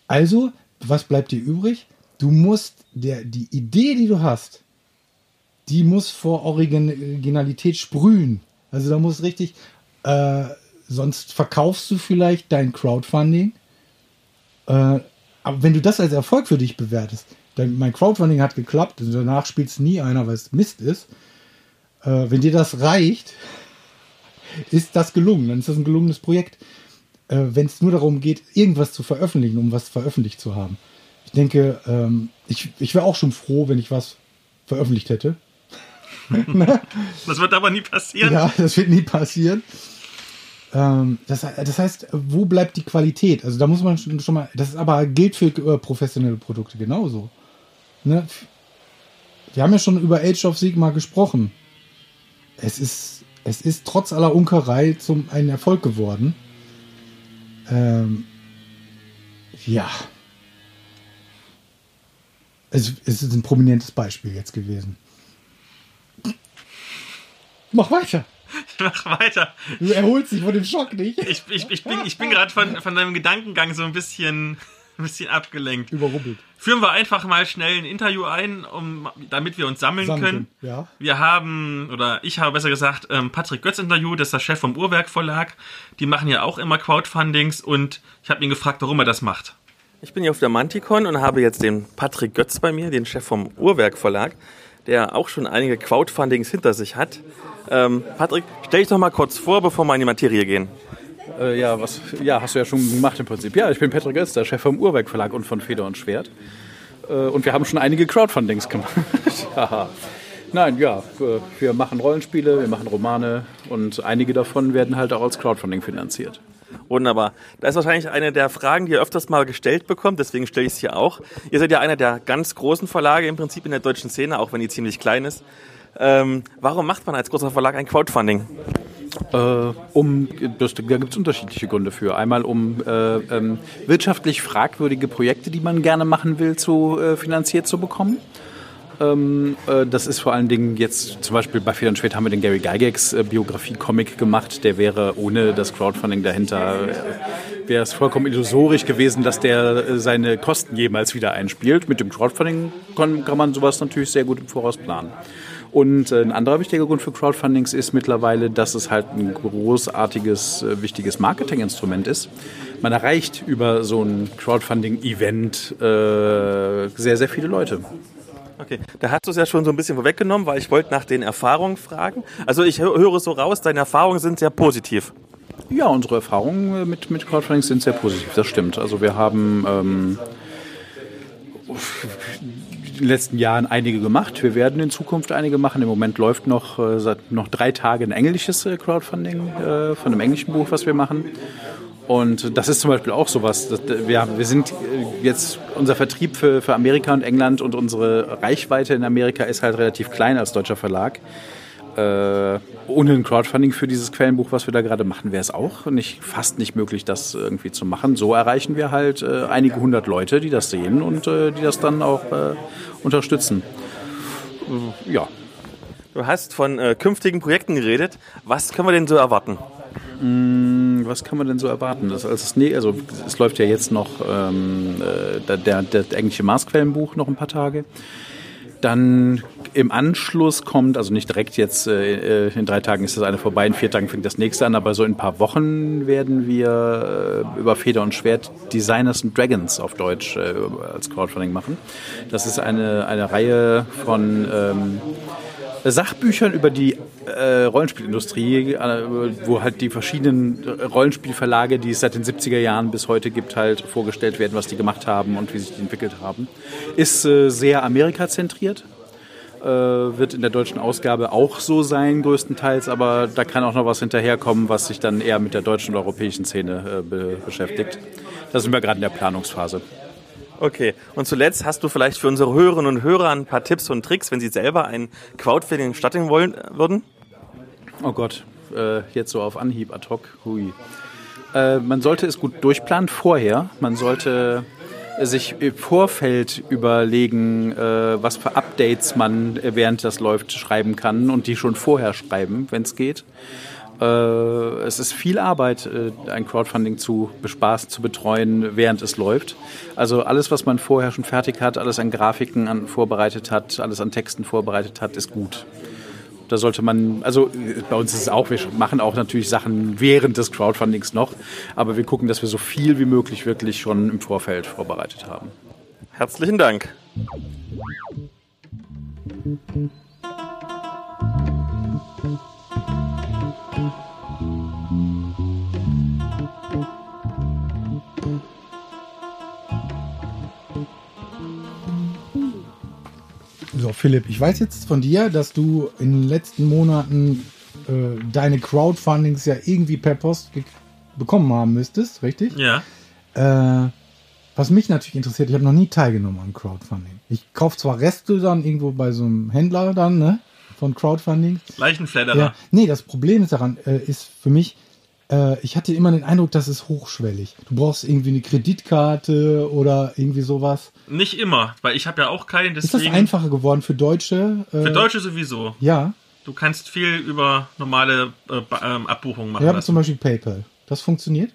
Also, was bleibt dir übrig? Du musst der, die Idee, die du hast, die muss vor Originalität sprühen. Also da muss richtig, äh, sonst verkaufst du vielleicht dein Crowdfunding. Äh, aber wenn du das als Erfolg für dich bewertest, mein Crowdfunding hat geklappt und danach spielt es nie einer, weil es Mist ist. Äh, wenn dir das reicht, (laughs) ist das gelungen. Dann ist das ein gelungenes Projekt. Äh, wenn es nur darum geht, irgendwas zu veröffentlichen, um was veröffentlicht zu haben. Ich denke, ähm, ich, ich wäre auch schon froh, wenn ich was veröffentlicht hätte. (laughs) Das wird aber nie passieren. Ja, das wird nie passieren. Ähm, das, das heißt, wo bleibt die Qualität? Also da muss man schon, schon mal, das aber gilt für äh, professionelle Produkte genauso. Ne? Wir haben ja schon über Age of Sigma gesprochen. Es ist, es ist trotz aller Unkerei zum ein Erfolg geworden. Ähm, ja. Es, es ist ein prominentes Beispiel jetzt gewesen. Mach weiter. (laughs) Mach weiter. Du erholst dich von dem Schock nicht. Ich, ich, ich bin, ich bin gerade von, von deinem Gedankengang so ein bisschen, ein bisschen abgelenkt. Überrumpelt. Führen wir einfach mal schnell ein Interview ein, um, damit wir uns sammeln, Sammeln können. können, ja. Wir haben, oder ich habe besser gesagt, ähm, Patrick Götz interviewt, das ist der Chef vom Uhrwerk Verlag. Die machen ja auch immer Crowdfundings und ich habe ihn gefragt, warum er das macht. Ich bin hier auf der Manticon und habe jetzt den Patrick Götz bei mir, den Chef vom Uhrwerk Verlag, der auch schon einige Crowdfundings hinter sich hat. Ähm, Patrick, stell dich doch mal kurz vor, bevor wir in die Materie gehen. Äh, ja, was, ja, hast du ja schon gemacht im Prinzip. Ja, ich bin Patrick der Chef vom Uhrwerk Verlag und von Feder und Schwert. Äh, und wir haben schon einige Crowdfundings gemacht. (laughs) Haha. Nein, ja, wir- wir machen Rollenspiele, wir machen Romane und einige davon werden halt auch als Crowdfunding finanziert. Wunderbar. Das ist wahrscheinlich eine der Fragen, die ihr öfters mal gestellt bekommt, deswegen stelle ich es hier auch. Ihr seid ja einer der ganz großen Verlage im Prinzip in der deutschen Szene, auch wenn die ziemlich klein ist. Ähm, warum macht man als großer Verlag ein Crowdfunding? Äh, um, das, da gibt es unterschiedliche Gründe für. Einmal um äh, ähm, wirtschaftlich fragwürdige Projekte, die man gerne machen will, zu, äh, finanziert zu bekommen. Ähm, äh, das ist vor allen Dingen jetzt, zum Beispiel bei Federn Schwert haben wir den Gary Gygax äh, Biografie-Comic gemacht. Der wäre ohne das Crowdfunding dahinter, äh, wäre es vollkommen illusorisch gewesen, dass der seine Kosten jemals wieder einspielt. Mit dem Crowdfunding kann, kann man sowas natürlich sehr gut im Voraus planen. Und äh, ein anderer wichtiger Grund für Crowdfundings ist mittlerweile, dass es halt ein großartiges, äh, wichtiges Marketinginstrument ist. Man erreicht über so ein Crowdfunding-Event äh, sehr, sehr viele Leute. Okay, da hast du es ja schon so ein bisschen vorweggenommen, weil ich wollte nach den Erfahrungen fragen. Also ich hö- höre so raus, deine Erfahrungen sind sehr positiv. Ja, unsere Erfahrungen äh, mit, mit Crowdfunding sind sehr positiv, das stimmt. Also wir haben ähm, den letzten Jahren einige gemacht. Wir werden in Zukunft einige machen. Im Moment läuft noch äh, seit noch drei Tage ein englisches äh, Crowdfunding äh, von einem englischen Buch, was wir machen. Und das ist zum Beispiel auch sowas. dass- Wir, wir sind äh, jetzt, unser Vertrieb für, für Amerika und England und unsere Reichweite in Amerika ist halt relativ klein als deutscher Verlag. Äh, ohne ein Crowdfunding für dieses Quellenbuch, was wir da gerade machen, wäre es auch nicht, fast nicht möglich, das irgendwie zu machen. So erreichen wir halt äh, einige hundert Leute, die das sehen und äh, die das dann auch äh, unterstützen. Äh, ja. Du hast von äh, künftigen Projekten geredet. Was können wir denn so erwarten? Was kann man denn so erwarten? Das, also, nee, also es läuft ja jetzt noch ähm, äh, der, der, der englische Marsquellenbuch noch ein paar Tage. Dann im Anschluss kommt, also nicht direkt jetzt, äh, äh, in drei Tagen ist das eine vorbei, in vier Tagen fängt das nächste an, aber so in ein paar Wochen werden wir äh, über Feder und Schwert Designers and Dragons auf Deutsch äh, als Crowdfunding machen. Das ist eine, eine Reihe von ähm, Sachbüchern über die äh, Rollenspielindustrie, äh, wo halt die verschiedenen Rollenspielverlage, die es seit den 70er Jahren bis heute gibt, halt vorgestellt werden, was die gemacht haben und wie sich die entwickelt haben. Ist äh, sehr Amerika-zentriert. Äh, wird in der deutschen Ausgabe auch so sein, größtenteils, aber da kann auch noch was hinterherkommen, was sich dann eher mit der deutschen und europäischen Szene äh, be beschäftigt. Da sind wir gerade in der Planungsphase. Okay, und zuletzt hast du vielleicht für unsere Hörerinnen und Hörer ein paar Tipps und Tricks, wenn sie selber ein Crowdfunding starten wollen würden? Oh Gott, äh, jetzt so auf Anhieb ad hoc. Hui. Äh, man sollte es gut durchplanen vorher. Man sollte sich im Vorfeld überlegen, äh, was für Updates man, äh, während das läuft, schreiben kann und die schon vorher schreiben, wenn es geht. Äh, es ist viel Arbeit, ein Crowdfunding zu bespaßen, zu betreuen, während es läuft. Also alles, was man vorher schon fertig hat, alles an Grafiken an, vorbereitet hat, alles an Texten vorbereitet hat, ist gut. Da sollte man, also bei uns ist es auch, wir machen auch natürlich Sachen während des Crowdfundings noch, aber wir gucken, dass wir so viel wie möglich wirklich schon im Vorfeld vorbereitet haben. Herzlichen Dank. So, Philipp, ich weiß jetzt von dir, dass du in den letzten Monaten äh, deine Crowdfundings ja irgendwie per Post bekommen haben müsstest, richtig? Ja. Äh, was mich natürlich interessiert, ich habe noch nie teilgenommen am Crowdfunding. Ich kaufe zwar Reste dann irgendwo bei so einem Händler dann, ne? Von Crowdfunding. Leichenfledderer. Ja, nee, das Problem ist daran, äh, ist für mich, äh, ich hatte immer den Eindruck, das ist hochschwellig. Du brauchst irgendwie eine Kreditkarte oder irgendwie sowas. Nicht immer, weil ich habe ja auch keinen, Ist das deswegen. einfacher geworden für Deutsche? Äh, Für Deutsche sowieso. Ja, Du kannst viel über normale äh, ähm, Abbuchungen machen wir haben zum Beispiel PayPal. Das funktioniert?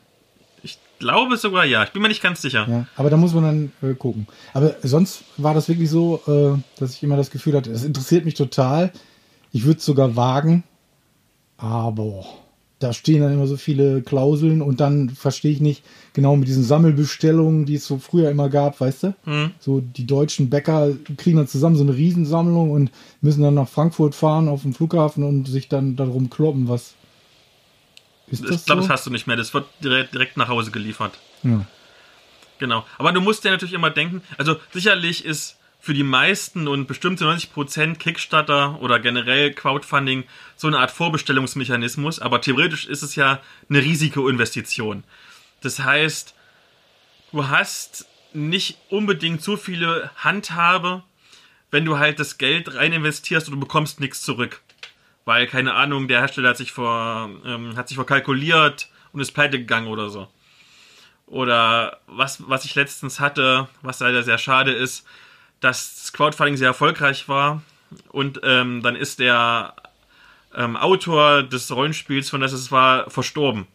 Ich glaube sogar ja. Ich bin mir nicht ganz sicher. Ja, aber da muss man dann äh, gucken. Aber sonst war das wirklich so, äh, dass ich immer das Gefühl hatte, das interessiert mich total. Ich würde es sogar wagen, aber da stehen dann immer so viele Klauseln und dann verstehe ich nicht genau mit diesen Sammelbestellungen, die es so früher immer gab, weißt du? Hm. So die deutschen Bäcker kriegen dann zusammen so eine Riesensammlung und müssen dann nach Frankfurt fahren auf dem Flughafen und sich dann darum kloppen, was ist das Ich glaube, so? das hast du nicht mehr. Das wird direkt, direkt nach Hause geliefert. ja. Genau. Aber du musst ja natürlich immer denken, also sicherlich ist für die meisten und bestimmt zu 90% Kickstarter oder generell Crowdfunding so eine Art Vorbestellungsmechanismus, aber theoretisch ist es ja eine Risikoinvestition. Das heißt, du hast nicht unbedingt so viele Handhabe, wenn du halt das Geld rein investierst und du bekommst nichts zurück. Weil, keine Ahnung, der Hersteller hat sich vor, ähm, hat sich verkalkuliert und ist pleite gegangen oder so. Oder was, was ich letztens hatte, was leider sehr schade ist, dass das Crowdfunding sehr erfolgreich war und ähm, dann ist der ähm, Autor des Rollenspiels, von das es war, verstorben.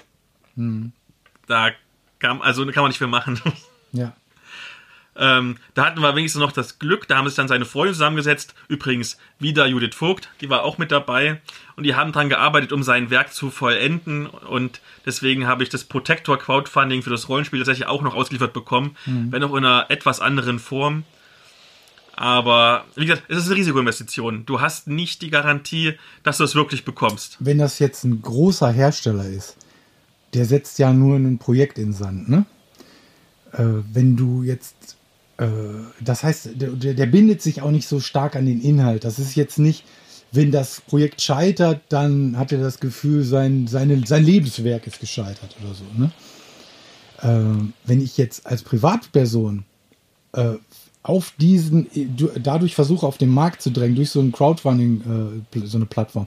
Da kam, also kann man nicht viel machen. (laughs) ja. Ähm, da hatten wir wenigstens noch das Glück, da haben sich dann seine Freunde zusammengesetzt. Übrigens wieder Judith Vogt, die war auch mit dabei. Und die haben daran gearbeitet, um sein Werk zu vollenden. Und deswegen habe ich das Protector Crowdfunding für das Rollenspiel tatsächlich auch noch ausgeliefert bekommen, wenn auch in einer etwas anderen Form. Aber wie gesagt, es ist eine Risikoinvestition. Du hast nicht die Garantie, dass du es wirklich bekommst. wenn das jetzt ein großer Hersteller ist, der setzt ja nur ein Projekt in Sand, ne? Äh, wenn du jetzt, äh, das heißt, der, der, der bindet sich auch nicht so stark an den Inhalt. Das ist jetzt nicht, wenn das Projekt scheitert, dann hat er das Gefühl, sein, seine, sein Lebenswerk ist gescheitert oder so, ne? Äh, wenn ich jetzt als Privatperson äh, auf diesen, du- dadurch versuche auf den Markt zu drängen, durch so ein Crowdfunding, äh, so eine Plattform.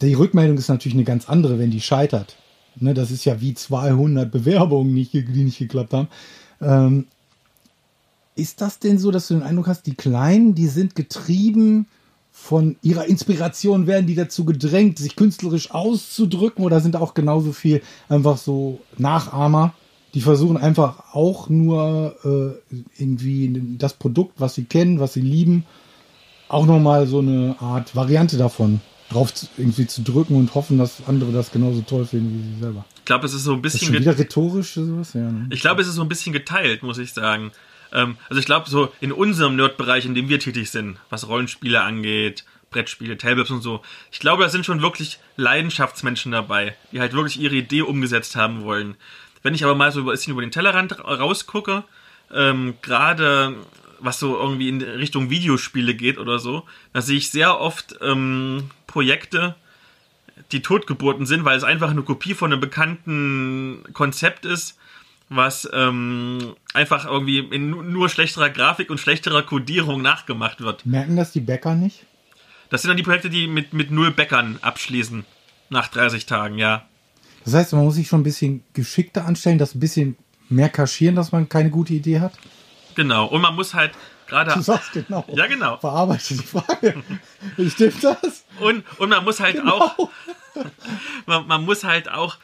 Die Rückmeldung ist natürlich eine ganz andere, wenn die scheitert. Ne, das ist ja wie 200 Bewerbungen, die nicht geklappt haben. Ähm, ist das denn so, dass du den Eindruck hast, die Kleinen, die sind getrieben von ihrer Inspiration, werden die dazu gedrängt, sich künstlerisch auszudrücken oder sind auch genauso viel einfach so Nachahmer, die versuchen einfach auch nur äh, irgendwie das Produkt, was sie kennen, was sie lieben, auch nochmal so eine Art Variante davon drauf zu, irgendwie zu drücken und hoffen, dass andere das genauso toll finden wie sie selber. Ich glaube, es ist so ein ist bisschen ge- wieder rhetorisch sowas? Ja, ne? Ich glaube, es ist so ein bisschen geteilt, muss ich sagen. Ähm, also ich glaube, so in unserem Nerd-Bereich, in dem wir tätig sind, was Rollenspiele angeht, Brettspiele, Tabletops und so, ich glaube, da sind schon wirklich Leidenschaftsmenschen dabei, die halt wirklich ihre Idee umgesetzt haben wollen. Wenn ich aber mal so ein bisschen über den Tellerrand ra- rausgucke, ähm, gerade was so irgendwie in Richtung Videospiele geht oder so, da sehe ich sehr oft ähm, Projekte, die Totgeburten sind, weil es einfach eine Kopie von einem bekannten Konzept ist, was ähm, einfach irgendwie in nu- nur schlechterer Grafik und schlechterer Codierung nachgemacht wird. Merken das die Bäcker nicht? Das sind dann die Projekte, die mit, mit null Bäckern abschließen. Nach 30 Tagen, ja. Das heißt, man muss sich schon ein bisschen geschickter anstellen, das ein bisschen mehr kaschieren, dass man keine gute Idee hat? Genau. Und man muss halt gerade. Du sagst genau. Ja, genau. Verarbeite die Frage. Stimmt das? Und, und man muss halt Genau. auch. (laughs) Man, man muss halt auch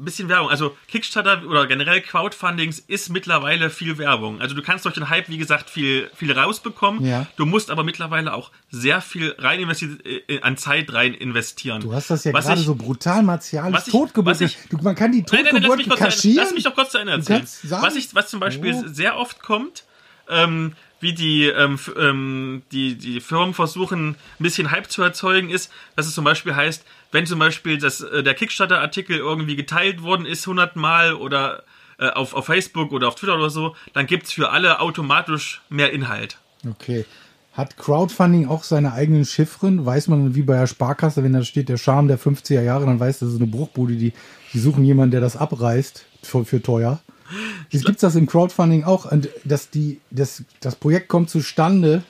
ein bisschen Werbung. Also Kickstarter oder generell Crowdfundings ist mittlerweile viel Werbung. Also du kannst durch den Hype, wie gesagt, viel, viel rausbekommen. Ja. Du musst aber mittlerweile auch sehr viel rein investieren, äh, an Zeit rein investieren. Du hast das ja Was gerade ich- so brutal martialisch. was ich- Totgeburt. was ich- du, man kann die Nein, nein, nein, lass mich, Totgeburten kurz kaschieren. lass mich doch kurz zu Ende erzählen. Was, ich, was zum Beispiel Oh. sehr oft kommt, ähm, wie die, ähm, ähm, die, die Firmen versuchen, ein bisschen Hype zu erzeugen, ist, dass es zum Beispiel heißt, wenn zum Beispiel das, äh, der Kickstarter-Artikel irgendwie geteilt worden ist hundertmal oder äh, auf, auf Facebook oder auf Twitter oder so, dann gibt's für alle automatisch mehr Inhalt. Okay. Hat Crowdfunding auch seine eigenen Chiffren? Weiß man, wie bei der Sparkasse, wenn da steht der Charme der 50er Jahre, dann weiß, das ist eine Bruchbude, die, die suchen jemanden, der das abreißt für, für teuer. Jetzt gibt's das im Crowdfunding auch, und dass die, das, das Projekt kommt zustande,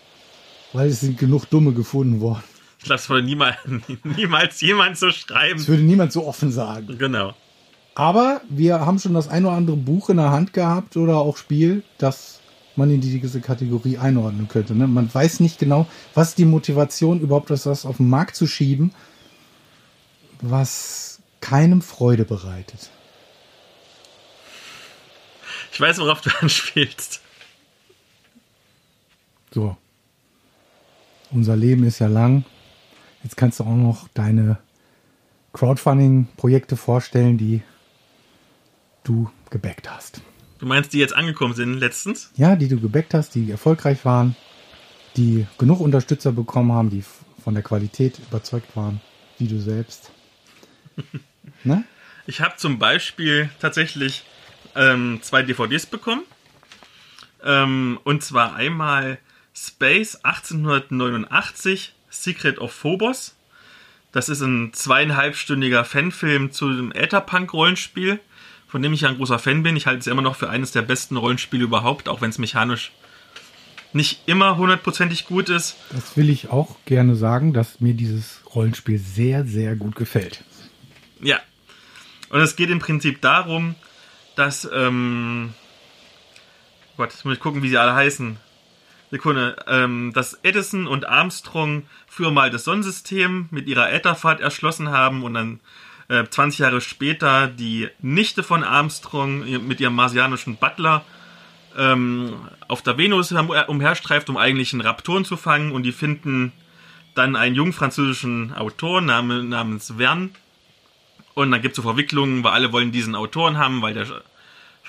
weil es sind genug Dumme gefunden worden. Ich glaube, das würde niemals, (laughs) niemals jemand so schreiben. Das würde niemand so offen sagen. Genau. Aber wir haben schon das ein oder andere Buch in der Hand gehabt oder auch Spiel, das man in diese Kategorie einordnen könnte. Ne? Man weiß nicht genau, was die Motivation überhaupt ist, das auf den Markt zu schieben, was keinem Freude bereitet. Ich weiß, worauf du (laughs) anspielst. So. Unser Leben ist ja lang. Jetzt kannst du auch noch deine Crowdfunding-Projekte vorstellen, die du gebackt hast. Du meinst, die jetzt angekommen sind letztens? Ja, die du gebackt hast, die erfolgreich waren, die genug Unterstützer bekommen haben, die von der Qualität überzeugt waren, wie du selbst. (laughs) ne? Ich habe zum Beispiel tatsächlich ähm, zwei DVDs bekommen. Ähm, und zwar einmal Space 1889, Secret of Phobos. Das ist ein zweieinhalbstündiger Fanfilm zu dem Ätherpunk-Rollenspiel, von dem ich ja ein großer Fan bin. Ich halte es immer noch für eines der besten Rollenspiele überhaupt, auch wenn es mechanisch nicht immer hundertprozentig gut ist. Das will ich auch gerne sagen, dass mir dieses Rollenspiel sehr, sehr gut gefällt. Ja. Und es geht im Prinzip darum, dass, ähm, Gott, jetzt muss ich gucken, wie sie alle heißen. Sekunde, ähm, dass Edison und Armstrong früher mal das Sonnensystem mit ihrer Ätherfahrt erschlossen haben und dann äh, 20 Jahre später die Nichte von Armstrong mit ihrem marsianischen Butler ähm, auf der Venus umherstreift, um eigentlich einen Raptoren zu fangen und die finden dann einen jungen französischen Autor name, namens Verne und dann gibt es so Verwicklungen, weil alle wollen diesen Autoren haben, weil der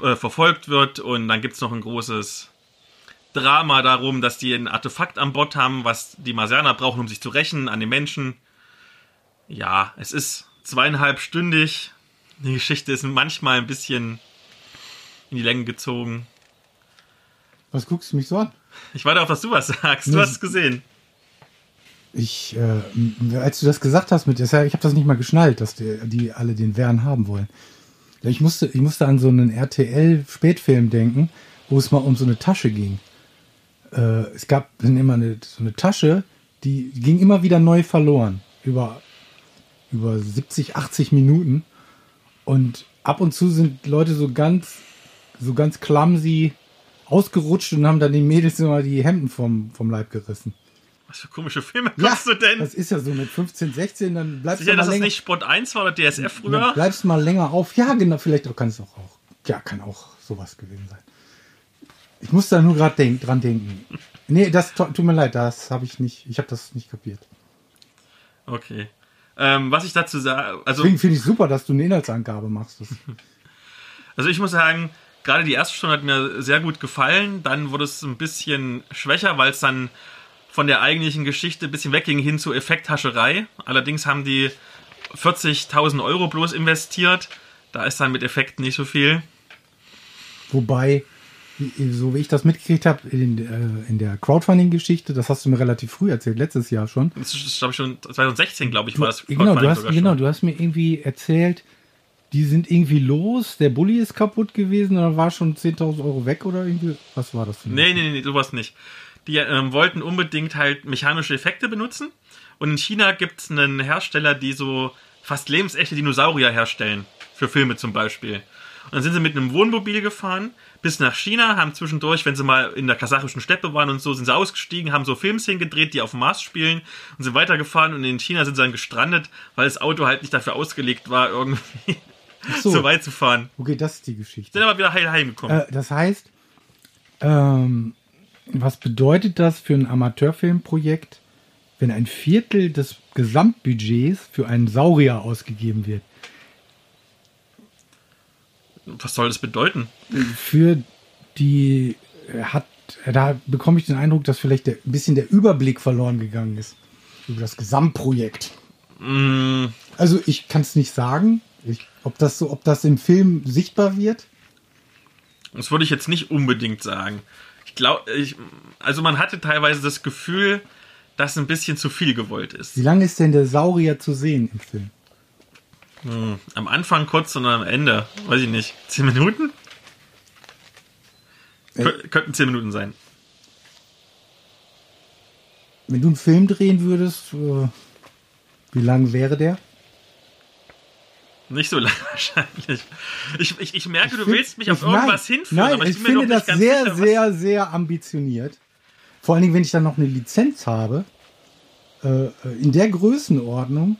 äh, verfolgt wird. Und dann gibt es noch ein großes Drama darum, dass die ein Artefakt an Bord haben, was die Marsianer brauchen, um sich zu rächen an den Menschen. Ja, es ist zweieinhalbstündig. Die Geschichte ist manchmal ein bisschen in die Länge gezogen. Was guckst du mich so an? Ich warte auf, dass du was sagst. Du Nee. hast es gesehen. Ich, äh, als du das gesagt hast, mit ich habe das nicht mal geschnallt, dass die, die alle den Wern haben wollen. Ich musste, ich musste an so einen RTL-Spätfilm denken, wo es mal um so eine Tasche ging. Äh, es gab dann immer eine, so eine Tasche, die ging immer wieder neu verloren. Über, über 70, 80 Minuten. Und ab und zu sind Leute so ganz, so ganz clumsy ausgerutscht und haben dann den Mädels immer die Hemden vom, vom Leib gerissen. Was für komische Filme guckst du denn? Das ist ja so mit 15, 16, dann bleibst Sicher, du mal dass das länger. nicht Sport 1 war oder DSF dann früher? bleibst mal länger auf. Ja, genau, vielleicht auch, kann es auch, auch. Ja, kann auch sowas gewesen sein. Ich muss da nur gerade denk, dran denken. Nee, das tu- tut mir leid, das habe ich nicht, ich habe das nicht kapiert. Okay. Ähm, was ich dazu sage, also, Deswegen finde ich super, dass du eine Inhaltsangabe machst. Das, (laughs) also ich muss sagen, gerade die erste Stunde hat mir sehr gut gefallen. Dann wurde es ein bisschen schwächer, weil es dann von der eigentlichen Geschichte ein bisschen wegging hin zur Effekthascherei. Allerdings haben die 40.000 Euro bloß investiert. Da ist dann mit Effekten nicht so viel. wobei, so wie ich das mitgekriegt habe in, äh, in der Crowdfunding-Geschichte, das hast du mir relativ früh erzählt, letztes Jahr schon. Das ist, glaube ich, schon 2016, glaube ich, war das. genau, du hast, genau, du hast mir irgendwie erzählt, die sind irgendwie los, der Bulli ist kaputt gewesen dann war schon 10.000 Euro weg oder irgendwie. Was war das ein- Nee, nee, nee, sowas nicht. Die ähm, wollten unbedingt halt mechanische Effekte benutzen. Und in China gibt es einen Hersteller, die so fast lebensechte Dinosaurier herstellen. Für Filme zum Beispiel. Und dann sind sie mit einem Wohnmobil gefahren bis nach China, haben zwischendurch, wenn sie mal in der kasachischen Steppe waren und so, sind sie ausgestiegen, haben so Filmszenen gedreht, die auf dem Mars spielen und sind weitergefahren und in China sind sie dann gestrandet, weil das Auto halt nicht dafür ausgelegt war, irgendwie so. (laughs) so weit zu fahren. Okay, das ist die Geschichte. Sind aber wieder heil heimgekommen. Äh, das heißt, ähm, was bedeutet das für ein Amateurfilmprojekt, wenn ein Viertel des Gesamtbudgets für einen Saurier ausgegeben wird? Was soll das bedeuten? Für die äh, hat, da bekomme ich den Eindruck, dass vielleicht der, ein bisschen der Überblick verloren gegangen ist über das Gesamtprojekt. Mm, Also ich kann es nicht sagen, ich, ob das so, ob das im Film sichtbar wird. Das würde ich jetzt nicht unbedingt sagen. Ich glaube, also man hatte teilweise das Gefühl, dass ein bisschen zu viel gewollt ist. Wie lange ist denn der Saurier zu sehen im Film? Am Anfang kurz und am Ende, weiß ich nicht, zehn Minuten? Kö könnten zehn Minuten sein. Wenn du einen Film drehen würdest, äh, wie lang wäre der? Nicht so (laughs) lange wahrscheinlich. Ich, ich, ich merke, du find- willst mich auf ich- irgendwas nein, hinführen, Nein, aber ich, ich, finde das sehr, sicher, sehr, sehr ambitioniert. Vor allen Dingen, wenn ich dann noch eine Lizenz habe, äh, äh, in der Größenordnung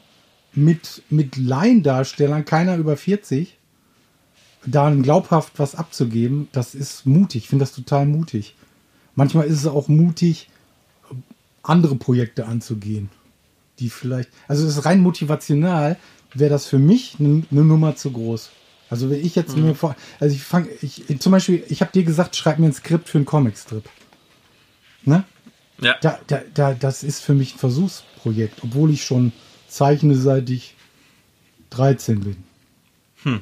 mit, mit Laiendarstellern, keiner über 40, da glaubhaft was abzugeben, das ist mutig. Ich finde das total mutig. Manchmal ist es auch mutig, andere Projekte anzugehen, die vielleicht, also das ist rein motivational, wäre das für mich eine eine Nummer zu groß. Also wenn ich jetzt mir vor, also ich fange, ich zum Beispiel, ich habe dir gesagt, schreib mir ein Skript für einen Comicstrip. Ne? Ja, Da, da, da, das ist für mich ein Versuchsprojekt, obwohl ich schon zeichne, seit ich 13 bin.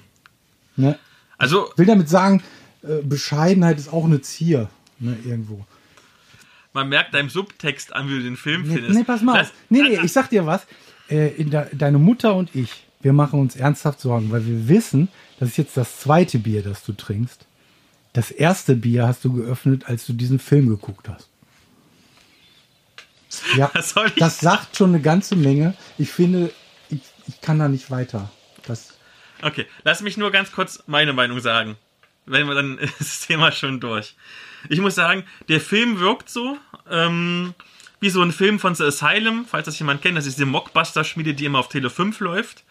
Ne? also Will damit sagen, äh, Bescheidenheit ist auch eine Zier, ne, irgendwo. man merkt deinem Subtext an, wie du den Film Nee, findest. nee, pass mal Das- auf. Nee, nee, ich sag dir was. Äh, der, deine Mutter und ich, wir machen uns ernsthaft Sorgen, weil wir wissen, das ist jetzt das zweite Bier, das du trinkst. Das erste Bier hast du geöffnet, als du diesen Film geguckt hast. Ja, ich das sagt schon eine ganze Menge. Ich finde, ich, ich kann da nicht weiter. Das, Okay, lass mich nur ganz kurz meine Meinung sagen. Wenn wir dann (laughs) ist das Thema schon durch. Ich muss sagen, der Film wirkt so, ähm, wie so ein Film von The Asylum, falls das jemand kennt, das ist die Mockbuster-Schmiede, die immer auf Tele 5 läuft.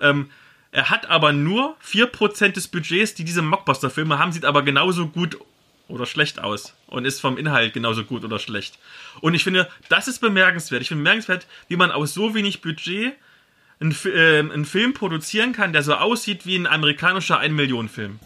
Ähm, er hat aber nur 4% des Budgets, die diese Mockbuster-Filme haben, sieht aber genauso gut oder schlecht aus und ist vom Inhalt genauso gut oder schlecht. Und ich finde, das ist bemerkenswert. Ich finde bemerkenswert, wie man aus so wenig Budget einen, äh, einen Film produzieren kann, der so aussieht wie ein amerikanischer 1-Millionen-Film.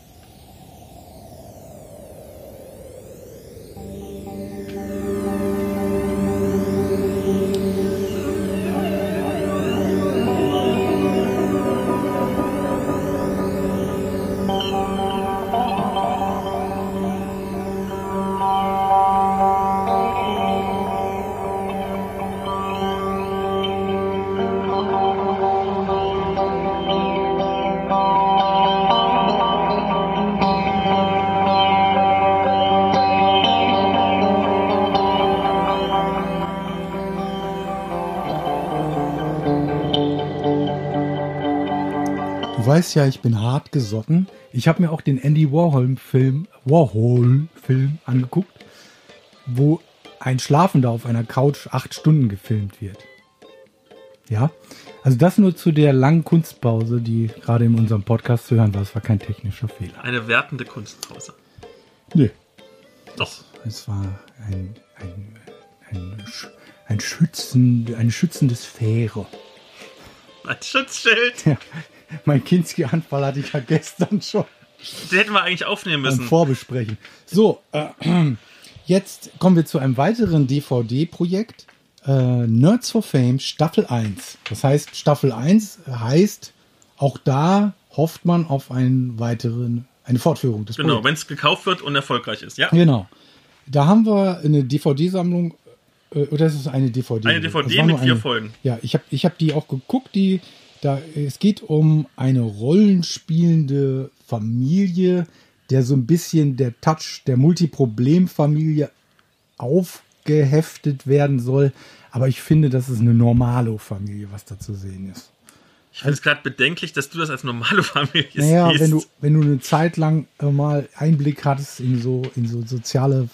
Weißt ja, ich bin hart gesotten. Ich habe mir auch den Andy Warhol-Film Warhol -Film angeguckt, wo ein Schlafender auf einer Couch acht Stunden gefilmt wird. Ja, also das nur zu der langen Kunstpause, die gerade in unserem Podcast zu hören war. Das war kein technischer Fehler. Eine wertende Kunstpause. Nee. Doch. Es war ein, ein, ein, ein Schützen, eine schützende Sphäre. Ein Schutzschild. Ja, mein Kinski-Anfall hatte ich ja gestern schon Den hätten wir eigentlich aufnehmen müssen. Vorbesprechen. So, äh, jetzt kommen wir zu einem weiteren DVD-Projekt. Äh, Nerds for Fame Staffel 1. Das heißt, Staffel 1 heißt, auch da hofft man auf einen weiteren, eine Fortführung des Genau, wenn es gekauft wird und erfolgreich ist. Ja. Genau. Da haben wir eine DVD-Sammlung, äh, oder ist es eine DVD? Eine DVD mit vier eine- Folgen. Ja, ich habe ich hab die auch geguckt. Die, da, es geht um eine rollenspielende Familie, der so ein bisschen der Touch der Multiproblem-Familie aufgeheftet werden soll. Aber ich finde, das ist eine normale Familie, was da zu sehen ist. Ich finde es gerade bedenklich, dass du das als normale Familie Naja, siehst. wenn du, wenn du eine Zeit lang äh, mal Einblick hattest in so, in so soziale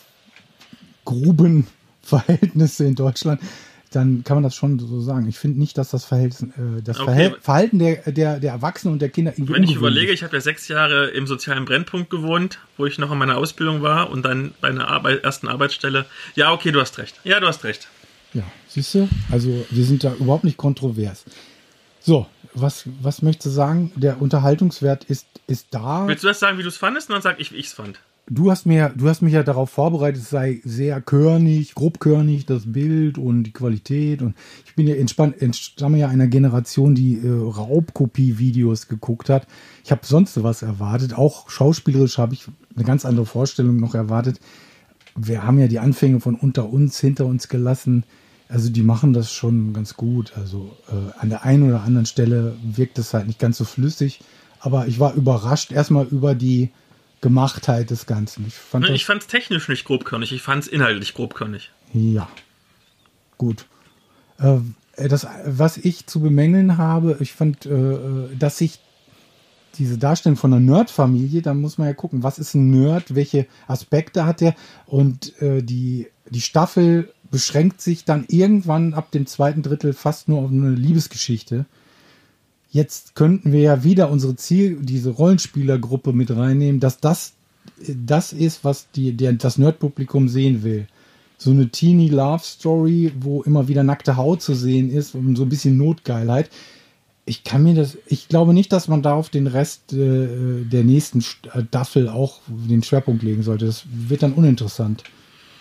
Grubenverhältnisse in Deutschland, dann kann man das schon so sagen. Ich finde nicht, dass das Verhältnis, äh, das Okay. Verhalten der, der, der Erwachsenen und der Kinder irgendwie Wenn ich überlege, ich habe ja sechs Jahre im sozialen Brennpunkt gewohnt, wo ich noch in meiner Ausbildung war und dann bei einer Arbeit, ersten Arbeitsstelle. Ja, okay, du hast recht. Ja, du hast recht. Ja, siehst du? Also wir sind da überhaupt nicht kontrovers. So, was, was möchtest du sagen? Der Unterhaltungswert ist, ist da. Willst du das sagen, wie du es fandest? Und dann sag ich, wie ich es fand. Du hast mir, du hast mich ja darauf vorbereitet, es sei sehr körnig, grobkörnig, das Bild und die Qualität. Und ich bin ja entspannt, entstamme ja einer Generation, die äh, Raubkopie-Videos geguckt hat. Ich habe sonst was erwartet. Auch schauspielerisch habe ich eine ganz andere Vorstellung noch erwartet. Wir haben ja die Anfänge von unter uns hinter uns gelassen. Also die machen das schon ganz gut. Also äh, an der einen oder anderen Stelle wirkt es halt nicht ganz so flüssig. Aber ich war überrascht erstmal über die Gemachtheit des Ganzen. Ich fand Ne, das, Ich fand es technisch nicht grobkörnig, ich fand es inhaltlich grobkörnig. ja, gut. Äh, das, was ich zu bemängeln habe, ich fand, äh, dass sich diese Darstellung von einer Nerd-Familie, da muss man ja gucken, was ist ein Nerd, welche Aspekte hat er und äh, die, die Staffel beschränkt sich dann irgendwann ab dem zweiten Drittel fast nur auf eine Liebesgeschichte. Jetzt könnten wir ja wieder unsere Ziel, diese Rollenspielergruppe mit reinnehmen, dass das das ist, was die, der, das Nerdpublikum sehen will. So eine Teeny Love Story, wo immer wieder nackte Haut zu sehen ist und so ein bisschen Notgeilheit. Ich kann mir das, ich glaube nicht, dass man da auf den Rest äh, der nächsten Staffel auch den Schwerpunkt legen sollte. Das wird dann uninteressant.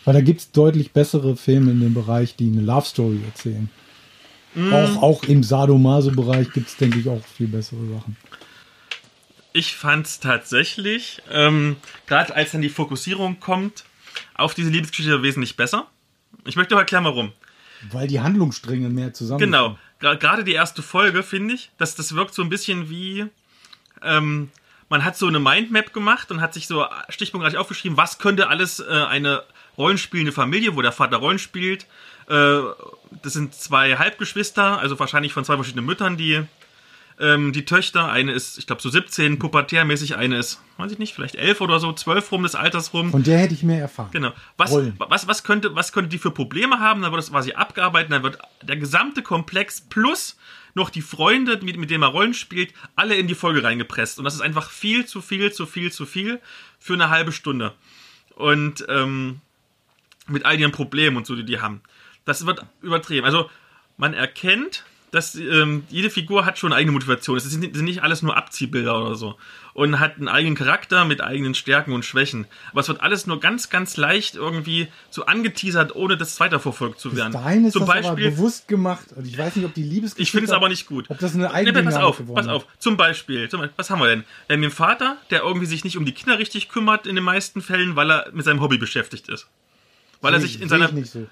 Weil da gibt es deutlich bessere Filme in dem Bereich, die eine Love Story erzählen. Auch, auch im Sadomaso-Bereich gibt es, denke ich, auch viel bessere Sachen. Ich fand es tatsächlich, ähm, gerade als dann die Fokussierung kommt, auf diese Liebesgeschichte wesentlich besser. Ich möchte aber erklären, warum. Weil die Handlungsstränge mehr zusammen Genau. Gerade die erste Folge, finde ich, dass das wirkt so ein bisschen wie, ähm, man hat so eine Mindmap gemacht und hat sich so stichpunktartig aufgeschrieben, was könnte alles äh, eine rollenspielende Familie, wo der Vater Rollen spielt. Äh, das sind zwei Halbgeschwister, also wahrscheinlich von zwei verschiedenen Müttern, die ähm, die Töchter. Eine ist, ich glaube, so 17, pubertärmäßig, eine ist, weiß ich nicht, vielleicht 11 oder so, 12 rum des Alters rum. Von der hätte ich mehr erfahren. Genau. Was, Rollen. was, was, könnte, was könnte die für Probleme haben? Dann wird das quasi abgearbeitet, dann wird der gesamte Komplex plus noch die Freunde, mit, mit denen er Rollen spielt, alle in die Folge reingepresst. Und das ist einfach viel zu viel, zu viel, zu viel für eine halbe Stunde. Und ähm, mit all ihren Problemen und so, die die haben. Das wird übertrieben. Also man erkennt, dass ähm, jede Figur hat schon eine eigene Motivation. Es sind nicht, sind nicht alles nur Abziehbilder oder so. Und hat einen eigenen Charakter mit eigenen Stärken und Schwächen. Aber es wird alles nur ganz, ganz leicht irgendwie so angeteasert, ohne das weiterverfolgt zu Bis werden. dahin ist Zum das aber Beispiel, bewusst gemacht. Und ich weiß nicht, ob die Liebesgeschichte... ich finde es aber nicht gut. Ob das eine Nee, eigene pass auf, pass auf. Zum Beispiel, zum Beispiel, was haben wir denn? Wir haben den Vater, der irgendwie sich nicht um die Kinder richtig kümmert in den meisten Fällen, weil er mit seinem Hobby beschäftigt ist. Weil er sich ich- in seiner so.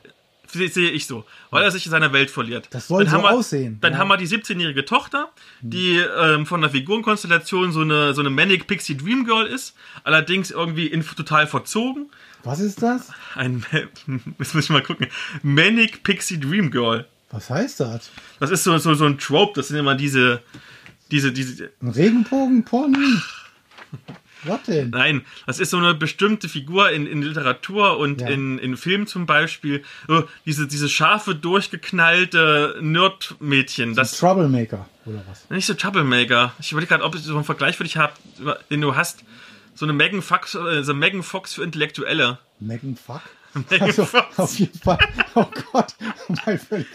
Sehe ich so, weil er sich in seiner Welt verliert. Das soll Dann so wir, aussehen, Dann ja. haben wir die 17-jährige Tochter, die ähm, von der Figurenkonstellation so eine, so eine Manic Pixie Dream Girl ist, allerdings irgendwie in, total verzogen. Was ist das? Ein, (laughs) jetzt muss ich mal gucken, Manic Pixie Dream Girl. Was heißt das? Das ist so, so, so ein Trope, das sind immer diese, diese, diese, Ein Regenbogen-Pony? (laughs) Was denn? Nein, das ist so eine bestimmte Figur in, in Literatur und Ja. in, in Filmen zum Beispiel. So, diese, diese scharfe, durchgeknallte Nerd-Mädchen. Das Troublemaker oder was? nicht so Troublemaker. Ich überlege gerade, ob ich so einen Vergleich für dich habe, den du hast. So eine Megan Fox, äh, so Megan Fox für Intellektuelle. Megan? Megan Also, Fox. auf jeden Fall. Oh Gott. Mein völlig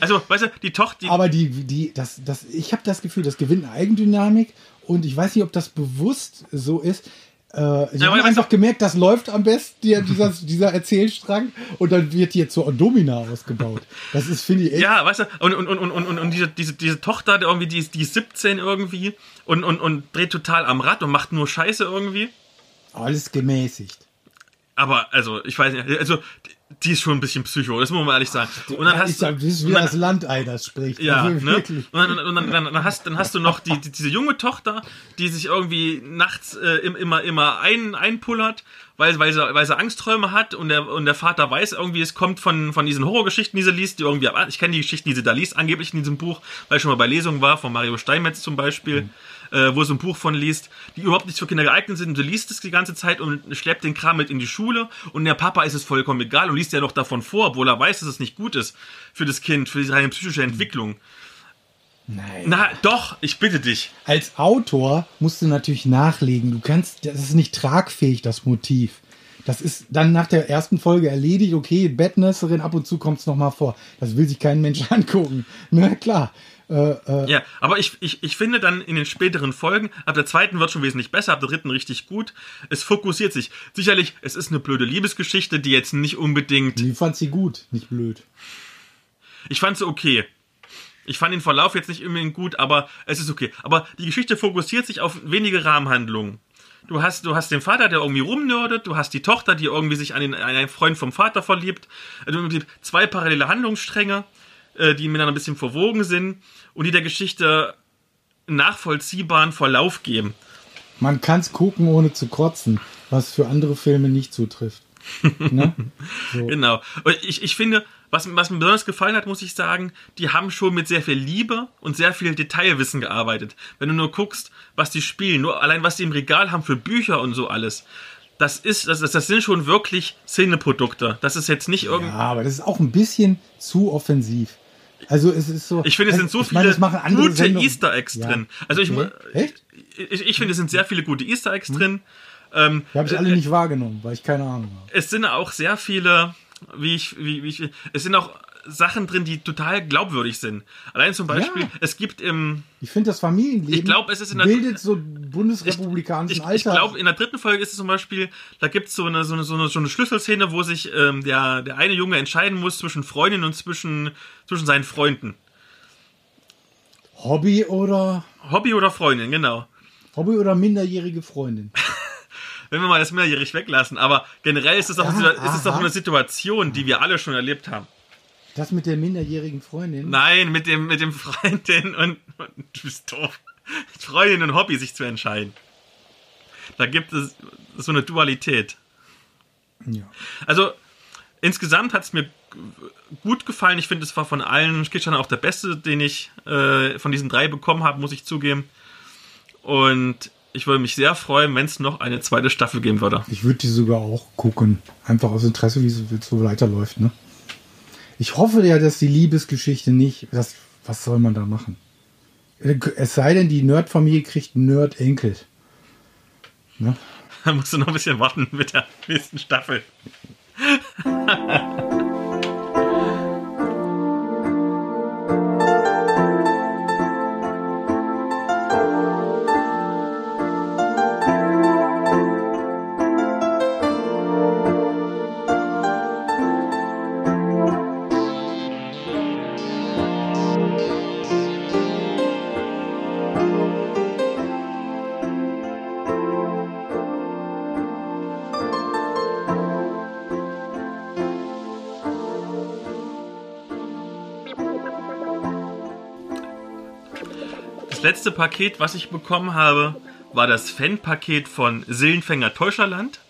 Also, weißt du, die Tochter, die, Aber die, die, das, das, ich habe das Gefühl, das gewinnt eine Eigendynamik und ich weiß nicht, ob das bewusst so ist. Äh, haben aber- einfach gemerkt, das läuft am besten, die, dieser, (laughs) dieser Erzählstrang, und dann wird hier zur Domina ausgebaut. Das ist, finde ich, echt. Ja, weißt du, und, und, und, und, und, und diese, diese, diese Tochter, die irgendwie, die ist, die ist 17 irgendwie und, und, und dreht total am Rad und macht nur Scheiße irgendwie. Alles gemäßigt. Aber, also, ich weiß nicht, also, die ist schon ein bisschen psycho, das muss man ehrlich sagen. Und dann ich hast sag, das ist wie dann- das Landei, das spricht. ja, Also ne? wirklich. Und, dann, und dann, dann, dann, hast, dann hast du noch die, die, diese junge Tochter, die sich irgendwie nachts äh, im- immer, immer ein, einpullert, weil, weil, sie, weil sie Angstträume hat und der, und der Vater weiß irgendwie, es kommt von, von diesen Horrorgeschichten, die sie liest, die irgendwie, ich kenne die Geschichten, die sie da liest, angeblich in diesem Buch, weil ich schon mal bei Lesungen war, von Mario Steinmetz zum Beispiel, äh, wo sie ein Buch von liest, die überhaupt nicht für Kinder geeignet sind und sie liest es die ganze Zeit und schleppt den Kram mit in die Schule und der Papa ist es vollkommen egal und liest ja noch davon vor, obwohl er weiß, dass es nicht gut ist für das Kind, für seine psychische Entwicklung. Nein. Na, doch, ich bitte dich. Als Autor musst du natürlich nachlegen. Du kannst, das ist nicht tragfähig, das Motiv. Das ist dann nach der ersten Folge erledigt. Okay, Bettnässerin, ab und zu kommt es nochmal vor. Das will sich kein Mensch (laughs) angucken. Na klar. Äh, äh, Ja, aber ich, ich, ich finde dann in den späteren Folgen, ab der zweiten wird schon wesentlich besser, ab der dritten richtig gut. Es fokussiert sich. Sicherlich, es ist eine blöde Liebesgeschichte, die jetzt nicht unbedingt. die fand sie gut, nicht blöd. Ich fand sie okay. Ich fand den Verlauf jetzt nicht unbedingt gut, aber es ist okay. Aber die Geschichte fokussiert sich auf wenige Rahmenhandlungen. Du hast, du hast den Vater, der irgendwie rumnördet, du hast die Tochter, die irgendwie sich an, den, an einen Freund vom Vater verliebt. Also zwei parallele Handlungsstränge, äh, die miteinander ein bisschen verwogen sind und die der Geschichte nachvollziehbaren Verlauf geben. Man kann es gucken, ohne zu kotzen, was für andere Filme nicht zutrifft. (laughs) ne? so. Genau. Und ich, ich finde, was, was mir besonders gefallen hat, muss ich sagen, die haben schon mit sehr viel Liebe und sehr viel Detailwissen gearbeitet. Wenn du nur guckst, was die spielen, nur allein was die im Regal haben für Bücher und so alles. Das ist, das, das, sind schon wirklich Szeneprodukte. Das ist jetzt nicht Ja, irgendwie. aber das ist auch ein bisschen zu offensiv. Also es ist so. Ich finde, es sind so ich meine, viele andere gute Sendungen. Easter Eggs Ja. drin. Also ich, Okay. Echt? ich, ich finde, es sind sehr viele gute Easter Eggs drin. Ähm, Die habe ich alle nicht wahrgenommen, weil ich keine Ahnung habe. es sind auch sehr viele, wie ich, wie, wie ich, es sind auch Sachen drin, die total glaubwürdig sind. Allein zum Beispiel, Ja. es gibt im, Ich finde das Familienleben Ich glaub, es ist in der- bildet so bundesrepublikanischen ich, ich Alltag. glaube, in der dritten Folge ist es zum Beispiel, da gibt es so eine, so, eine, so, eine, so eine Schlüsselszene, wo sich ähm, der, der eine Junge entscheiden muss zwischen Freundin und zwischen, zwischen seinen Freunden. Hobby oder Hobby oder Freundin, genau. Hobby oder minderjährige Freundin. (laughs) Wenn wir mal das minderjährig weglassen, aber generell ist es doch, Ja, ist es doch eine Situation, die wir alle schon erlebt haben. Das mit der minderjährigen Freundin. Nein, mit dem, mit dem Freundin und, und du bist doof. Freundin und Hobby sich zu entscheiden. Da gibt es so eine Dualität. Ja. Also insgesamt hat es mir gut gefallen. Ich finde, es war von allen Skitchern auch der beste, den ich äh, von diesen drei bekommen habe, muss ich zugeben. Und ich würde mich sehr freuen, wenn es noch eine zweite Staffel geben würde. Ich würde die sogar auch gucken. Einfach aus Interesse, wie es wie es so weiterläuft. Ne? Ich hoffe ja, dass die Liebesgeschichte nicht. Das, was soll man da machen? Es sei denn, die Nerd-Familie kriegt Nerd-Enkel. Ne? Da musst du noch ein bisschen warten mit der nächsten Staffel. (laughs) letzte Paket, was ich bekommen habe, war das Fan-Paket von Sillenfänger Täuscherland.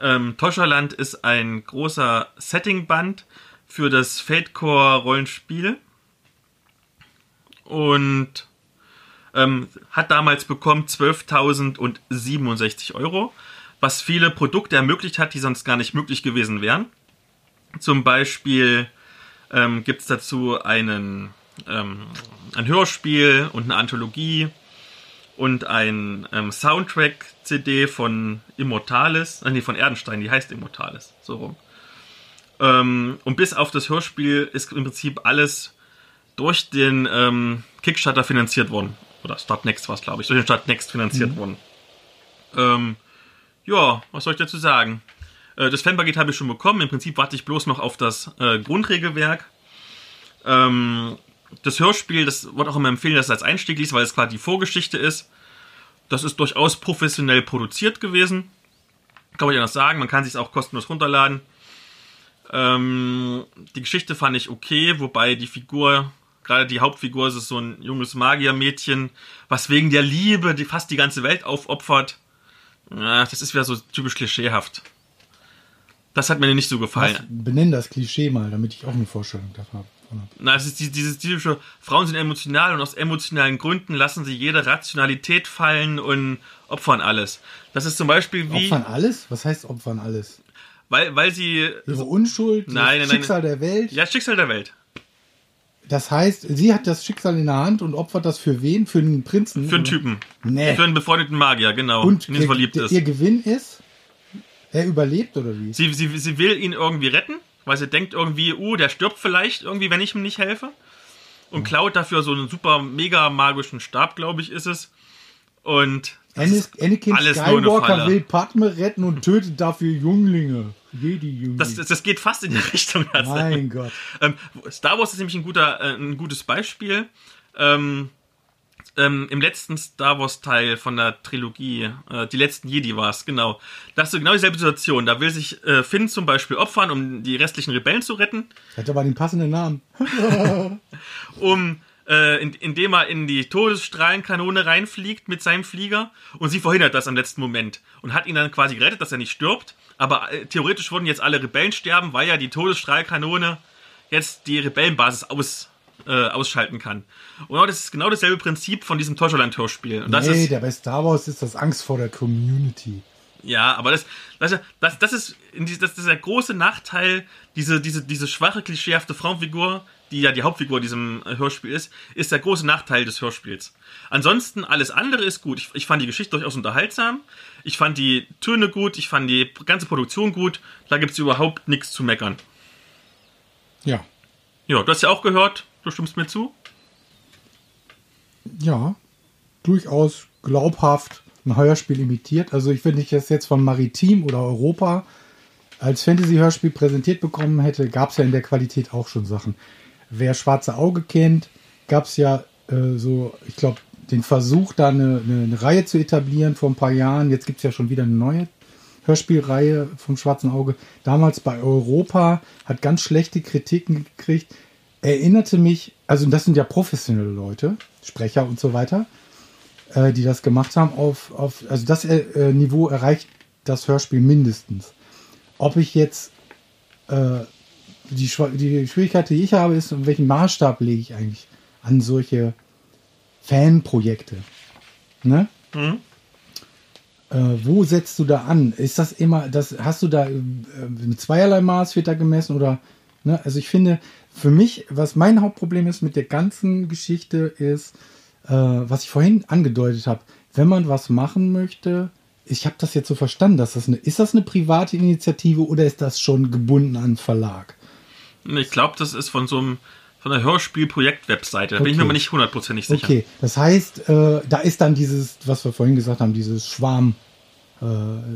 Ähm, Täuscherland ist ein großer Setting-Band für das Fadecore-Rollenspiel. Und ähm, hat damals bekommen 12.067 Euro, was viele Produkte ermöglicht hat, die sonst gar nicht möglich gewesen wären. Zum Beispiel ähm, gibt es dazu einen, ähm, ein Hörspiel und eine Anthologie und ein ähm, Soundtrack-CD von Immortalis, äh, nee, von Erdenstein, die heißt Immortalis, so rum. Ähm, und bis auf das Hörspiel ist im Prinzip alles durch den ähm, Kickstarter finanziert worden. Oder Startnext war es, glaube ich, durch den Startnext finanziert worden. Ähm, ja, was soll ich dazu sagen? Äh, das Fanpaket habe ich schon bekommen. Im Prinzip warte ich bloß noch auf das äh, Grundregelwerk. Ähm, das Hörspiel, das wird auch immer empfehlen, dass es als Einstieg liest, weil es quasi die Vorgeschichte ist. Das ist durchaus professionell produziert gewesen. Kann man ja noch sagen. Man kann sich auch kostenlos runterladen. Ähm, die Geschichte fand ich okay, wobei die Figur, gerade die Hauptfigur, ist so ein junges Magiermädchen, was wegen der Liebe die fast die ganze Welt aufopfert. Ja, das ist wieder so typisch klischeehaft. Das hat mir nicht so gefallen. Was, benenn das Klischee mal, damit ich auch eine Vorstellung davon habe. Na, es ist die- dieses typische, Frauen sind emotional und aus emotionalen Gründen lassen sie jede Rationalität fallen und opfern alles. Das ist zum Beispiel wie, Opfern alles? Was heißt Opfern alles? weil, weil sie, Ihre Unschuld, Nein, das nein, nein. Schicksal der Welt. ja, Schicksal der Welt. Das heißt, sie hat das Schicksal in der Hand und opfert das für wen? Für einen Prinzen? Für einen? Typen. Nee. Für einen befreundeten Magier, genau. Und in den sie verliebt der- ist. ihr Gewinn ist, er überlebt oder wie? Sie, sie, sie will ihn irgendwie retten, weil sie denkt irgendwie, uh, der stirbt vielleicht irgendwie, wenn ich ihm nicht helfe. Und klaut dafür so einen super mega magischen Stab, glaube ich, ist es. Und Anakin Skywalker will Padme retten und tötet dafür Jünglinge. Jedi-Jünglinge. das, das, das geht fast in die (laughs) Richtung. mein Gott. Ähm, Star Wars ist nämlich ein, guter, äh, ein gutes Beispiel. Ähm, ähm, Im letzten Star Wars Teil von der Trilogie, äh, die letzten Jedi war es, genau. Da hast du genau dieselbe Situation. Da will sich äh, Finn zum Beispiel opfern, um die restlichen Rebellen zu retten. Hat aber den passenden Namen. (laughs) um äh, in, indem er in die Todesstrahlenkanone reinfliegt mit seinem Flieger und sie verhindert das am letzten Moment und hat ihn dann quasi gerettet, dass er nicht stirbt. Aber äh, theoretisch würden jetzt alle Rebellen sterben, weil ja die Todesstrahlkanone jetzt die Rebellenbasis aus, äh, ausschalten kann. Und das ist genau dasselbe Prinzip von diesem das nee, ist, der bei Star Wars ist das Angst vor der Community. ja, aber das, das, das, das, ist, das ist der große Nachteil, diese, diese, diese schwache, klischeehafte Frauenfigur, die ja die Hauptfigur diesem äh, Hörspiel ist, ist der große Nachteil des Hörspiels. Ansonsten, alles andere ist gut. Ich, ich fand die Geschichte durchaus unterhaltsam. Ich fand die Töne gut. Ich fand die ganze Produktion gut. Da gibt's überhaupt nichts zu meckern. Ja. Ja, du hast ja auch gehört. Du stimmst mir zu? Ja. Durchaus glaubhaft ein Hörspiel imitiert. Also ich, wenn ich das jetzt von Maritim oder Europa als Fantasy-Hörspiel präsentiert bekommen hätte, gab es ja in der Qualität auch schon Sachen. Wer Schwarze Auge kennt, gab es ja äh, so, ich glaube, den Versuch, da eine, eine, eine Reihe zu etablieren vor ein paar Jahren. Jetzt gibt es ja schon wieder eine neue Hörspielreihe vom Schwarzen Auge. Damals bei Europa hat ganz schlechte Kritiken gekriegt. Erinnerte mich, also das sind ja professionelle Leute, Sprecher und so weiter, äh, die das gemacht haben, auf, auf also das äh, Niveau erreicht das Hörspiel mindestens. Ob ich jetzt äh, die, die Schwierigkeit, die ich habe, ist, welchen Maßstab lege ich eigentlich an solche Fanprojekte? Ne? Äh, wo setzt du da an? Ist das immer, das hast du da äh, mit zweierlei Maß wird da gemessen oder? Ne? Also ich finde, für mich, was mein Hauptproblem ist mit der ganzen Geschichte, ist, äh, was ich vorhin angedeutet habe, wenn man was machen möchte, ich habe das jetzt so verstanden, dass das eine, ist das eine private Initiative oder ist das schon gebunden an einen Verlag? Ich glaube, das ist von so einem von der Hörspiel-Projekt-Webseite. Da bin ich mir Okay. aber nicht hundertprozentig sicher. Okay, das heißt, äh, da ist dann dieses, was wir vorhin gesagt haben, dieses Schwarm, äh,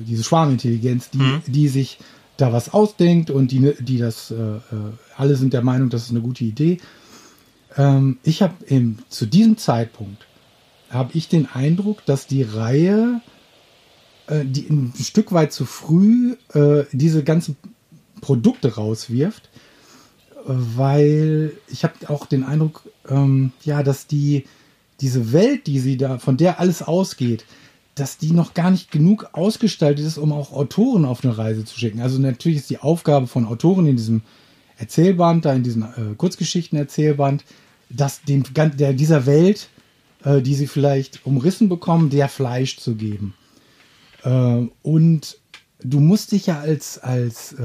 diese Schwarmintelligenz, die, die sich da was ausdenkt und die, die das, äh, äh, alle sind der Meinung, das ist eine gute Idee. Ähm, ich habe zu diesem Zeitpunkt habe ich den Eindruck, dass die Reihe äh, die ein Stück weit zu früh äh, diese ganzen Produkte rauswirft, weil ich habe auch den Eindruck, ähm, ja, dass die diese Welt, die sie da, von der alles ausgeht, dass die noch gar nicht genug ausgestaltet ist, um auch Autoren auf eine Reise zu schicken. Also natürlich ist die Aufgabe von Autoren in diesem Erzählband, da in diesem äh, Kurzgeschichten-Erzählband, dass dem, der, dieser Welt, äh, die sie vielleicht umrissen bekommen, der Fleisch zu geben. Äh, und du musst dich ja als, als äh,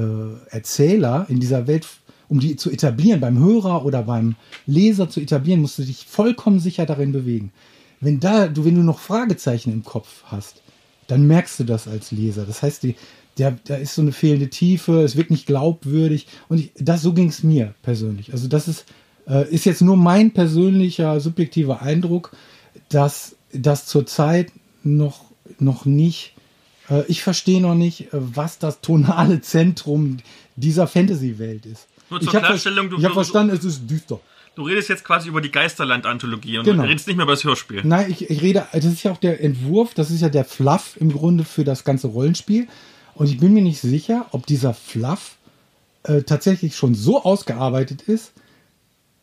Erzähler in dieser Welt, um die zu etablieren, beim Hörer oder beim Leser zu etablieren, musst du dich vollkommen sicher darin bewegen. Wenn da, du, wenn du noch Fragezeichen im Kopf hast, dann merkst du das als Leser. Das heißt, die, der, da ist so eine fehlende Tiefe, es wird nicht glaubwürdig. Und ich, das, so ging es mir persönlich. Also das ist, äh, ist jetzt nur mein persönlicher, subjektiver Eindruck, dass das zurzeit noch, noch nicht, äh, ich verstehe noch nicht, äh, was das tonale Zentrum dieser Fantasy-Welt ist. Nur zur ich habe Klarstellung, du- hab du- verstanden, es ist düster. Du redest jetzt quasi über die Geisterland-Anthologie und Genau. du redest nicht mehr über das Hörspiel. Nein, ich, ich rede, das ist ja auch der Entwurf, das ist ja der Fluff im Grunde für das ganze Rollenspiel. Und ich bin mir nicht sicher, ob dieser Fluff äh, tatsächlich schon so ausgearbeitet ist,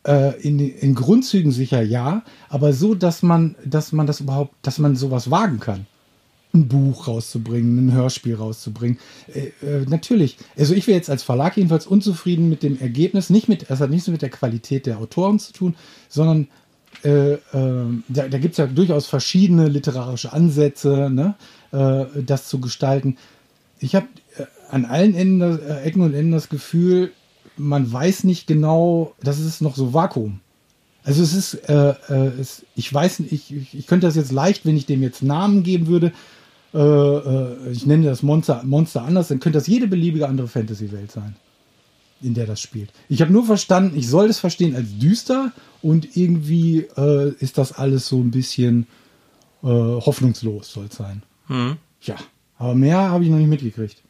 äh, in, in Grundzügen sicher ja, aber so, dass man, dass man das überhaupt, dass man sowas wagen kann. Ein Buch rauszubringen, ein Hörspiel rauszubringen. Äh, äh, natürlich. Also ich wäre jetzt als Verlag jedenfalls unzufrieden mit dem Ergebnis. Nicht mit, das hat nichts mit der Qualität der Autoren zu tun, sondern äh, äh, da, da gibt es ja durchaus verschiedene literarische Ansätze, ne, äh, das zu gestalten. Ich habe äh, an allen Enden, Ecken und Enden das Gefühl, man weiß nicht genau, das ist noch so Vakuum. Also es ist, äh, es, ich weiß nicht, ich, ich, ich könnte das jetzt leicht, wenn ich dem jetzt Namen geben würde, äh, äh, ich nenne das Monster, Monster anders, dann könnte das jede beliebige andere Fantasy-Welt sein, in der das spielt. Ich habe nur verstanden, ich soll es verstehen als düster und irgendwie äh, ist das alles so ein bisschen äh, hoffnungslos, soll es sein. Hm. Ja, aber mehr habe ich noch nicht mitgekriegt.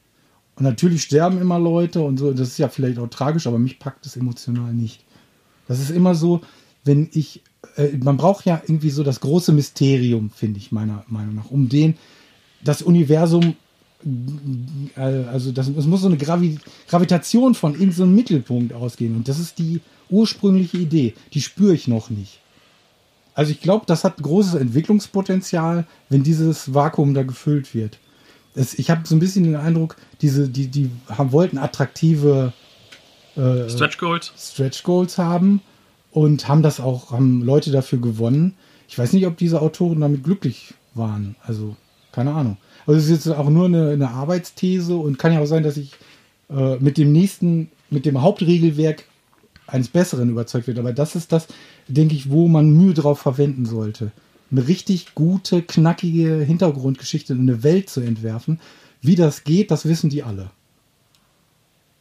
Und natürlich sterben immer Leute und so, das ist ja vielleicht auch tragisch, aber mich packt es emotional nicht. Das ist immer so, wenn ich, äh, man braucht ja irgendwie so das große Mysterium, finde ich meiner Meinung nach, um den, das Universum, also das, es muss so eine Gravi Gravitation von irgendeinem so Mittelpunkt ausgehen und das ist die ursprüngliche Idee, die spüre ich noch nicht. Also ich glaube, das hat großes Entwicklungspotenzial, wenn dieses Vakuum da gefüllt wird. Das, ich habe so ein bisschen den Eindruck, diese, die, die haben, wollten attraktive äh, Stretch Goals. Stretch Goals haben und haben das auch, haben Leute dafür gewonnen. Ich weiß nicht, ob diese Autoren damit glücklich waren. Also, keine Ahnung. Also es ist jetzt auch nur eine, eine Arbeitsthese und kann ja auch sein, dass ich äh, mit dem nächsten, mit dem Hauptregelwerk eines Besseren überzeugt wird. Aber das ist das, denke ich, wo man Mühe drauf verwenden sollte. Eine richtig gute, knackige Hintergrundgeschichte in eine Welt zu entwerfen. Wie das geht, das wissen die alle.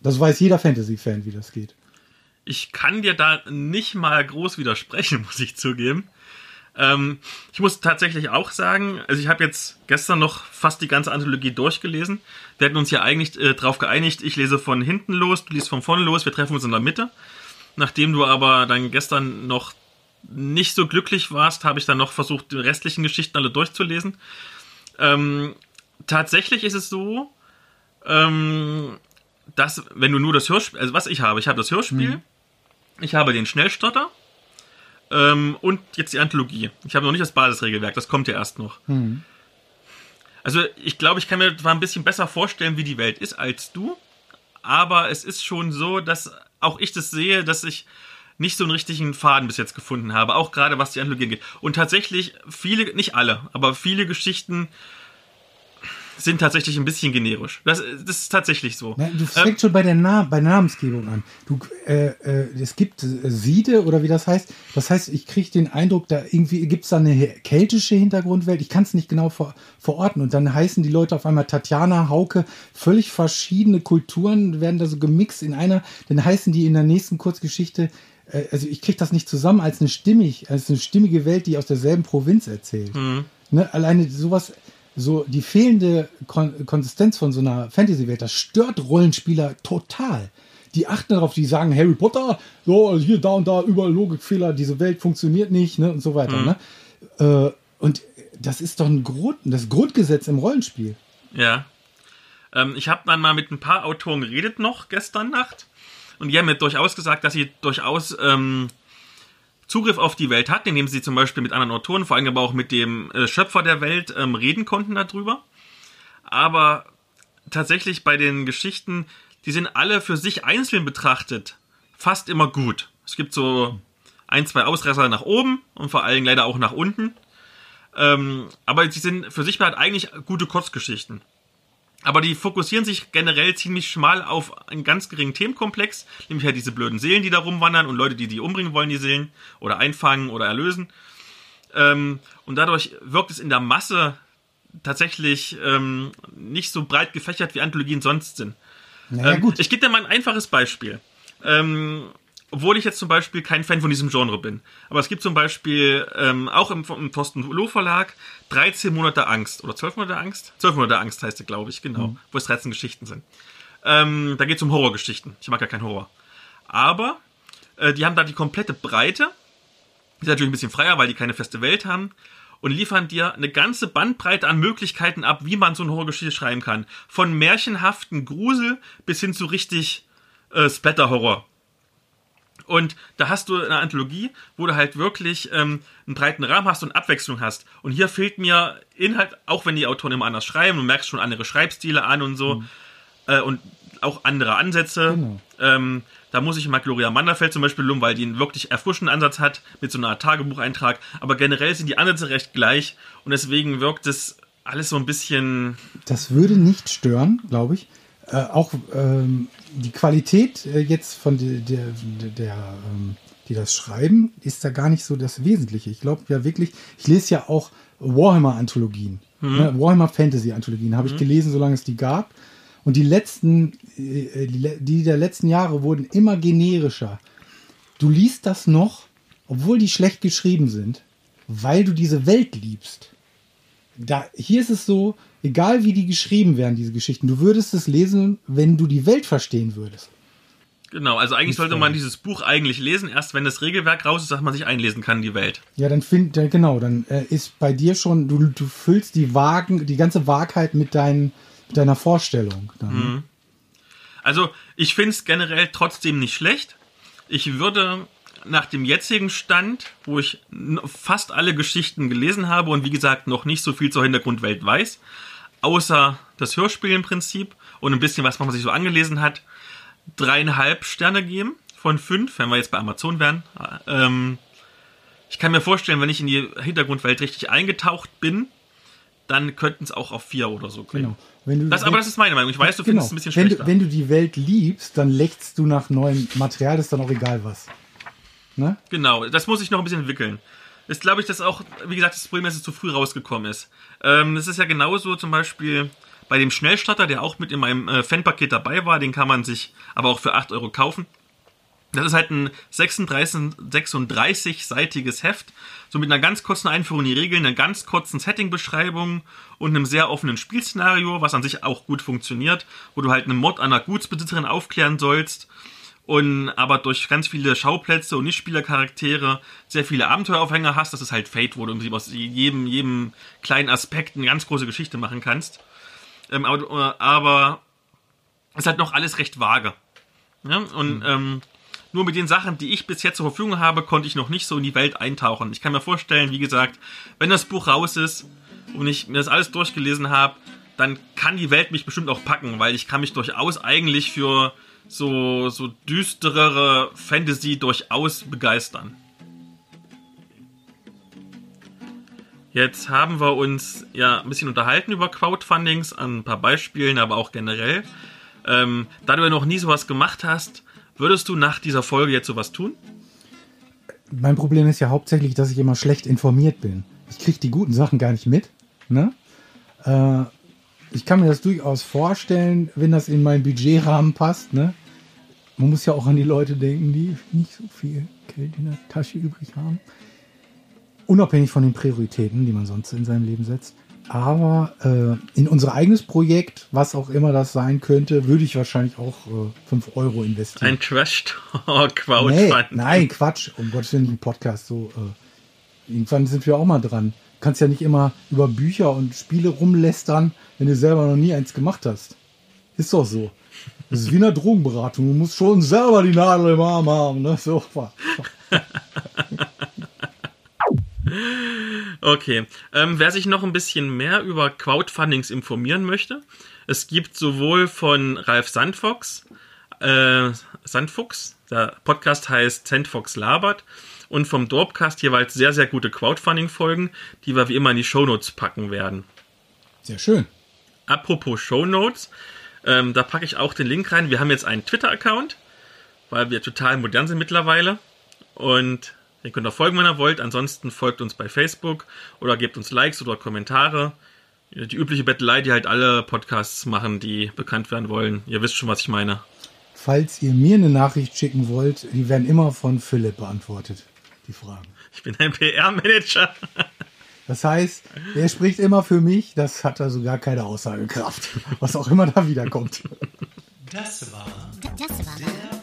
Das weiß jeder Fantasy-Fan, wie das geht. Ich kann dir da nicht mal groß widersprechen, (laughs) muss ich zugeben. Ähm, ich muss tatsächlich auch sagen, also ich habe jetzt gestern noch fast die ganze Anthologie durchgelesen. Wir hatten uns ja eigentlich äh, darauf geeinigt, ich lese von hinten los, du liest von vorne los, wir treffen uns in der Mitte. Nachdem du aber dann gestern noch nicht so glücklich warst, habe ich dann noch versucht, die restlichen Geschichten alle durchzulesen. Ähm, tatsächlich ist es so, ähm, dass, wenn du nur das Hörspiel, also was ich habe, ich habe das Hörspiel, ich habe den Schnellstotter ähm, und jetzt die Anthologie. Ich habe noch nicht das Basisregelwerk, das kommt ja erst noch. Also ich glaube, ich kann mir zwar ein bisschen besser vorstellen, wie die Welt ist als du, aber es ist schon so, dass auch ich das sehe, dass ich nicht so einen richtigen Faden bis jetzt gefunden habe, auch gerade was die Anthologie angeht. Und tatsächlich viele, nicht alle, aber viele Geschichten sind tatsächlich ein bisschen generisch. Das, das ist tatsächlich so. Na, du fängst schon bei der, Na bei der Namensgebung an. Du, äh, äh, es gibt äh, Siede oder wie das heißt. Das heißt, ich kriege den Eindruck, da irgendwie gibt es da eine keltische Hintergrundwelt. Ich kann es nicht genau ver verorten. Und dann heißen die Leute auf einmal Tatjana, Hauke, völlig verschiedene Kulturen werden da so gemixt in einer. Dann heißen die in der nächsten Kurzgeschichte, äh, also ich kriege das nicht zusammen als eine stimmig, als eine stimmige Welt, die aus derselben Provinz erzählt. Ne? Alleine sowas, so die fehlende Kon Konsistenz von so einer Fantasy-Welt, das stört Rollenspieler total. Die achten darauf, die sagen Harry Potter, so also hier, da und da, überall Logikfehler, diese Welt funktioniert nicht, ne, und so weiter. Ne? Äh, und das ist doch ein Grund, das Grundgesetz im Rollenspiel. Ja. Ähm, ich habe dann mal mit ein paar Autoren geredet noch gestern Nacht. Und die haben mir durchaus gesagt, dass sie durchaus ähm, Zugriff auf die Welt hatten, indem sie zum Beispiel mit anderen Autoren, vor allem aber auch mit dem äh, Schöpfer der Welt ähm, reden konnten darüber. Aber tatsächlich bei den Geschichten, die sind alle für sich einzeln betrachtet fast immer gut. Es gibt so ein, zwei Ausreißer nach oben und vor allem leider auch nach unten. Ähm, aber sie sind für sich halt eigentlich gute Kurzgeschichten. Aber die fokussieren sich generell ziemlich schmal auf einen ganz geringen Themenkomplex, nämlich halt diese blöden Seelen, die da rumwandern und Leute, die die umbringen wollen, die Seelen, oder einfangen oder erlösen. Ähm, und dadurch wirkt es in der Masse tatsächlich ähm, nicht so breit gefächert, wie Anthologien sonst sind. Naja, ähm, gut. Ich gebe dir mal ein einfaches Beispiel. Obwohl ich jetzt zum Beispiel kein Fan von diesem Genre bin. Aber es gibt zum Beispiel ähm, auch im, im Thorsten Loh Verlag 13 Monate Angst. Oder 12 Monate Angst? 12 Monate Angst heißt es, glaube ich, genau. Wo es 13 Geschichten sind. Ähm, da geht es um Horrorgeschichten. Ich mag ja keinen Horror. Aber äh, die haben da die komplette Breite. Die ist natürlich ein bisschen freier, weil die keine feste Welt haben. Und liefern dir eine ganze Bandbreite an Möglichkeiten ab, wie man so eine Horrorgeschichte schreiben kann. Von märchenhaften Grusel bis hin zu richtig äh, Splatter-Horror. Und da hast du eine Anthologie, wo du halt wirklich ähm, einen breiten Rahmen hast und Abwechslung hast. Und hier fehlt mir Inhalt, auch wenn die Autoren immer anders schreiben, du merkst schon andere Schreibstile an und so. Äh, und auch andere Ansätze. Genau. Ähm, da muss ich mal Gloria Manderfeld zum Beispiel loben, weil die einen wirklich erfrischenden Ansatz hat mit so einer Art Tagebucheintrag. Aber generell sind die Ansätze recht gleich und deswegen wirkt es alles so ein bisschen. Das würde nicht stören, glaube ich. Äh, auch ähm, die Qualität äh, jetzt von der, der, der, ähm, die das schreiben, ist da gar nicht so das Wesentliche. Ich glaube ja wirklich, ich lese ja auch Warhammer-Anthologien, ne? Warhammer Fantasy-Anthologien habe ich gelesen, solange es die gab. Und die letzten, äh, die, le- die der letzten Jahre wurden immer generischer. Du liest das noch, obwohl die schlecht geschrieben sind, weil du diese Welt liebst da, hier ist es so, egal wie die geschrieben werden, diese Geschichten, du würdest es lesen, wenn du die Welt verstehen würdest. Genau, also eigentlich sollte man dieses Buch eigentlich lesen, erst wenn das Regelwerk raus ist, dass man sich einlesen kann in die Welt. Ja, dann find, genau, dann äh, ist bei dir schon, du, du füllst die Wagen, die ganze Wahrheit mit, dein, mit deiner Vorstellung. Dann. Also ich finde es generell trotzdem nicht schlecht. Ich würde nach dem jetzigen Stand, wo ich fast alle Geschichten gelesen habe und wie gesagt noch nicht so viel zur Hintergrundwelt weiß, außer das Hörspiel im Prinzip und ein bisschen was man sich so angelesen hat, dreieinhalb Sterne geben von fünf, wenn wir jetzt bei Amazon wären. Ähm, ich kann mir vorstellen, wenn ich in die Hintergrundwelt richtig eingetaucht bin, dann könnten es auch auf vier oder so gehen. Genau. Wenn du, Das, aber das ist meine Meinung. Ich weiß, du genau. findest es ein bisschen wenn schlechter. du, wenn du die Welt liebst, dann lächst du nach neuem Material, ist dann auch egal was. Ne? Genau, das muss ich noch ein bisschen entwickeln. Ist, glaube ich, das auch, wie gesagt, das Problem, dass es zu früh rausgekommen ist. Ähm, es ist ja genauso zum Beispiel bei dem Schnellstarter, der auch mit in meinem äh, Fanpaket dabei war, den kann man sich aber auch für 8 Euro kaufen. Das ist halt ein 36, 36-seitiges Heft, so mit einer ganz kurzen Einführung in die Regeln, einer ganz kurzen Setting-Beschreibung und einem sehr offenen Spielszenario, was an sich auch gut funktioniert, wo du halt einen Mord an einer Gutsbesitzerin aufklären sollst und aber durch ganz viele Schauplätze und Nichtspielercharaktere sehr viele Abenteueraufhänger hast. Das ist halt Fate, wo du im Prinzip aus jedem, jedem kleinen Aspekt eine ganz große Geschichte machen kannst. Ähm, aber, aber es ist halt noch alles recht vage. Ja? Und ähm, nur mit den Sachen, die ich bis jetzt zur Verfügung habe, konnte ich noch nicht so in die Welt eintauchen. Ich kann mir vorstellen, wie gesagt, wenn das Buch raus ist und ich mir das alles durchgelesen habe, dann kann die Welt mich bestimmt auch packen, weil ich kann mich durchaus eigentlich für so, so düsterere Fantasy durchaus begeistern. Jetzt haben wir uns ja ein bisschen unterhalten über Crowdfundings, an ein paar Beispielen, aber auch generell. Ähm, da du ja noch nie sowas gemacht hast, würdest du nach dieser Folge jetzt sowas tun? Mein Problem ist ja hauptsächlich, dass ich immer schlecht informiert bin. Ich kriege die guten Sachen gar nicht mit. Ne? Äh, ich kann mir das durchaus vorstellen, wenn das in meinen Budgetrahmen passt. Ne? Man muss ja auch an die Leute denken, die nicht so viel Geld in der Tasche übrig haben. Unabhängig von den Prioritäten, die man sonst in seinem Leben setzt. Aber äh, in unser eigenes Projekt, was auch immer das sein könnte, würde ich wahrscheinlich auch 5 Euro investieren. Ein Nee, Trash-Crowdfunding. nein, Quatsch. Um Gottes Willen, ein Podcast. So, äh, irgendwann sind wir auch mal dran. Du kannst ja nicht immer über Bücher und Spiele rumlästern, wenn du selber noch nie eins gemacht hast. Ist doch so. Das ist wie eine Drogenberatung. Du musst schon selber die Nadel im Arm haben. Ne? So. (laughs) Okay. Ähm, wer sich noch ein bisschen mehr über Crowdfundings informieren möchte, es gibt sowohl von Ralf Sandfox, äh, Sandfuchs, der Podcast heißt Sandfox labert, und vom Dorpcast jeweils sehr, sehr gute Crowdfunding-Folgen, die wir wie immer in die Shownotes packen werden. Sehr schön. Apropos Shownotes, ähm, da packe ich auch den Link rein. Wir haben jetzt einen Twitter-Account, weil wir total modern sind mittlerweile. Und ihr könnt auch folgen, wenn ihr wollt. Ansonsten folgt uns bei Facebook oder gebt uns Likes oder Kommentare. Die übliche Bettelei, die halt alle Podcasts machen, die bekannt werden wollen. Ihr wisst schon, was ich meine. Falls ihr mir eine Nachricht schicken wollt, die werden immer von Philipp beantwortet. Die Fragen. Ich bin ein PR-Manager. (laughs) Das heißt, er spricht immer für mich. Das hat also gar keine Aussagekraft. Was auch immer da wiederkommt. Das war Das war